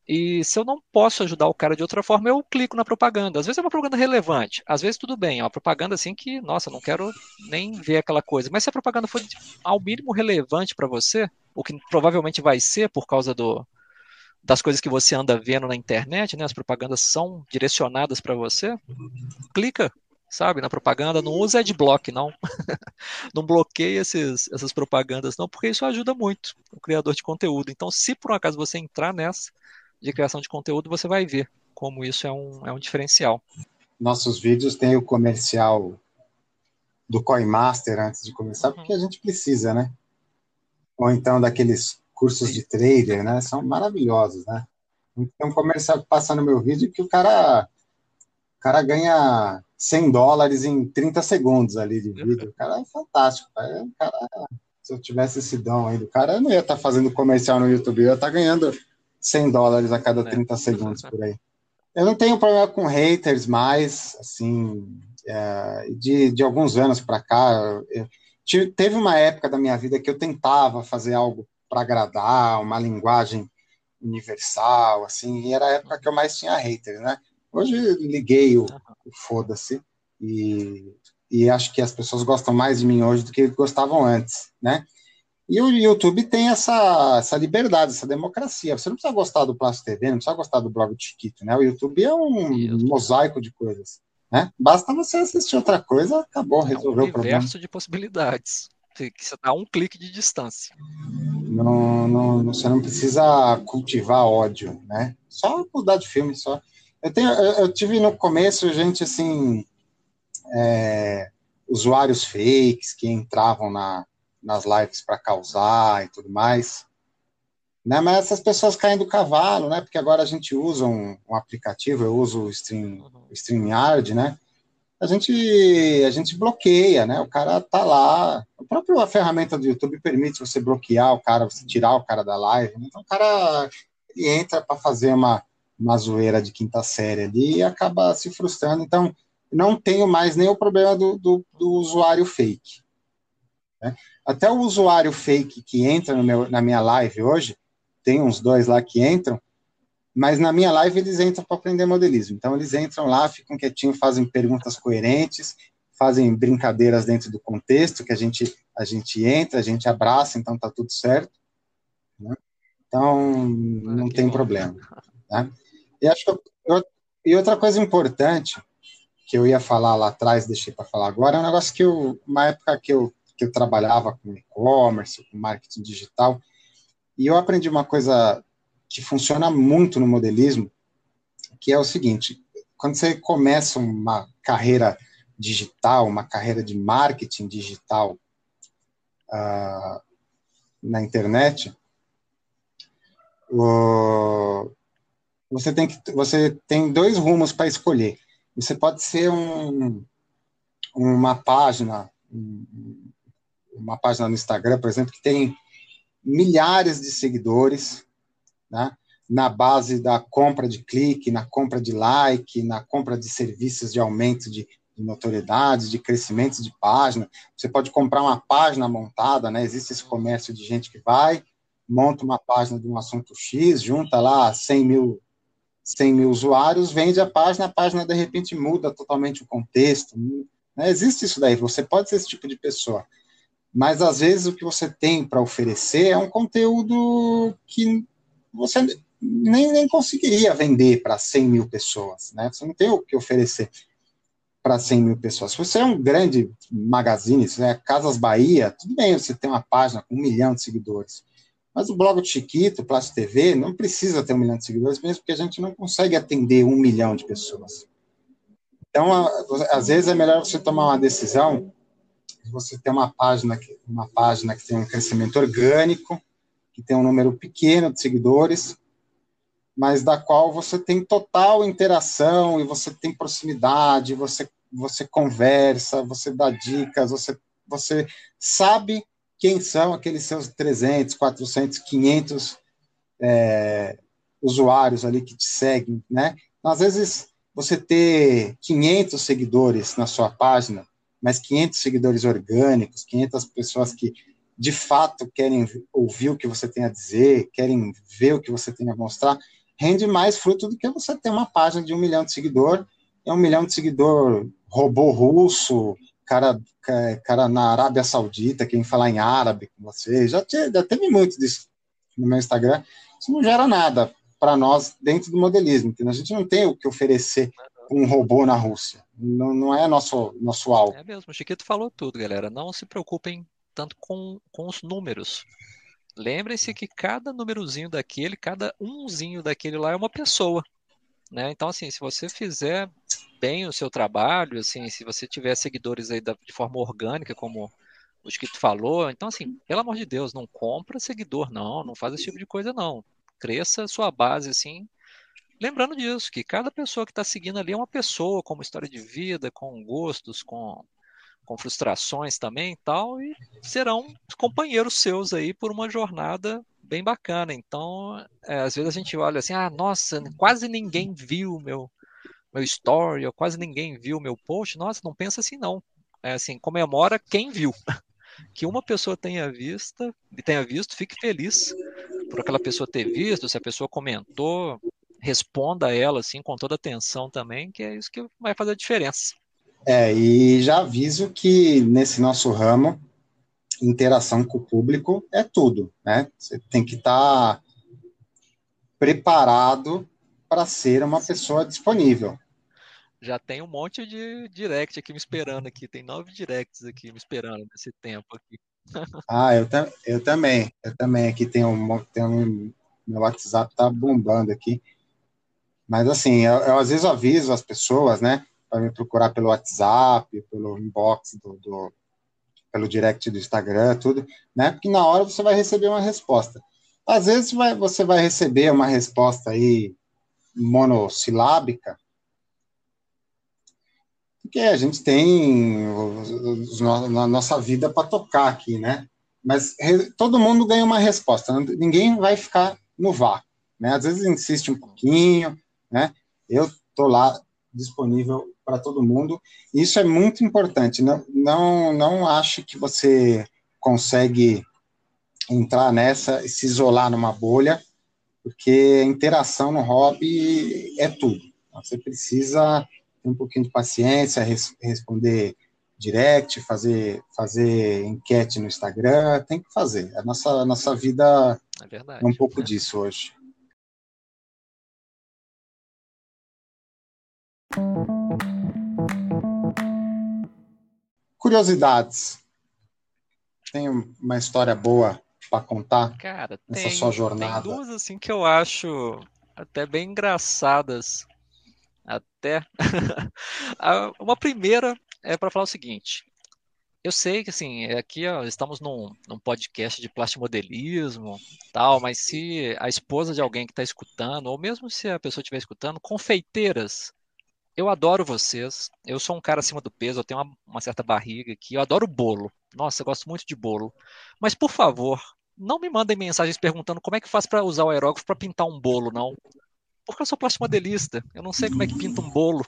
e se eu não posso ajudar o cara de outra forma, eu clico na propaganda. Às vezes é uma propaganda relevante, às vezes tudo bem, é uma propaganda assim que, nossa, não quero nem ver aquela coisa. Mas se a propaganda for ao mínimo relevante para você, o que provavelmente vai ser por causa do, das coisas que você anda vendo na internet, né? As propagandas são direcionadas para você. Clica, sabe, na propaganda. Não usa adblock, não. não bloqueia esses, essas propagandas, não, porque isso ajuda muito o criador de conteúdo. Então, se por um acaso você entrar nessa de criação de conteúdo, você vai ver como isso é um, é um diferencial. Nossos vídeos têm o comercial do CoinMaster antes de começar, uhum. porque a gente precisa, né? Ou então daqueles cursos de trader, né? São maravilhosos, né? Tem um comercial que passa no meu vídeo que o cara, o cara ganha 100 dólares em 30 segundos ali de vídeo. O cara é fantástico. O cara, se eu tivesse esse dom aí do cara, eu não ia estar tá fazendo comercial no YouTube, eu ia estar tá ganhando 100 dólares a cada 30 é. segundos por aí. Eu não tenho problema com haters mais, assim, é, de, de alguns anos para cá. Eu, teve uma época da minha vida que eu tentava fazer algo para agradar, uma linguagem universal, assim, e era a época que eu mais tinha haters, né? Hoje liguei o, o foda-se e, e acho que as pessoas gostam mais de mim hoje do que gostavam antes, né? E o YouTube tem essa, essa liberdade, essa democracia. Você não precisa gostar do Plástico TV, não precisa gostar do blog Chiquito, né? O YouTube é um mosaico de coisas, né? Basta você assistir outra coisa, acabou, resolveu é um o problema. universo de possibilidades que você está a um clique de distância. Não, não, você não precisa cultivar ódio, né? Só mudar de filme, só. Eu, tenho, eu, eu tive no começo gente assim, é, usuários fakes que entravam na, nas lives para causar e tudo mais. Né? Mas essas pessoas caem do cavalo, né? Porque agora a gente usa um, um aplicativo, eu uso o, Stream, StreamYard, né? a gente, a gente bloqueia, né? O cara tá lá. A própria ferramenta do YouTube permite você bloquear o cara, você tirar o cara da live. Então o cara entra para fazer uma, uma zoeira de quinta série ali e acaba se frustrando. Então, não tenho mais nem o problema do, do, do usuário fake. Né? Até o usuário fake que entra no meu, na minha live hoje, tem uns dois lá que entram, mas na minha live eles entram para aprender modelismo. Então eles entram lá, ficam quietinhos, fazem perguntas coerentes, fazem brincadeiras dentro do contexto que a gente a gente entra, a gente abraça, então tá tudo certo. Né? Então não tem problema. Né? E acho que eu, e outra coisa importante que eu ia falar lá atrás, deixei para falar agora, é um negócio que eu, uma época que eu que eu trabalhava com e-commerce, com marketing digital, e eu aprendi uma coisa que funciona muito no modelismo, que é o seguinte: quando você começa uma carreira digital, uma carreira de marketing digital uh, na internet, você tem que você tem dois rumos para escolher. Você pode ser um, uma página, uma página no Instagram, por exemplo, que tem milhares de seguidores, né? na base da compra de clique, na compra de like, na compra de serviços de aumento de, de notoriedade, de crescimento de página. Você pode comprar uma página montada, né? Existe esse comércio de gente que vai, monta uma página de um assunto X, junta lá 100 mil, 100 mil usuários, vende a página, a página de repente muda totalmente o contexto. Né? Existe isso daí, você pode ser esse tipo de pessoa. Mas às vezes o que você tem para oferecer é um conteúdo que você nem, nem conseguiria vender para 100 mil pessoas, né? Você não tem o que oferecer para 100 mil pessoas. Se você é um grande magazine, se é Casas Bahia, tudo bem, você tem uma página com um milhão de seguidores. Mas o blog do Chiquito, Plástico TV, não precisa ter um milhão de seguidores, mesmo porque a gente não consegue atender um milhão de pessoas. Então, às vezes é melhor você tomar uma decisão, você ter uma página, uma página que tem um crescimento orgânico, que tem um número pequeno de seguidores, mas da qual você tem total interação e você tem proximidade, você, você conversa, você dá dicas, você, você sabe quem são aqueles seus 300, 400, 500 é, usuários ali que te seguem, né? Às vezes, você ter 500 seguidores na sua página, mas 500 seguidores orgânicos, 500 pessoas que de fato querem ouvir o que você tem a dizer, querem ver o que você tem a mostrar, rende mais fruto do que você ter uma página de um milhão de seguidor, é um milhão de seguidor robô russo, cara, cara na Arábia Saudita, quem falar em árabe com você, já, já teve muito disso no meu Instagram, isso não gera nada para nós dentro do modelismo, entendeu? a gente não tem o que oferecer um robô na Rússia, não, não é nosso, nosso alvo. É mesmo, o Chiquito falou tudo, galera, não se preocupem tanto com, com os números, Lembrem-se que cada númerozinho daquele, cada umzinho daquele lá é uma pessoa. Né? Então, assim, se você fizer bem o seu trabalho, assim, se você tiver seguidores aí da, de forma orgânica, como o tu falou, então, assim, pelo amor de Deus, não compra seguidor, não, não faz esse tipo de coisa, não. Cresça a sua base, assim, lembrando disso, que cada pessoa que está seguindo ali é uma pessoa com uma história de vida, com gostos, com com frustrações também e tal, e serão companheiros seus aí por uma jornada bem bacana. Então, é, às vezes a gente olha assim, ah, nossa, quase ninguém viu meu meu story, ou quase ninguém viu meu post. Nossa, não pensa assim não. É assim, comemora quem viu. Que uma pessoa tenha visto, tenha visto, fique feliz por aquela pessoa ter visto, se a pessoa comentou, responda a ela assim com toda atenção também, que é isso que vai fazer a diferença. É, e já aviso que nesse nosso ramo, interação com o público é tudo, né? Você tem que estar tá preparado para ser uma pessoa disponível. Já tem um monte de direct aqui me esperando aqui, tem nove directs aqui me esperando nesse tempo aqui. ah, eu, eu também, eu também aqui tem um, tem um meu WhatsApp tá bombando aqui. Mas assim, eu, eu às vezes aviso as pessoas, né? para me procurar pelo WhatsApp, pelo inbox do, do, pelo direct do Instagram, tudo, né? Porque na hora você vai receber uma resposta. Às vezes vai, você vai receber uma resposta aí monossilábica, porque a gente tem a nossa vida para tocar aqui, né? Mas todo mundo ganha uma resposta, ninguém vai ficar no vácuo, né? Às vezes insiste um pouquinho, né? Eu tô lá disponível para todo mundo. Isso é muito importante. Não, não, não ache que você consegue entrar nessa e se isolar numa bolha, porque a interação no hobby é tudo. Você precisa ter um pouquinho de paciência, res, responder direct, fazer, fazer enquete no Instagram, tem que fazer. A nossa, a nossa vida é, verdade, é um pouco é. disso hoje. Curiosidades. Tem uma história boa para contar Cara, nessa tem, sua jornada? Tem duas assim que eu acho até bem engraçadas. Até uma primeira é para falar o seguinte. Eu sei que assim, aqui ó, estamos num, num podcast de plastimodelismo, tal, mas se a esposa de alguém que está escutando, ou mesmo se a pessoa estiver escutando, confeiteiras eu adoro vocês. Eu sou um cara acima do peso, eu tenho uma, uma certa barriga aqui. Eu adoro bolo. Nossa, eu gosto muito de bolo. Mas, por favor, não me mandem mensagens perguntando como é que faz para usar o aerógrafo para pintar um bolo, não. Porque eu sou plastimodelista. Eu não sei como é que pinta um bolo.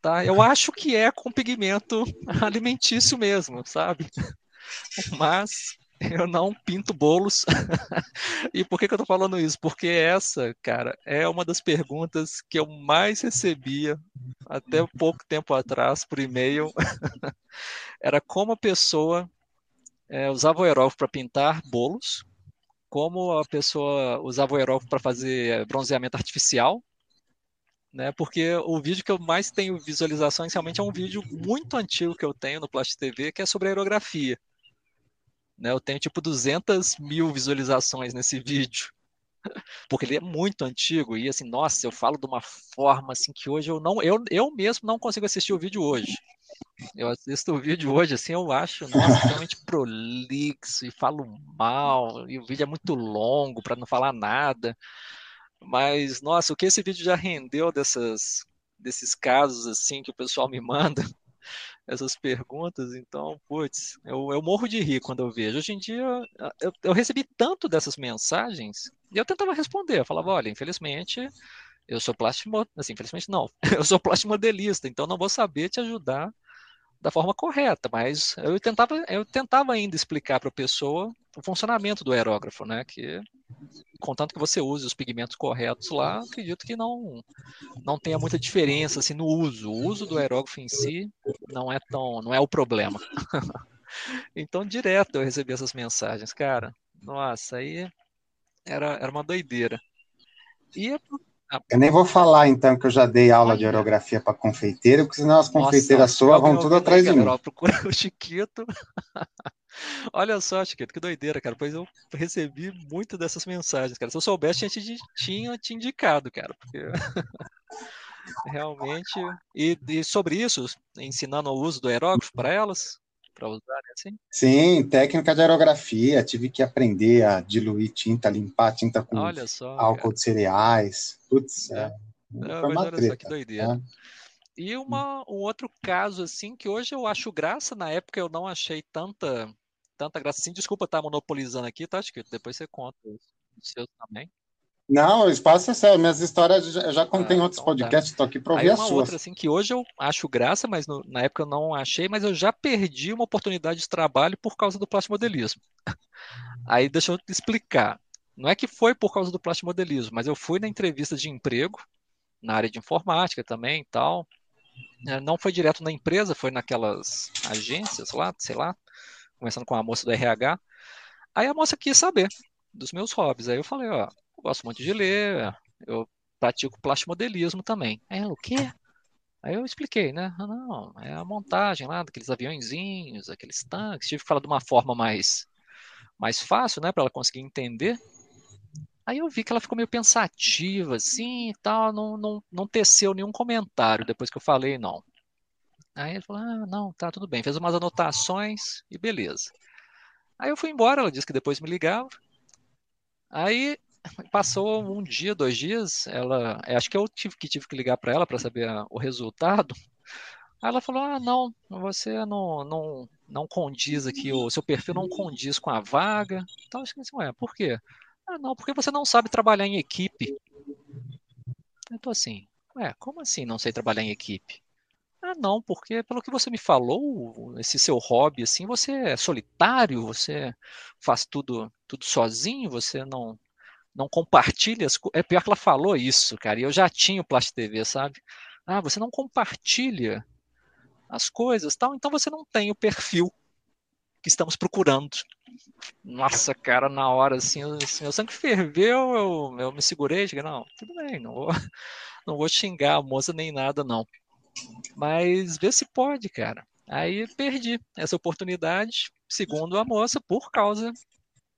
Tá? Eu acho que é com pigmento alimentício mesmo, sabe? Mas eu não pinto bolos. e por que, que eu tô falando isso? Porque essa, cara, é uma das perguntas que eu mais recebia até pouco tempo atrás por e-mail. Era como a pessoa é, usava o aerógrafo para pintar bolos, como a pessoa usava o aerógrafo para fazer bronzeamento artificial, né? Porque o vídeo que eu mais tenho visualizações realmente é um vídeo muito antigo que eu tenho no Plast TV, que é sobre aerografia. Né? Eu tenho tipo 200 mil visualizações nesse vídeo. Porque ele é muito antigo e assim, nossa, eu falo de uma forma assim que hoje eu não, eu, eu mesmo não consigo assistir o vídeo hoje. Eu assisto o vídeo hoje, assim, eu acho, realmente prolixo e falo mal, e o vídeo é muito longo para não falar nada. Mas, nossa, o que esse vídeo já rendeu dessas, desses casos, assim, que o pessoal me manda, essas perguntas, então, putz, eu, eu morro de rir quando eu vejo. Hoje em dia, eu, eu recebi tanto dessas mensagens, e eu tentava responder, eu falava, olha, infelizmente, eu sou plástico, assim, infelizmente não, eu sou plástico modelista, então não vou saber te ajudar da forma correta, mas eu tentava, eu tentava ainda explicar para a pessoa o funcionamento do aerógrafo, né? Que contanto que você use os pigmentos corretos lá, acredito que não não tenha muita diferença assim no uso. O uso do aerógrafo em si não é tão, não é o problema. então direto eu recebi essas mensagens, cara. Nossa, aí era, era uma doideira. E eu nem vou falar, então, que eu já dei aula de aerografia para confeiteira, porque senão as confeiteiras suas vão tudo atrás de mim. Procura o Chiquito. Olha só, Chiquito, que doideira, cara. Pois eu recebi muito dessas mensagens, cara. Se eu soubesse, tinha, tinha te indicado, cara. Porque... Realmente. E, e, sobre isso, ensinando o uso do aerógrafo para elas? Para usar, assim? Sim, técnica de aerografia. Tive que aprender a diluir tinta, limpar tinta com só, álcool cara. de cereais. Putz, é. é. Não, foi uma treta, só que doideira. É. E uma, um outro caso, assim, que hoje eu acho graça, na época eu não achei tanta, tanta graça assim. Desculpa estar monopolizando aqui, tá? Que depois você conta os seus também. Não, o espaço é sério. Minhas histórias eu já contei ah, em outros então tá. podcasts, estou aqui para ouvir Aí as suas. outra, assim, que hoje eu acho graça, mas no, na época eu não achei, mas eu já perdi uma oportunidade de trabalho por causa do plastimodelismo. Aí deixa eu te explicar. Não é que foi por causa do plastimodelismo, mas eu fui na entrevista de emprego, na área de informática também e tal. É, não foi direto na empresa, foi naquelas agências lá, sei lá, começando com a moça do RH. Aí a moça quis saber dos meus hobbies. Aí eu falei, ó, eu gosto muito de ler, eu pratico plastimodelismo também. Aí o quê? Aí eu expliquei, né? Ah, não, é a montagem lá daqueles aviãozinhos, aqueles tanques. Tive que falar de uma forma mais, mais fácil, né, para ela conseguir entender. Aí eu vi que ela ficou meio pensativa, assim e tal, não, não, não teceu nenhum comentário depois que eu falei, não. Aí ele falou: ah, não, tá tudo bem. Fez umas anotações e beleza. Aí eu fui embora, ela disse que depois me ligava. Aí passou um dia, dois dias, ela, acho que eu tive que tive que ligar para ela para saber a, o resultado. Aí ela falou: "Ah, não, você não não não condiz aqui, o seu perfil não condiz com a vaga". Então eu esqueci, ué, por quê? Ah, não, porque você não sabe trabalhar em equipe. Eu tô assim, ué, como assim não sei trabalhar em equipe? Ah, não, porque pelo que você me falou, esse seu hobby assim, você é solitário, você faz tudo tudo sozinho, você não não compartilha as coisas. É pior que ela falou isso, cara. E eu já tinha o Plast TV, sabe? Ah, você não compartilha as coisas, tal. Então você não tem o perfil que estamos procurando. Nossa, cara, na hora assim, assim meu sangue ferveu, eu, eu me segurei, digo, não, tudo bem, não vou, não vou xingar a moça nem nada, não. Mas vê se pode, cara. Aí perdi essa oportunidade, segundo a moça, por causa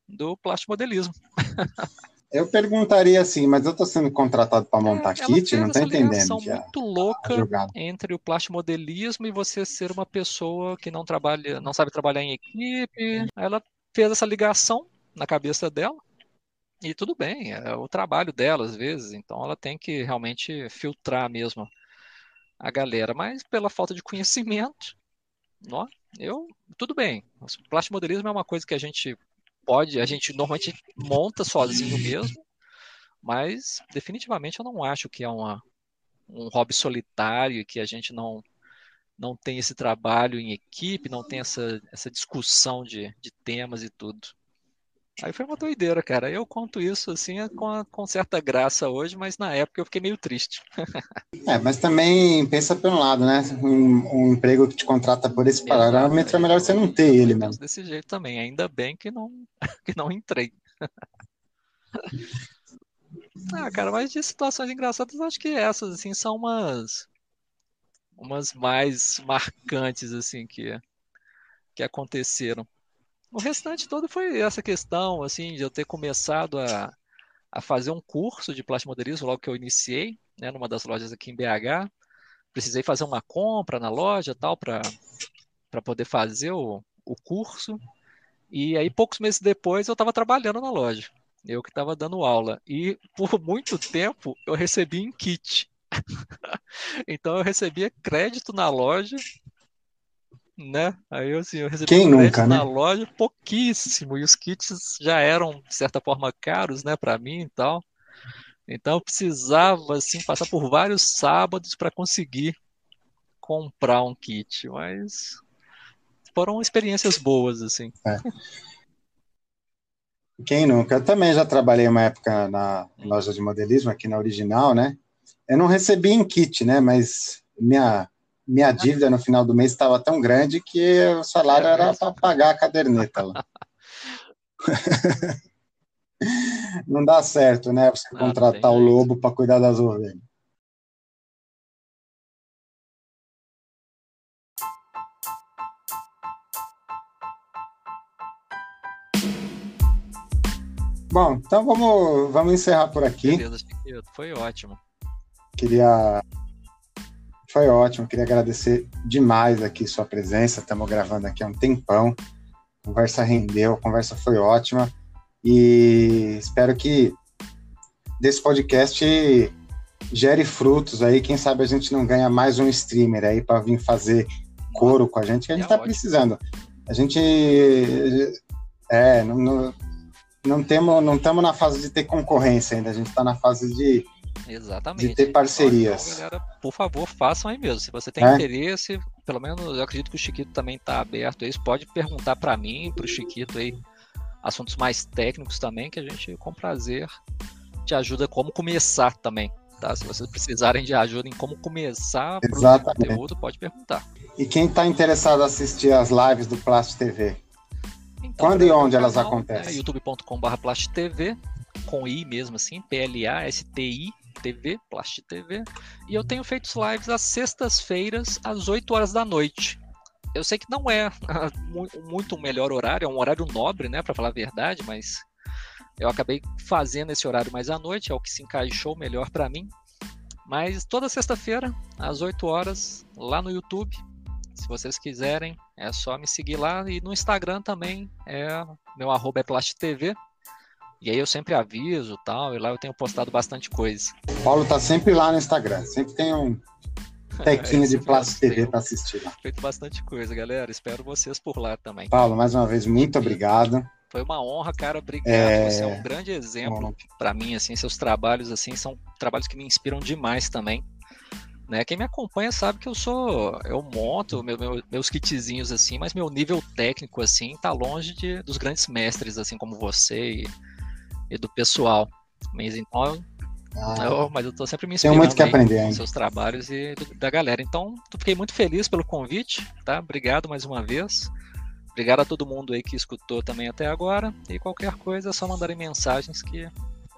do plástico modelismo. Eu perguntaria assim, mas eu estou sendo contratado para montar é, kit, não está entendendo? É muito louca entre o plastimodelismo e você ser uma pessoa que não trabalha, não sabe trabalhar em equipe. Ela fez essa ligação na cabeça dela. E tudo bem, é o trabalho dela às vezes, então ela tem que realmente filtrar mesmo a galera, mas pela falta de conhecimento, ó, eu tudo bem. O plastimodelismo é uma coisa que a gente pode, a gente normalmente monta sozinho mesmo, mas definitivamente eu não acho que é uma, um hobby solitário e que a gente não não tem esse trabalho em equipe, não tem essa, essa discussão de, de temas e tudo. Aí foi uma doideira, cara. Eu conto isso assim com, com certa graça hoje, mas na época eu fiquei meio triste. é, mas também pensa pelo lado, né? Um, um emprego que te contrata por esse parâmetro é melhor você não ter ele mesmo. Desse jeito também. Ainda bem que não, que não entrei. ah, cara, mas de situações engraçadas, acho que essas assim são umas umas mais marcantes assim que que aconteceram. O restante todo foi essa questão, assim, de eu ter começado a, a fazer um curso de plastimodelismo logo que eu iniciei, né, numa das lojas aqui em BH. Precisei fazer uma compra na loja, tal, para para poder fazer o, o curso. E aí, poucos meses depois, eu estava trabalhando na loja. Eu que estava dando aula. E por muito tempo eu recebi em kit. então eu recebia crédito na loja, né? Aí eu, assim, eu recebi Quem crédito nunca, né? na loja pouquíssimo. E os kits já eram, de certa forma, caros, né, para mim e tal. Então eu precisava assim passar por vários sábados para conseguir comprar um kit, mas foram experiências boas assim. É. Quem nunca? Eu também já trabalhei uma época na loja de modelismo aqui na Original, né? Eu não recebi em kit, né? Mas minha minha dívida no final do mês estava tão grande que o salário era para pagar a caderneta lá. não dá certo, né? Você contratar o lobo para cuidar das ovelhas. Bom, então vamos, vamos encerrar por aqui. Foi ótimo. Queria. Foi ótimo, queria agradecer demais aqui sua presença. Estamos gravando aqui há um tempão. A conversa rendeu, a conversa foi ótima. E espero que desse podcast gere frutos aí. Quem sabe a gente não ganha mais um streamer aí para vir fazer coro com a gente, que a gente É está ótimo. precisando. A gente. É, não, não, não temos não estamos na fase de ter concorrência ainda, a gente está na fase de Exatamente. de ter parcerias. Então, galera, por favor, façam aí mesmo. Se você tem É. interesse, pelo menos eu acredito que o Chiquito também está aberto aí. Você pode perguntar para mim, para o Chiquito aí, assuntos mais técnicos também, que a gente, com prazer, te ajuda como começar também. Tá? Se vocês precisarem de ajuda em como começar Exatamente. conteúdo, pode perguntar. E quem está interessado em assistir as lives do Plast TV? Então, Quando e onde meu elas canal acontecem? É youtube.com.br PlastTV, com I mesmo assim, P-L-A-S-T-I TV, Plast TV. E eu tenho feito lives às sextas-feiras, às 8 horas da noite. Eu sei que não é ah, mu- muito o melhor horário, é um horário nobre, né, para falar a verdade, mas eu acabei fazendo esse horário mais à noite, é o que se encaixou melhor para mim. Mas toda sexta-feira, às 8 horas, lá no YouTube. Se vocês quiserem, é só me seguir lá. E no Instagram também, é meu arroba é PlastTV. E aí eu sempre aviso tal, e lá eu tenho postado bastante coisa. O Paulo tá sempre lá no Instagram, sempre tem um tequinho É, de Plast TV para assistir lá. Feito bastante coisa, galera. Espero vocês por lá também. Paulo, mais uma vez, muito obrigado. Foi uma honra, cara. Obrigado. É, Você é um grande exemplo para mim, assim, seus trabalhos assim são trabalhos que me inspiram demais também. Né? Quem me acompanha sabe que eu sou, eu monto meu- meu- meus kitzinhos assim, mas meu nível técnico assim tá longe de, dos grandes mestres assim como você e, e do pessoal. Mas então, Ah, eu, mas eu tô sempre me inspirando muito que aprender seus trabalhos e do- da galera. Então, eu fiquei muito feliz pelo convite, tá? Obrigado mais uma vez. Obrigado a todo mundo aí que escutou também até agora. E qualquer coisa é só mandarem mensagens que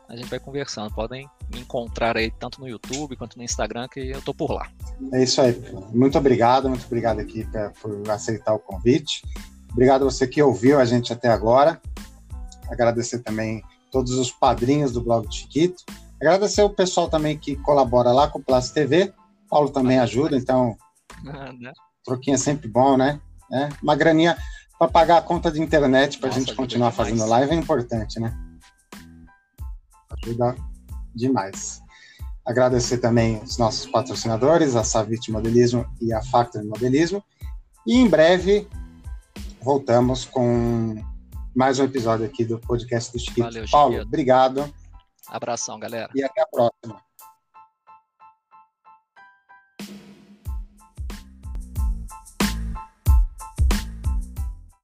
a gente vai conversando. Podem me encontrar aí tanto no YouTube quanto no Instagram, que eu tô por lá. É isso aí. Muito obrigado, muito obrigado aqui pra- por aceitar o convite. Obrigado a você que ouviu a gente até agora. Agradecer também todos os padrinhos do blog do Chiquito. Agradecer o pessoal também que colabora lá com o Plast TV. Paulo também ajuda, então troquinho é sempre bom, né? É, Uma graninha para pagar a conta de internet para a gente continuar demais. fazendo live é importante, né? Ajuda demais. Agradecer também os nossos patrocinadores, a Savit Modelismo e a Factory Modelismo. E em breve voltamos com mais um episódio aqui do podcast do Chiquito. Valeu, Paulo, obrigado Abração, galera. e até a próxima.